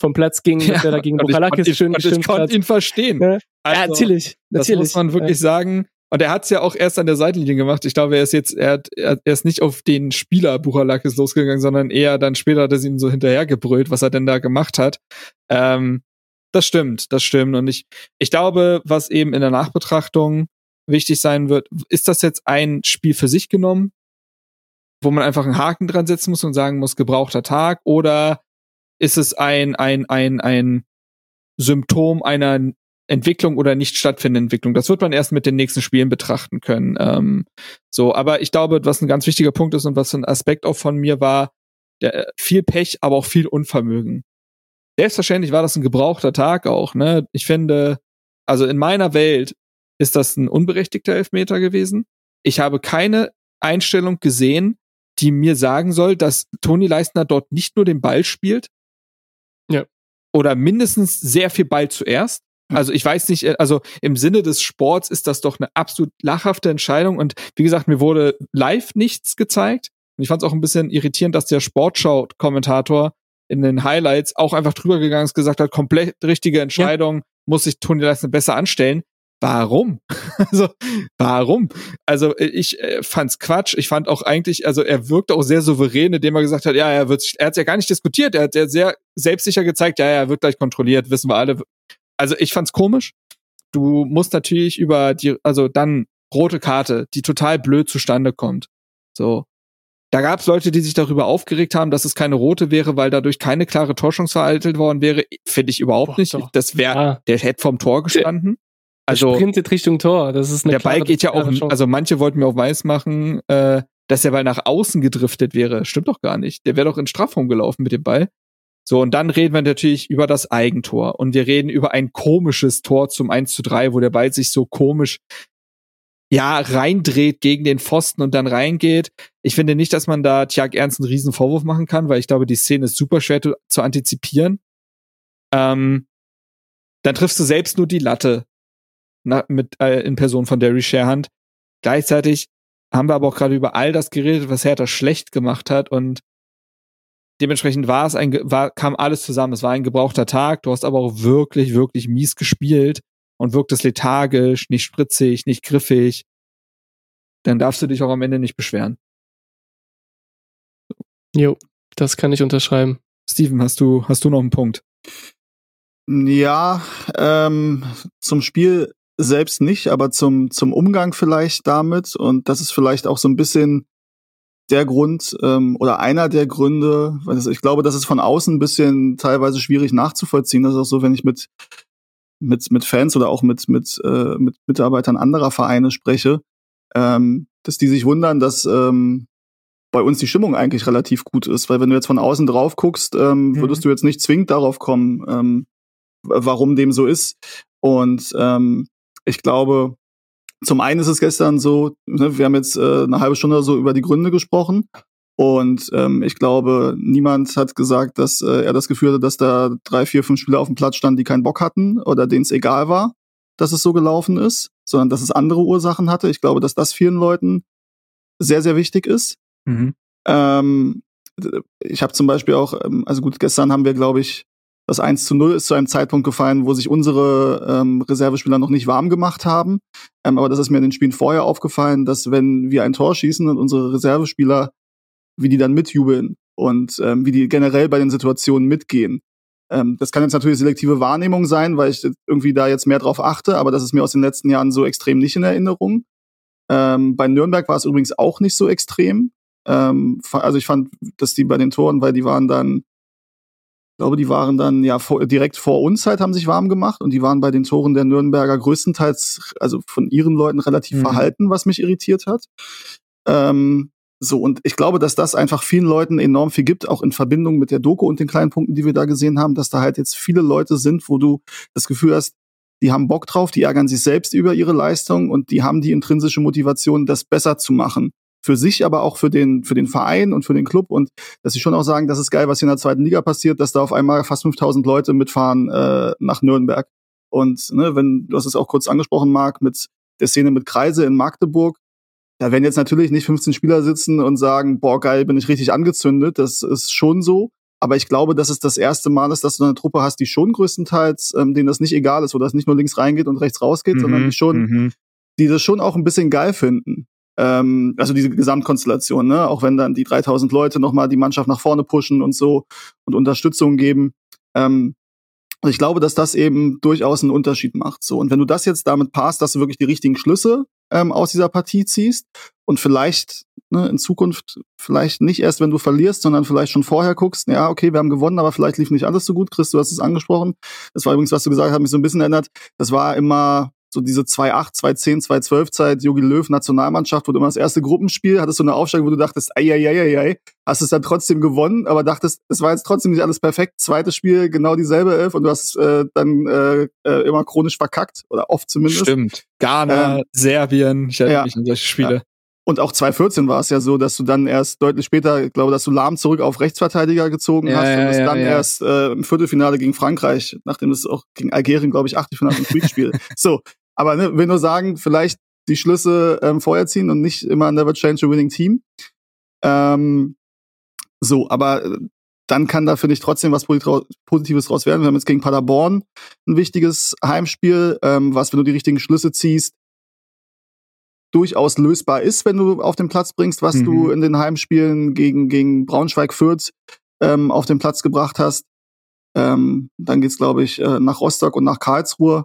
vom Platz ging, ja, dass er da gegen Bukalakis schön gestimmt Ich konnte ihn verstehen. Ja, also, ja natürlich, natürlich. Das muss man wirklich ja. sagen. Und er hat es ja auch erst an der Seitenlinie gemacht. Ich glaube, er ist jetzt, er, hat, er ist nicht auf den Spieler Buchalakis losgegangen, sondern eher dann später hat er ihm so hinterhergebrüllt, was er denn da gemacht hat. Ähm, das stimmt, das stimmt. Und ich, ich glaube, was eben in der Nachbetrachtung wichtig sein wird, ist das jetzt ein Spiel für sich genommen, wo man einfach einen Haken dran setzen muss und sagen muss, gebrauchter Tag, oder ist es ein, ein, ein, ein Symptom einer Entwicklung oder nicht stattfindende Entwicklung? Das wird man erst mit den nächsten Spielen betrachten können. Ähm, so, aber ich glaube, was ein ganz wichtiger Punkt ist und was ein Aspekt auch von mir war, der, viel Pech, aber auch viel Unvermögen. Selbstverständlich war das ein gebrauchter Tag auch, ne? Ich finde, also in meiner Welt ist das ein unberechtigter Elfmeter gewesen. Ich habe keine Einstellung gesehen, die mir sagen soll, dass Toni Leistner dort nicht nur den Ball spielt. Ja. Oder mindestens sehr viel Ball zuerst. Also ich weiß nicht, also im Sinne des Sports ist das doch eine absolut lachhafte Entscheidung. Und wie gesagt, mir wurde live nichts gezeigt. Und ich fand es auch ein bisschen irritierend, dass der Sportschau-Kommentator in den Highlights auch einfach drüber gegangen ist, gesagt hat, komplett richtige Entscheidung, ja. muss sich Toni Leistner besser anstellen warum? also, warum? Also, ich äh, fand's Quatsch. Ich fand auch eigentlich, also er wirkte auch sehr souverän, indem er gesagt hat, ja, er wird, er hat's ja gar nicht diskutiert. Er hat ja sehr selbstsicher gezeigt, ja, er wird gleich kontrolliert, wissen wir alle. Also, ich fand's komisch. Du musst natürlich über die, also dann rote Karte, die total blöd zustande kommt. So. Da gab es Leute, die sich darüber aufgeregt haben, dass es keine rote wäre, weil dadurch keine klare Torschance vereitelt worden wäre. Finde ich überhaupt Boah, nicht. Doch. Das wäre, ah. der hätte vom Tor gestanden. Also sprintet Richtung Tor. Das ist eine der Ball geht ja auch, also manche wollten mir auch weiß machen, äh, dass der Ball nach außen gedriftet wäre. Stimmt doch gar nicht. Der wäre doch in Strafraum gelaufen mit dem Ball. So, und dann reden wir natürlich über das Eigentor. Und wir reden über ein komisches Tor zum 1 zu 3, wo der Ball sich so komisch, ja, reindreht gegen den Pfosten und dann reingeht. Ich finde nicht, dass man da Tjag Ernst einen riesen Vorwurf machen kann, weil ich glaube, die Szene ist super schwer zu, zu antizipieren. Ähm, dann triffst du selbst nur die Latte na, mit äh, in Person von Derry Sharehand. Gleichzeitig haben wir aber auch gerade über all das geredet, was Hertha schlecht gemacht hat und dementsprechend war es ein, war, kam alles zusammen. Es war ein gebrauchter Tag. Du hast aber auch wirklich, wirklich mies gespielt und wirktest lethargisch, nicht spritzig, nicht griffig. Dann darfst du dich auch am Ende nicht beschweren. Jo, das kann ich unterschreiben. Steven, hast du, hast du noch einen Punkt? Ja, ähm, zum Spiel selbst nicht, aber zum, zum Umgang vielleicht damit. Und das ist vielleicht auch so ein bisschen der Grund ähm, oder einer der Gründe, weil ich glaube, das ist von außen ein bisschen teilweise schwierig nachzuvollziehen. Das ist auch so, wenn ich mit, mit, mit Fans oder auch mit, mit, äh, mit Mitarbeitern anderer Vereine spreche, ähm, dass die sich wundern, dass ähm, bei uns die Stimmung eigentlich relativ gut ist. Weil wenn du jetzt von außen drauf guckst, ähm, mhm. würdest du jetzt nicht zwingend darauf kommen, ähm, warum dem so ist. Und ähm, ich glaube, zum einen ist es gestern so, ne, wir haben jetzt äh, eine halbe Stunde so über die Gründe gesprochen. Und ähm, ich glaube, niemand hat gesagt, dass äh, er das Gefühl hatte, dass da drei, vier, fünf Spieler auf dem Platz standen, die keinen Bock hatten oder denen es egal war, dass es so gelaufen ist, sondern dass es andere Ursachen hatte. Ich glaube, dass das vielen Leuten sehr, sehr wichtig ist. Mhm. Ähm, ich habe zum Beispiel auch, ähm, also gut, gestern haben wir, glaube ich, das 1 zu 0 ist zu einem Zeitpunkt gefallen, wo sich unsere ähm, Reservespieler noch nicht warm gemacht haben. Ähm, aber das ist mir in den Spielen vorher aufgefallen, dass wenn wir ein Tor schießen und unsere Reservespieler, wie die dann mitjubeln und ähm, wie die generell bei den Situationen mitgehen. Ähm, das kann jetzt natürlich selektive Wahrnehmung sein, weil ich irgendwie da jetzt mehr drauf achte, aber das ist mir aus den letzten Jahren so extrem nicht in Erinnerung. Ähm, bei Nürnberg war es übrigens auch nicht so extrem. Ähm, also ich fand, dass die bei den Toren, weil die waren dann glaube, die waren dann ja vor, direkt vor uns halt, haben sich warm gemacht und die waren bei den Toren der Nürnberger größtenteils, also von ihren Leuten relativ mhm. verhalten, was mich irritiert hat. Ähm, So, und ich glaube, dass das einfach vielen Leuten enorm viel gibt, auch in Verbindung mit der Doku und den kleinen Punkten, die wir da gesehen haben, dass da halt jetzt viele Leute sind, wo du das Gefühl hast, die haben Bock drauf, die ärgern sich selbst über ihre Leistung und die haben die intrinsische Motivation, das besser zu machen. Für sich, aber auch für den, für den Verein und für den Club und dass sie schon auch sagen, das ist geil, was hier in der zweiten Liga passiert, dass da auf einmal fast 5000 Leute mitfahren äh, nach Nürnberg. Und ne, wenn, du hast es auch kurz angesprochen, Marc, mit der Szene mit Kreise in Magdeburg, da werden jetzt natürlich nicht 15 Spieler sitzen und sagen, boah, geil, bin ich richtig angezündet. Das ist schon so. Aber ich glaube, dass es das erste Mal ist, dass du eine Truppe hast, die schon größtenteils, ähm, denen das nicht egal ist, wo das nicht nur links reingeht und rechts rausgeht, mhm, sondern die schon, mhm. die das schon auch ein bisschen geil finden. Ähm, also diese Gesamtkonstellation, ne? Auch wenn dann die 3000 Leute nochmal die Mannschaft nach vorne pushen und so und Unterstützung geben. Ähm, und ich glaube, dass das eben durchaus einen Unterschied macht. So. Und wenn du das jetzt damit passt, dass du wirklich die richtigen Schlüsse ähm, aus dieser Partie ziehst und vielleicht ne, in Zukunft vielleicht nicht erst, wenn du verlierst, sondern vielleicht schon vorher guckst, ja, okay, wir haben gewonnen, aber vielleicht lief nicht alles so gut. Chris, du hast es angesprochen. Das war übrigens, was du gesagt hast, mich so ein bisschen erinnert. Das war immer so diese 2-8, 2-10, 2-12 Zeit, Jogi Löw, Nationalmannschaft, wurde immer das erste Gruppenspiel, hattest du eine Aufstellung, wo du dachtest, ei, ei, ei, ei, hast es dann trotzdem gewonnen, aber dachtest, es war jetzt trotzdem nicht alles perfekt. Zweites Spiel, genau dieselbe Elf und du hast äh, dann äh, äh, immer chronisch verkackt, oder oft zumindest. Stimmt. Ghana, ähm, Serbien, ich erinnere ja, mich an solche Spiele. Ja. Und auch 2014 war es ja so, dass du dann erst deutlich später, ich glaube, dass du Lahm zurück auf Rechtsverteidiger gezogen ja, hast ja, und es ja, dann erst äh, im Viertelfinale gegen Frankreich, nachdem es auch gegen Algerien, glaube ich, Achtelfinale im Freak-Spiel. so, aber ne, will nur sagen, vielleicht die Schlüsse ähm, vorher ziehen und nicht immer never change a winning team. Ähm, so, aber äh, dann kann da, finde ich, trotzdem was Positives draus werden. Wir haben jetzt gegen Paderborn ein wichtiges Heimspiel, ähm, was, wenn du die richtigen Schlüsse ziehst, durchaus lösbar ist, wenn du auf den Platz bringst, was mhm. du in den Heimspielen gegen, gegen Braunschweig Fürth ähm, auf den Platz gebracht hast. Ähm, dann geht's, glaube ich, äh, nach Rostock und nach Karlsruhe.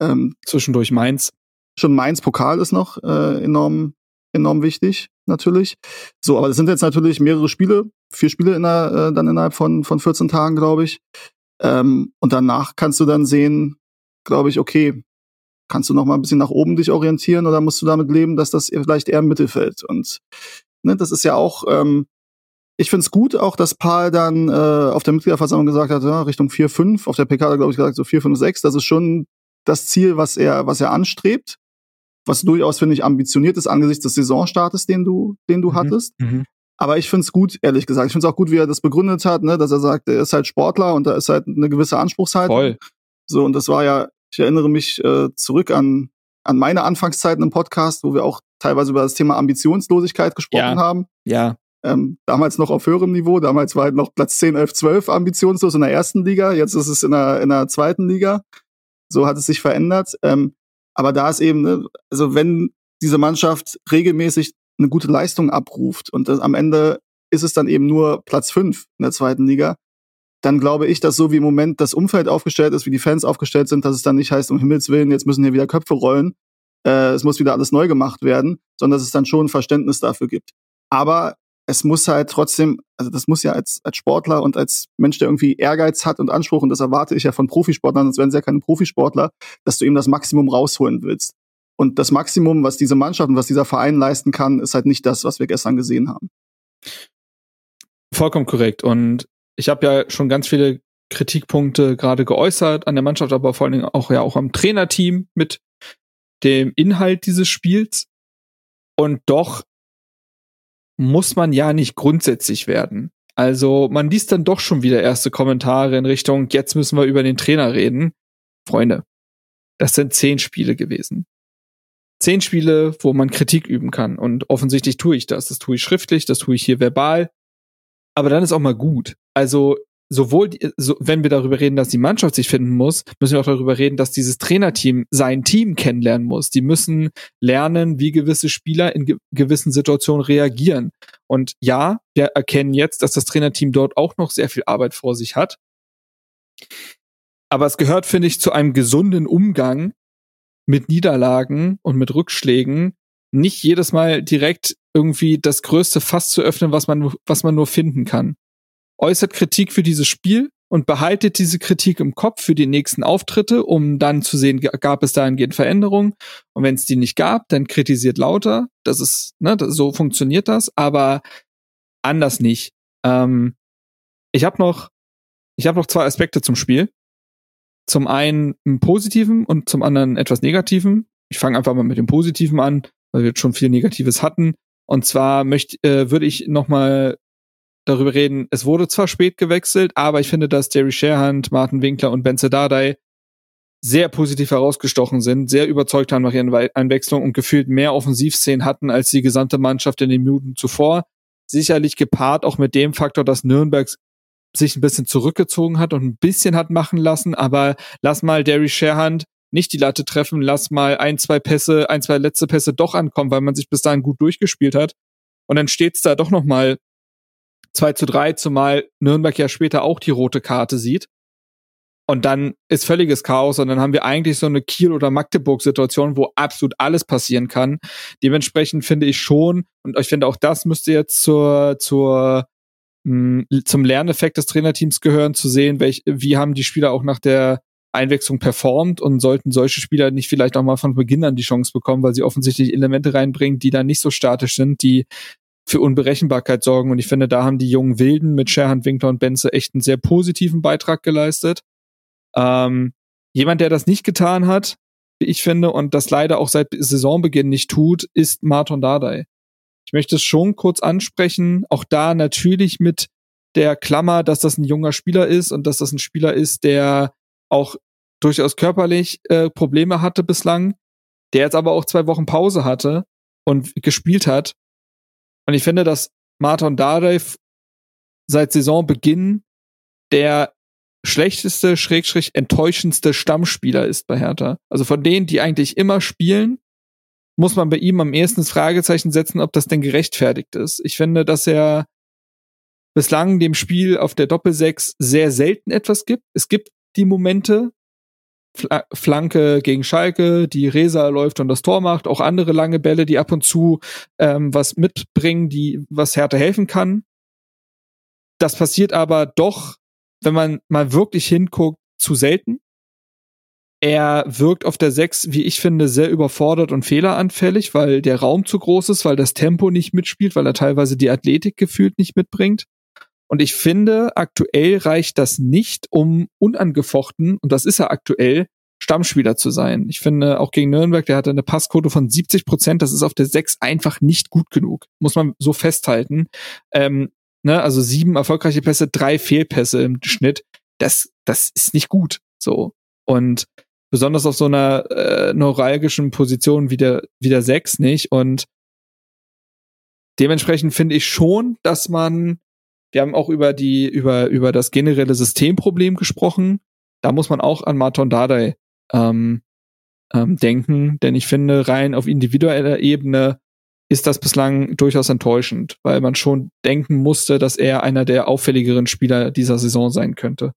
Ähm, Zwischendurch Mainz. Schon Mainz Pokal ist noch äh, enorm, enorm wichtig, natürlich. So, aber das sind jetzt natürlich mehrere Spiele, vier Spiele in der, äh, dann innerhalb von, von 14 Tagen, glaube ich. Ähm, und danach kannst du dann sehen, glaube ich, okay, kannst du noch mal ein bisschen nach oben dich orientieren oder musst du damit leben, dass das vielleicht eher im Mittelfeld und ne, das ist ja auch ähm, ich finde es gut auch, dass Paul dann äh, auf der Mitgliederversammlung gesagt hat, ja, Richtung 4, 5, auf der PK glaube ich, gesagt, so 4, 5, 6, das ist schon das Ziel, was er, was er anstrebt, was durchaus, finde ich, ambitioniert ist angesichts des Saisonstartes, den du, den du mhm. hattest. Mhm. Aber ich finde es gut, ehrlich gesagt. Ich finde es auch gut, wie er das begründet hat, ne, dass er sagt, er ist halt Sportler und da ist halt eine gewisse Anspruchshaltung. Voll. So, und das war ja, ich erinnere mich äh, zurück an, an meine Anfangszeiten im Podcast, wo wir auch teilweise über das Thema Ambitionslosigkeit gesprochen ja. haben. Ja. Ähm, damals noch auf höherem Niveau, damals war halt noch Platz 10, 11, 12 ambitionslos in der ersten Liga, jetzt ist es in der, in der zweiten Liga. So hat es sich verändert. Ähm, aber da ist eben, ne, also wenn diese Mannschaft regelmäßig eine gute Leistung abruft und das, am Ende ist es dann eben nur Platz fünf in der zweiten Liga, dann glaube ich, dass so wie im Moment das Umfeld aufgestellt ist, wie die Fans aufgestellt sind, dass es dann nicht heißt, um Himmels Willen, jetzt müssen hier wieder Köpfe rollen, äh, es muss wieder alles neu gemacht werden, sondern dass es dann schon ein Verständnis dafür gibt. Aber es muss halt trotzdem, also das muss ja als, als Sportler und als Mensch, der irgendwie Ehrgeiz hat und Anspruch, und das erwarte ich ja von Profisportlern, sonst wären sie ja keine Profisportler, dass du eben das Maximum rausholen willst. Und das Maximum, was diese Mannschaft und was dieser Verein leisten kann, ist halt nicht das, was wir gestern gesehen haben. Vollkommen korrekt. Und ich habe ja schon ganz viele Kritikpunkte gerade geäußert an der Mannschaft, aber vor allen Dingen auch ja auch am Trainerteam mit dem Inhalt dieses Spiels. Und doch muss man ja nicht grundsätzlich werden. Also man liest dann doch schon wieder erste Kommentare in Richtung, jetzt müssen wir über den Trainer reden. Freunde, das sind zehn Spiele gewesen. Zehn Spiele, wo man Kritik üben kann. Und offensichtlich tue ich das. Das tue ich schriftlich, das tue ich hier verbal. Aber dann ist auch mal gut. Also sowohl, so, wenn wir darüber reden, dass die Mannschaft sich finden muss, müssen wir auch darüber reden, dass dieses Trainerteam sein Team kennenlernen muss. Die müssen lernen, wie gewisse Spieler in ge gewissen Situationen reagieren. Und ja, wir erkennen jetzt, dass das Trainerteam dort auch noch sehr viel Arbeit vor sich hat. Aber es gehört, finde ich, zu einem gesunden Umgang mit Niederlagen und mit Rückschlägen, nicht jedes Mal direkt irgendwie das größte Fass zu öffnen, was man, was man nur finden kann äußert Kritik für dieses Spiel, und behaltet diese Kritik im Kopf für die nächsten Auftritte, um dann zu sehen, gab es dahingehend Veränderungen. Und wenn es die nicht gab, dann kritisiert lauter. Das ist, ne, das, so funktioniert das, aber anders nicht. Ähm, ich habe noch, ich habe noch zwei Aspekte zum Spiel. Zum einen einen positiven und zum anderen etwas negativen. Ich fange einfach mal mit dem positiven an, weil wir jetzt schon viel Negatives hatten. Und zwar möchte, äh, würde ich noch mal darüber reden. Es wurde zwar spät gewechselt, aber ich finde, dass Jerry Sherhand, Martin Winkler und Ben Dardai sehr positiv herausgestochen sind, sehr überzeugt haben nach ihren Einwechslungen und gefühlt mehr Offensivszenen hatten als die gesamte Mannschaft in den Minuten zuvor. Sicherlich gepaart auch mit dem Faktor, dass Nürnberg sich ein bisschen zurückgezogen hat und ein bisschen hat machen lassen, aber lass mal Derry Sherhand nicht die Latte treffen, lass mal ein, zwei Pässe, ein, zwei letzte Pässe doch ankommen, weil man sich bis dahin gut durchgespielt hat. Und dann steht's da doch noch mal 2 zu 3, zumal Nürnberg ja später auch die rote Karte sieht. Und dann ist völliges Chaos und dann haben wir eigentlich so eine Kiel- oder Magdeburg-Situation, wo absolut alles passieren kann. Dementsprechend finde ich schon, und ich finde auch das müsste jetzt zur, zur, mh, hm, zum Lerneffekt des Trainerteams gehören, zu sehen, welch, wie haben die Spieler auch nach der Einwechslung performt und sollten solche Spieler nicht vielleicht auch mal von Beginn an die Chance bekommen, weil sie offensichtlich Elemente reinbringen, die dann nicht so statisch sind, die für Unberechenbarkeit sorgen. Und ich finde, da haben die jungen Wilden mit Sherhand, Winkler und Benze echt einen sehr positiven Beitrag geleistet. Ähm, jemand, der das nicht getan hat, wie ich finde, und das leider auch seit Saisonbeginn nicht tut, ist Martin Dardai. Ich möchte es schon kurz ansprechen, auch da natürlich mit der Klammer, dass das ein junger Spieler ist und dass das ein Spieler ist, der auch durchaus körperlich äh, Probleme hatte bislang, der jetzt aber auch zwei Wochen Pause hatte und gespielt hat und ich finde, dass Martin Darev seit Saisonbeginn der schlechteste, schrägstrich enttäuschendste Stammspieler ist bei Hertha. Also von denen, die eigentlich immer spielen, muss man bei ihm am ehesten das Fragezeichen setzen, ob das denn gerechtfertigt ist. Ich finde, dass er bislang dem Spiel auf der Doppelsechs sehr selten etwas gibt. Es gibt die Momente, Flanke gegen Schalke, die Resa läuft und das Tor macht, auch andere lange Bälle, die ab und zu ähm, was mitbringen, die was Härte helfen kann. Das passiert aber doch, wenn man mal wirklich hinguckt, zu selten. Er wirkt auf der 6, wie ich finde, sehr überfordert und fehleranfällig, weil der Raum zu groß ist, weil das Tempo nicht mitspielt, weil er teilweise die Athletik gefühlt nicht mitbringt. Und ich finde, aktuell reicht das nicht, um unangefochten, und das ist er aktuell, Stammspieler zu sein. Ich finde, auch gegen Nürnberg, der hatte eine Passquote von 70 Prozent, das ist auf der 6 einfach nicht gut genug. Muss man so festhalten. Ähm, ne, also sieben erfolgreiche Pässe, drei Fehlpässe im Schnitt. Das, das ist nicht gut. So. Und besonders auf so einer äh, neuralgischen Position wie der, wie der 6 nicht. Und dementsprechend finde ich schon, dass man wir haben auch über die, über, über das generelle Systemproblem gesprochen. Da muss man auch an Martin Dardai ähm, ähm, denken, denn ich finde, rein auf individueller Ebene ist das bislang durchaus enttäuschend, weil man schon denken musste, dass er einer der auffälligeren Spieler dieser Saison sein könnte.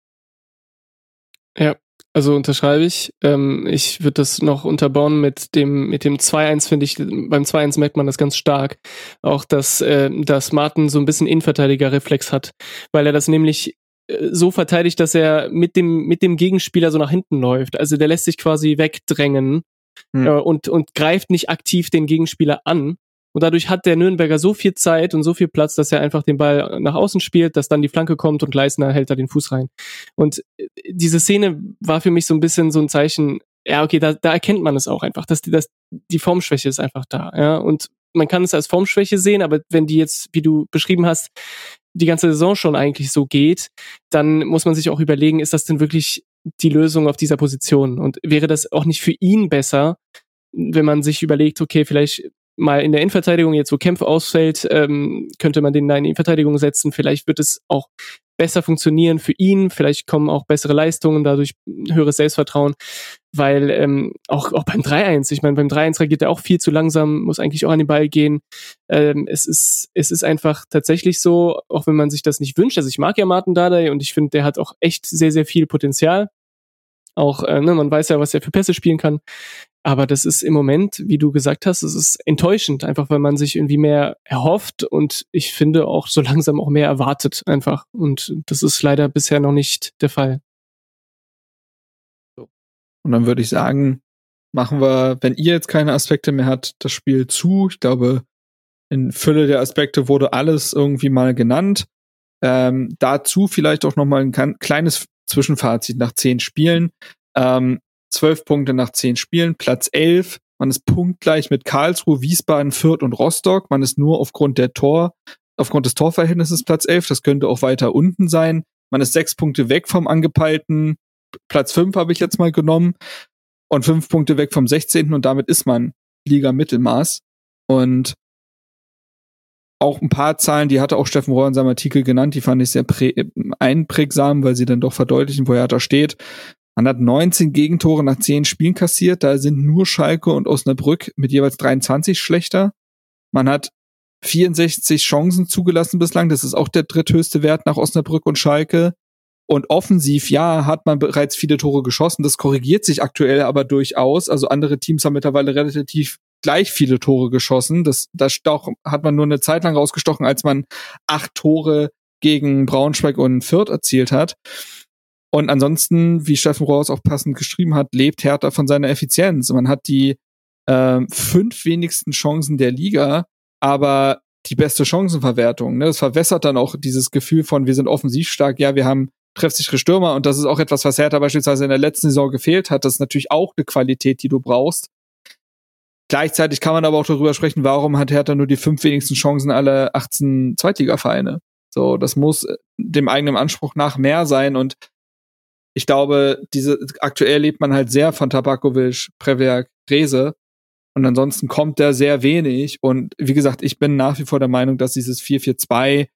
Ja, also unterschreibe ich. Ähm, ich würde das noch unterbauen mit dem, mit dem 2-1, finde ich, beim 2-1 merkt man das ganz stark. Auch, dass, äh, dass Martin so ein bisschen Innenverteidiger-Reflex hat, weil er das nämlich äh, so verteidigt, dass er mit dem, mit dem Gegenspieler so nach hinten läuft. Also der lässt sich quasi wegdrängen hm. äh, und, und greift nicht aktiv den Gegenspieler an, und dadurch hat der Nürnberger so viel Zeit und so viel Platz, dass er einfach den Ball nach außen spielt, dass dann die Flanke kommt und Leisner hält da den Fuß rein. Und äh, diese Szene war für mich so ein bisschen so ein Zeichen, ja, okay, da, da erkennt man es auch einfach, dass die, dass die Formschwäche ist einfach da, ja. Und man kann es als Formschwäche sehen, aber wenn die jetzt, wie du beschrieben hast, die ganze Saison schon eigentlich so geht, dann muss man sich auch überlegen, ist das denn wirklich die Lösung auf dieser Position? Und wäre das auch nicht für ihn besser, wenn man sich überlegt, okay, vielleicht mal in der Innenverteidigung, jetzt wo Kämpfe ausfällt, ähm, könnte man den da in die Innenverteidigung setzen. Vielleicht wird es auch besser funktionieren für ihn. Vielleicht kommen auch bessere Leistungen, dadurch höheres Selbstvertrauen. Weil ähm, auch, auch beim 3-1, ich meine, beim 3-1 reagiert er auch viel zu langsam, muss eigentlich auch an den Ball gehen. Ähm, es, ist, es ist einfach tatsächlich so, auch wenn man sich das nicht wünscht. Also ich mag ja Martin Dardai und ich finde, der hat auch echt sehr, sehr viel Potenzial. Auch, äh, ne, man weiß ja, was er für Pässe spielen kann. Aber das ist im Moment, wie du gesagt hast, es ist enttäuschend, einfach weil man sich irgendwie mehr erhofft und ich finde auch so langsam auch mehr erwartet einfach. Und das ist leider bisher noch nicht der Fall. Und dann würde ich sagen, machen wir, wenn ihr jetzt keine Aspekte mehr habt, das Spiel zu. Ich glaube, in Fülle der Aspekte wurde alles irgendwie mal genannt. Ähm, dazu vielleicht auch noch mal ein kleines Zwischenfazit nach zehn Spielen. Ähm, zwölf Punkte nach zehn Spielen, Platz elf. Man ist punktgleich mit Karlsruhe, Wiesbaden, Fürth und Rostock. Man ist nur aufgrund der Tor, aufgrund des Torverhältnisses Platz elf. Das könnte auch weiter unten sein. Man ist sechs Punkte weg vom angepeilten Platz fünf habe ich jetzt mal genommen und fünf Punkte weg vom 16. und damit ist man Liga Mittelmaß. Und auch ein paar Zahlen, die hatte auch Steffen Rohr in seinem Artikel genannt, die fand ich sehr einprägsam, weil sie dann doch verdeutlichen, wo er da steht. Man hat 19 Gegentore nach 10 Spielen kassiert, da sind nur Schalke und Osnabrück mit jeweils 23 schlechter. Man hat 64 Chancen zugelassen bislang, das ist auch der dritthöchste Wert nach Osnabrück und Schalke. Und offensiv, ja, hat man bereits viele Tore geschossen. Das korrigiert sich aktuell aber durchaus. Also andere Teams haben mittlerweile relativ gleich viele Tore geschossen. Das, das hat man nur eine Zeit lang rausgestochen, als man acht Tore gegen Braunschweig und Fürth erzielt hat. Und ansonsten, wie Steffen Rohrs auch passend geschrieben hat, lebt Hertha von seiner Effizienz. Man hat die äh, fünf wenigsten Chancen der Liga, aber die beste Chancenverwertung. Ne? Das verwässert dann auch dieses Gefühl von, wir sind offensiv stark, ja, wir haben treffsichere Stürmer und das ist auch etwas, was Hertha beispielsweise in der letzten Saison gefehlt hat. Das ist natürlich auch eine Qualität, die du brauchst. Gleichzeitig kann man aber auch darüber sprechen, warum hat Hertha nur die fünf wenigsten Chancen aller 18 Zweitligavereine. So, das muss dem eigenen Anspruch nach mehr sein und ich glaube, diese aktuell lebt man halt sehr von Tabakovic, Preverk, Rese und ansonsten kommt da sehr wenig. Und wie gesagt, ich bin nach wie vor der Meinung, dass dieses 442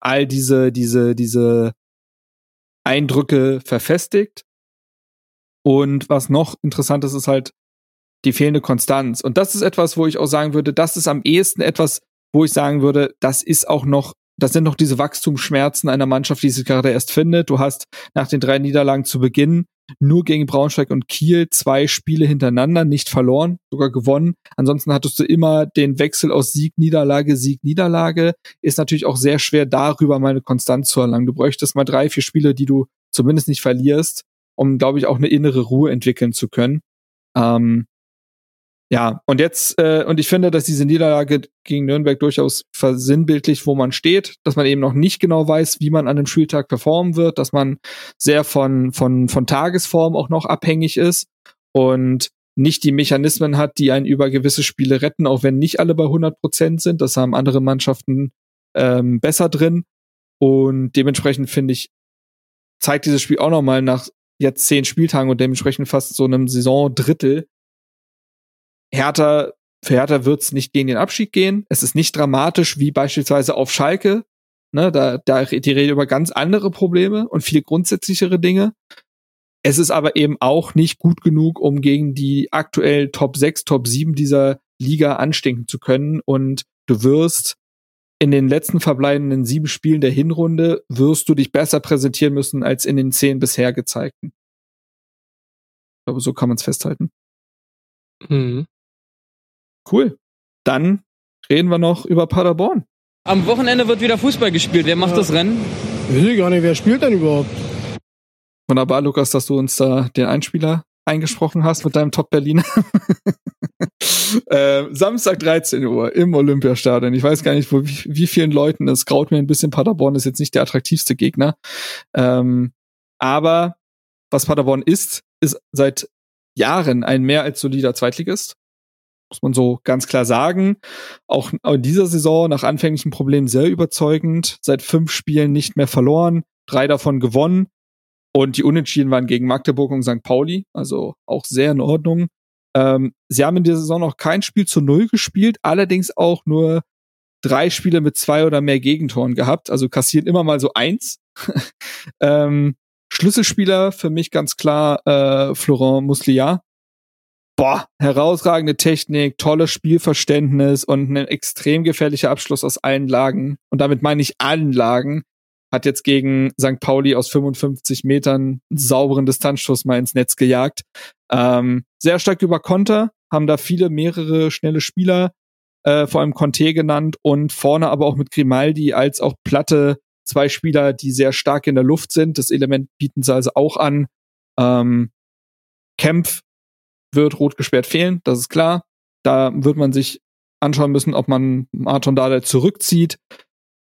all diese diese diese Eindrücke verfestigt. Und was noch interessant ist, ist halt die fehlende Konstanz. Und das ist etwas, wo ich auch sagen würde, das ist am ehesten etwas, wo ich sagen würde, das ist auch noch, das sind noch diese Wachstumsschmerzen einer Mannschaft, die sich gerade erst findet. Du hast nach den drei Niederlagen zu Beginn nur gegen Braunschweig und Kiel zwei Spiele hintereinander nicht verloren, sogar gewonnen. Ansonsten hattest du immer den Wechsel aus Sieg, Niederlage, Sieg, Niederlage. Ist natürlich auch sehr schwer, darüber mal eine Konstanz zu erlangen. Du bräuchtest mal drei, vier Spiele, die du zumindest nicht verlierst, um, glaube ich, auch eine innere Ruhe entwickeln zu können. Ähm, ja, und jetzt, äh, und ich finde, dass diese Niederlage gegen Nürnberg durchaus versinnbildlich, wo man steht, dass man eben noch nicht genau weiß, wie man an dem Spieltag performen wird, dass man sehr von, von, von Tagesform auch noch abhängig ist und nicht die Mechanismen hat, die einen über gewisse Spiele retten, auch wenn nicht alle bei 100 Prozent sind. Das haben andere Mannschaften ähm, besser drin. Und dementsprechend finde ich, zeigt dieses Spiel auch nochmal nach jetzt zehn Spieltagen und dementsprechend fast so einem Saisondrittel, Hertha, für Hertha wird es nicht gegen den Abschied gehen. Es ist nicht dramatisch wie beispielsweise auf Schalke. Ne, da, da die reden über ganz andere Probleme und viel grundsätzlichere Dinge. Es ist aber eben auch nicht gut genug, um gegen die aktuell Top 6, Top 7 dieser Liga anstinken zu können. Und du wirst in den letzten verbleibenden sieben Spielen der Hinrunde wirst du dich besser präsentieren müssen als in den zehn bisher gezeigten. Glaube, so kann man es festhalten. Mhm. Cool. Dann reden wir noch über Paderborn. Am Wochenende wird wieder Fußball gespielt. Wer macht ja. das Rennen? Weiß ich gar nicht, wer spielt denn überhaupt? Wunderbar, Lukas, dass du uns da den Einspieler eingesprochen hast mit deinem Top Berliner. äh, Samstag 13 Uhr im Olympiastadion. Ich weiß gar nicht, wo, wie, wie vielen Leuten. Das graut mir ein bisschen. Paderborn ist jetzt nicht der attraktivste Gegner. Ähm, aber was Paderborn ist, ist seit Jahren ein mehr als solider Zweitligist muss man so ganz klar sagen. Auch in dieser Saison nach anfänglichen Problemen sehr überzeugend. Seit fünf Spielen nicht mehr verloren, drei davon gewonnen. Und die Unentschieden waren gegen Magdeburg und St. Pauli, also auch sehr in Ordnung. Ähm, sie haben in dieser Saison noch kein Spiel zu Null gespielt, allerdings auch nur drei Spiele mit zwei oder mehr Gegentoren gehabt, also kassieren immer mal so eins. ähm, Schlüsselspieler für mich ganz klar äh, Florent Muslia, boah, herausragende Technik, tolles Spielverständnis und ein extrem gefährlicher Abschluss aus allen Lagen. Und damit meine ich allen Lagen. hat jetzt gegen St. Pauli aus 55 Metern einen sauberen Distanzschuss mal ins Netz gejagt. Ähm, sehr stark über Konter, haben da viele, mehrere schnelle Spieler, äh, vor allem Conte genannt und vorne aber auch mit Grimaldi als auch Platte zwei Spieler, die sehr stark in der Luft sind. Das Element bieten sie also auch an. Ähm, Kempf wird rot gesperrt fehlen, das ist klar. Da wird man sich anschauen müssen, ob man Martin Dada zurückzieht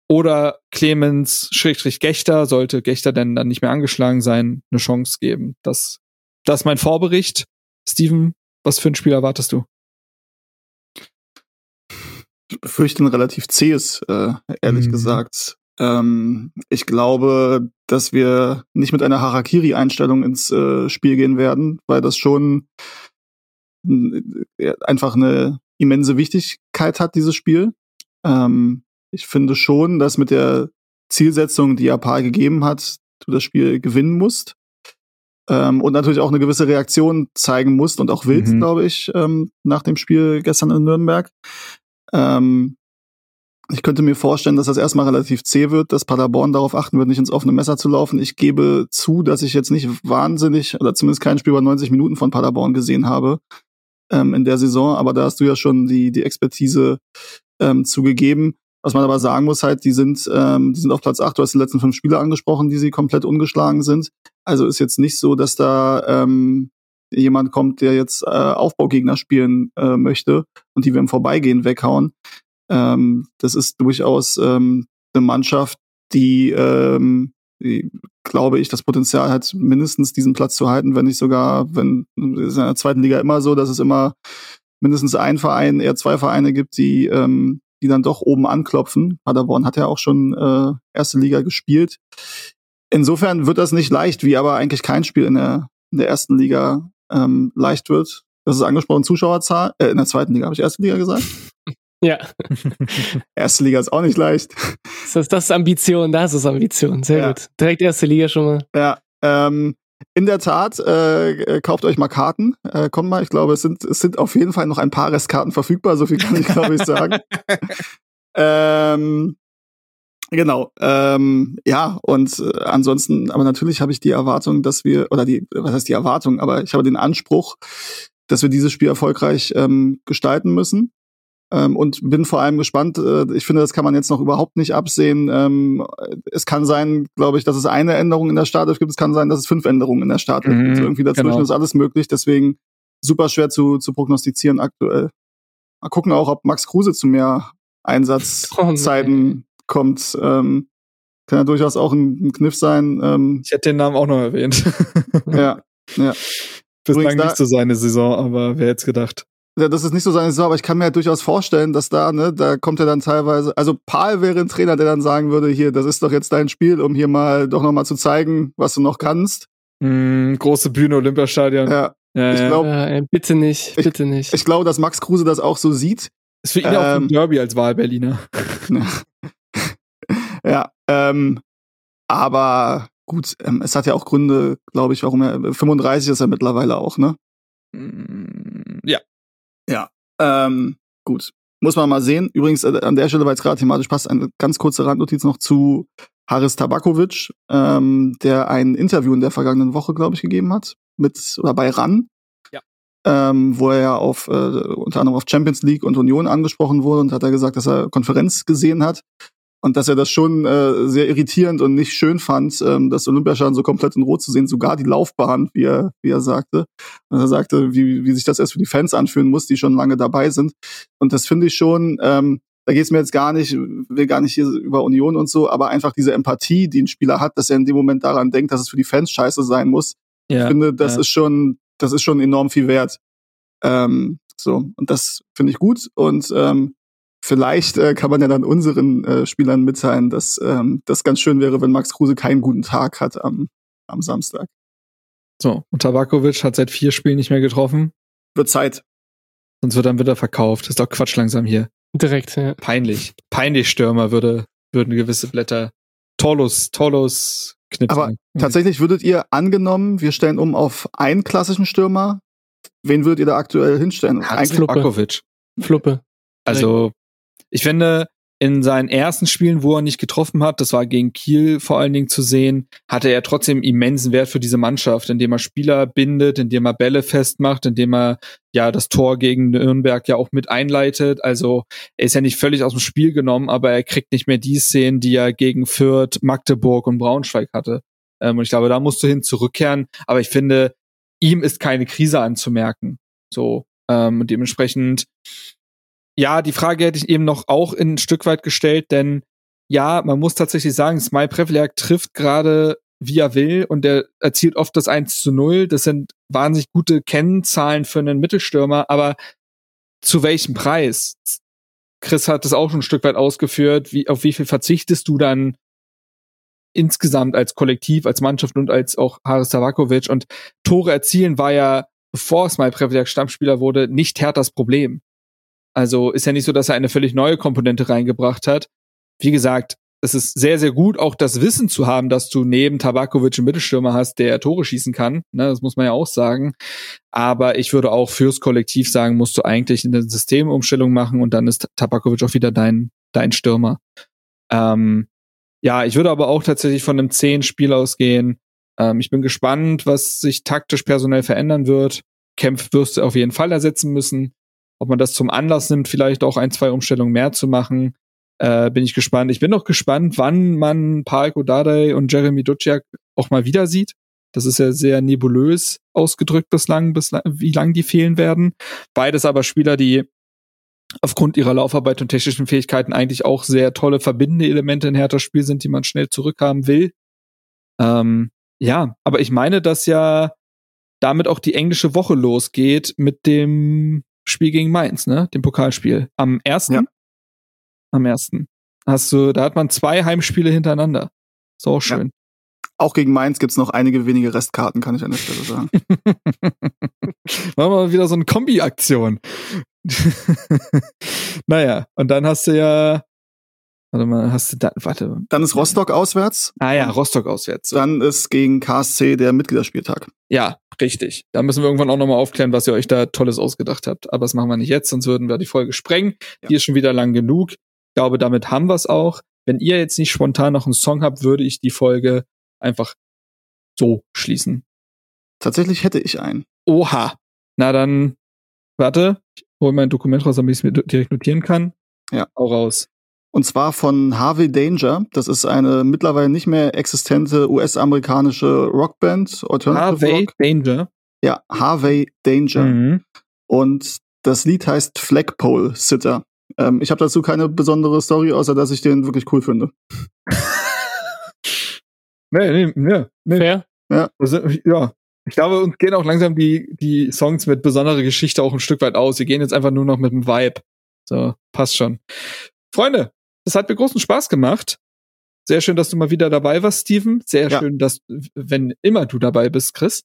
oder Clemens Schrägstrich Gechter, sollte Gechter denn dann nicht mehr angeschlagen sein, eine Chance geben. Das, das ist mein Vorbericht. Steven, was für ein Spiel erwartest du? Ich befürchte ein relativ zähes, äh, ehrlich mhm. gesagt. Ähm, ich glaube, dass wir nicht mit einer Harakiri-Einstellung ins äh, Spiel gehen werden, weil das schon einfach eine immense Wichtigkeit hat, dieses Spiel. Ähm, ich finde schon, dass mit der Zielsetzung, die Japal gegeben hat, du das Spiel gewinnen musst. Ähm, und natürlich auch eine gewisse Reaktion zeigen musst und auch willst, mhm. glaube ich, ähm, nach dem Spiel gestern in Nürnberg. Ähm, ich könnte mir vorstellen, dass das erstmal relativ zäh wird, dass Paderborn darauf achten wird, nicht ins offene Messer zu laufen. Ich gebe zu, dass ich jetzt nicht wahnsinnig oder zumindest kein Spiel über 90 Minuten von Paderborn gesehen habe ähm, in der Saison, aber da hast du ja schon die, die Expertise ähm, zugegeben. Was man aber sagen muss halt, die sind, ähm, die sind auf Platz 8. Du hast die letzten fünf Spiele angesprochen, die sie komplett ungeschlagen sind. Also ist jetzt nicht so, dass da ähm, jemand kommt, der jetzt äh, Aufbaugegner spielen äh, möchte und die wir im Vorbeigehen weghauen. Ähm, das ist durchaus ähm, eine Mannschaft, die, ähm, die, glaube ich, das Potenzial hat, mindestens diesen Platz zu halten, wenn nicht sogar, wenn ist in der zweiten Liga immer so, dass es immer mindestens ein Verein, eher zwei Vereine gibt, die, ähm, die dann doch oben anklopfen. Paderborn hat ja auch schon äh, erste Liga gespielt. Insofern wird das nicht leicht, wie aber eigentlich kein Spiel in der, in der ersten Liga ähm, leicht wird. Das ist angesprochen, Zuschauerzahl. Äh, in der zweiten Liga, habe ich erste Liga gesagt? Ja. erste Liga ist auch nicht leicht. Das ist, das ist Ambition, das ist Ambition. Sehr ja. gut. Direkt erste Liga schon mal. Ja. Ähm, in der Tat, äh, kauft euch mal Karten. Äh, kommt mal, ich glaube, es sind, es sind auf jeden Fall noch ein paar Restkarten verfügbar, so viel kann ich, glaube ich, sagen. ähm, genau. Ähm, ja, und äh, ansonsten, aber natürlich habe ich die Erwartung, dass wir, oder die, was heißt die Erwartung, aber ich habe den Anspruch, dass wir dieses Spiel erfolgreich ähm, gestalten müssen. Ähm, und bin vor allem gespannt. Äh, ich finde, das kann man jetzt noch überhaupt nicht absehen. Ähm, es kann sein, glaube ich, dass es eine Änderung in der Startelf gibt. Es kann sein, dass es fünf Änderungen in der Startelf gibt. Mhm, irgendwie dazwischen genau. ist alles möglich. Deswegen super schwer zu, zu prognostizieren aktuell. Mal gucken auch, ob Max Kruse zu mehr Einsatzzeiten oh, kommt. Ähm, kann ja durchaus auch ein, ein Kniff sein. Ähm, ich hätte den Namen auch noch erwähnt. ja, ja. Bislang nicht so seine Saison, aber wer hätte gedacht? Ja, das ist nicht so seine Saison, aber ich kann mir halt durchaus vorstellen, dass da, ne, da kommt er dann teilweise, also Paul wäre ein Trainer, der dann sagen würde, hier, das ist doch jetzt dein Spiel, um hier mal doch nochmal zu zeigen, was du noch kannst. Mm, große Bühne, Olympiastadion. Ja. ja ich glaube, ja, bitte nicht, bitte ich, nicht. Ich glaube, dass Max Kruse das auch so sieht. Ist für ihn ähm, auch ein Derby als Wahlberliner. ja, ähm, aber gut, ähm, es hat ja auch Gründe, glaube ich, warum er 35 ist er mittlerweile auch, ne? Ja, ja, ähm, gut. Muss man mal sehen. Übrigens, äh, an der Stelle, weil es gerade thematisch passt, eine ganz kurze Randnotiz noch zu Haris Tabakovic, ähm, der ein Interview in der vergangenen Woche, glaube ich, gegeben hat, mit oder bei RAN. Ja. Ähm, wo er ja auf äh, unter anderem auf Champions League und Union angesprochen wurde und hat er gesagt, dass er Konferenz gesehen hat und dass er das schon äh, sehr irritierend und nicht schön fand, ähm, das Olympiastadion so komplett in Rot zu sehen, sogar die Laufbahn, wie er, wie er sagte. Und er sagte, wie, wie sich das erst für die Fans anfühlen muss, die schon lange dabei sind. Und das finde ich schon, ähm, da geht es mir jetzt gar nicht, will gar nicht hier über Union und so, aber einfach diese Empathie, die ein Spieler hat, dass er in dem Moment daran denkt, dass es für die Fans scheiße sein muss. Ja, ich finde, das ja. ist schon, das ist schon enorm viel wert. Ähm, so, und das finde ich gut. Und ähm, Vielleicht äh, kann man ja dann unseren äh, Spielern mitteilen, dass ähm, das ganz schön wäre, wenn Max Kruse keinen guten Tag hat am, am Samstag. So, und Tabakovic hat seit vier Spielen nicht mehr getroffen. Wird Zeit. Sonst wird dann wieder verkauft. Das ist doch Quatsch langsam hier. Direkt, ja. Peinlich. Peinlich Stürmer würde, würden gewisse Blätter. Torlos, Torlos knipsen. Aber tatsächlich würdet ihr angenommen, wir stellen um auf einen klassischen Stürmer. Wen würdet ihr da aktuell hinstellen? Eigentlich Fluppe. Fluppe. Also ich finde, in seinen ersten Spielen, wo er nicht getroffen hat, das war gegen Kiel vor allen Dingen zu sehen, hatte er trotzdem immensen Wert für diese Mannschaft, indem er Spieler bindet, indem er Bälle festmacht, indem er ja das Tor gegen Nürnberg ja auch mit einleitet. Also er ist ja nicht völlig aus dem Spiel genommen, aber er kriegt nicht mehr die Szenen, die er gegen Fürth, Magdeburg und Braunschweig hatte. Ähm, und ich glaube, da musst du hin zurückkehren. Aber ich finde, ihm ist keine Krise anzumerken. So, ähm, dementsprechend ja, die Frage hätte ich eben noch auch ein Stück weit gestellt, denn ja, man muss tatsächlich sagen, Smile Prevliak trifft gerade wie er will und der erzielt oft das 1 zu 0. Das sind wahnsinnig gute Kennzahlen für einen Mittelstürmer, aber zu welchem Preis? Chris hat das auch schon ein Stück weit ausgeführt. Wie, auf wie viel verzichtest du dann insgesamt als Kollektiv, als Mannschaft und als auch Haris Tavakovic? Und Tore erzielen war ja, bevor Smile Prevliak Stammspieler wurde, nicht Herthas Problem. Also ist ja nicht so, dass er eine völlig neue Komponente reingebracht hat. Wie gesagt, es ist sehr, sehr gut, auch das Wissen zu haben, dass du neben Tabakovic einen Mittelstürmer hast, der Tore schießen kann. Ne, das muss man ja auch sagen. Aber ich würde auch fürs Kollektiv sagen, musst du eigentlich eine Systemumstellung machen und dann ist Tabakovic auch wieder dein, dein Stürmer. Ähm, ja, ich würde aber auch tatsächlich von einem 10-Spiel ausgehen. Ähm, ich bin gespannt, was sich taktisch personell verändern wird. Kempf wirst du auf jeden Fall ersetzen müssen. Ob man das zum Anlass nimmt, vielleicht auch ein, zwei Umstellungen mehr zu machen, äh, bin ich gespannt. Ich bin noch gespannt, wann man Parko Dardai und Jeremy Duciak auch mal wieder sieht. Das ist ja sehr nebulös ausgedrückt bislang, bislang, wie lang die fehlen werden. Beides aber Spieler, die aufgrund ihrer Laufarbeit und technischen Fähigkeiten eigentlich auch sehr tolle verbindende Elemente in Hertha Spiel sind, die man schnell zurückhaben will. Ähm, ja, aber ich meine, dass ja damit auch die englische Woche losgeht mit dem Spiel gegen Mainz, ne? Dem Pokalspiel. Am ersten? Ja. Am ersten. Hast du, da hat man zwei Heimspiele hintereinander. Ist auch schön. Ja. Auch gegen Mainz gibt's noch einige wenige Restkarten, kann ich an der Stelle sagen. Machen wir mal wieder so eine Kombi-Aktion. naja, und dann hast du ja Warte mal, hast du da, warte. Dann ist Rostock auswärts. Ah ja, Rostock auswärts. Dann ist gegen KSC der Mitgliederspieltag. Ja, richtig. Da müssen wir irgendwann auch nochmal aufklären, was ihr euch da Tolles ausgedacht habt. Aber das machen wir nicht jetzt, sonst würden wir die Folge sprengen. Ja. Die ist schon wieder lang genug. Ich glaube, damit haben wir es auch. Wenn ihr jetzt nicht spontan noch einen Song habt, würde ich die Folge einfach so schließen. Tatsächlich hätte ich einen. Oha. Na dann, warte, ich hole mein Dokument raus, damit ich es mir direkt notieren kann. Ja. Auch raus. Und zwar von Harvey Danger. Das ist eine mittlerweile nicht mehr existente US-amerikanische Rockband. Alternative Harvey Rock. Danger. Ja, Harvey Danger. Mhm. Und das Lied heißt Flagpole Sitter. Ähm, ich habe dazu keine besondere Story, außer dass ich den wirklich cool finde. nee, nee, nee, nee. Fair. Ja. Also, ja. Ich glaube, uns gehen auch langsam die, die Songs mit besonderer Geschichte auch ein Stück weit aus. Wir gehen jetzt einfach nur noch mit dem Vibe. So, passt schon. Freunde, es hat mir großen Spaß gemacht. Sehr schön, dass du mal wieder dabei warst, Steven. Sehr ja. schön, dass, wenn immer du dabei bist, Chris.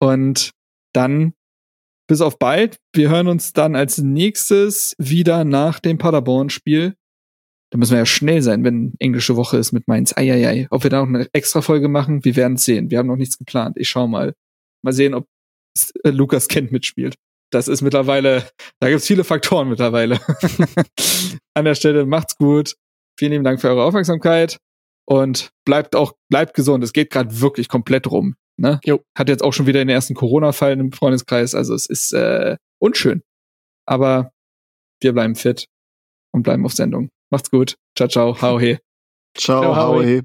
Und dann bis auf bald. Wir hören uns dann als nächstes wieder nach dem Paderborn-Spiel. Da müssen wir ja schnell sein, wenn englische Woche ist mit Mainz. Eieiei. Ob wir da noch eine extra Folge machen, wir werden es sehen. Wir haben noch nichts geplant. Ich schau mal. Mal sehen, ob äh, Lukas Kent mitspielt das ist mittlerweile, da gibt's viele Faktoren mittlerweile. An der Stelle macht's gut. Vielen lieben Dank für eure Aufmerksamkeit und bleibt auch, bleibt gesund. Es geht gerade wirklich komplett rum. Ne? Jo. Hat jetzt auch schon wieder den ersten Corona-Fall im Freundeskreis. Also es ist äh, unschön. Aber wir bleiben fit und bleiben auf Sendung. Macht's gut. Ciao, ciao. Hau he. Ciao, ciao hau he.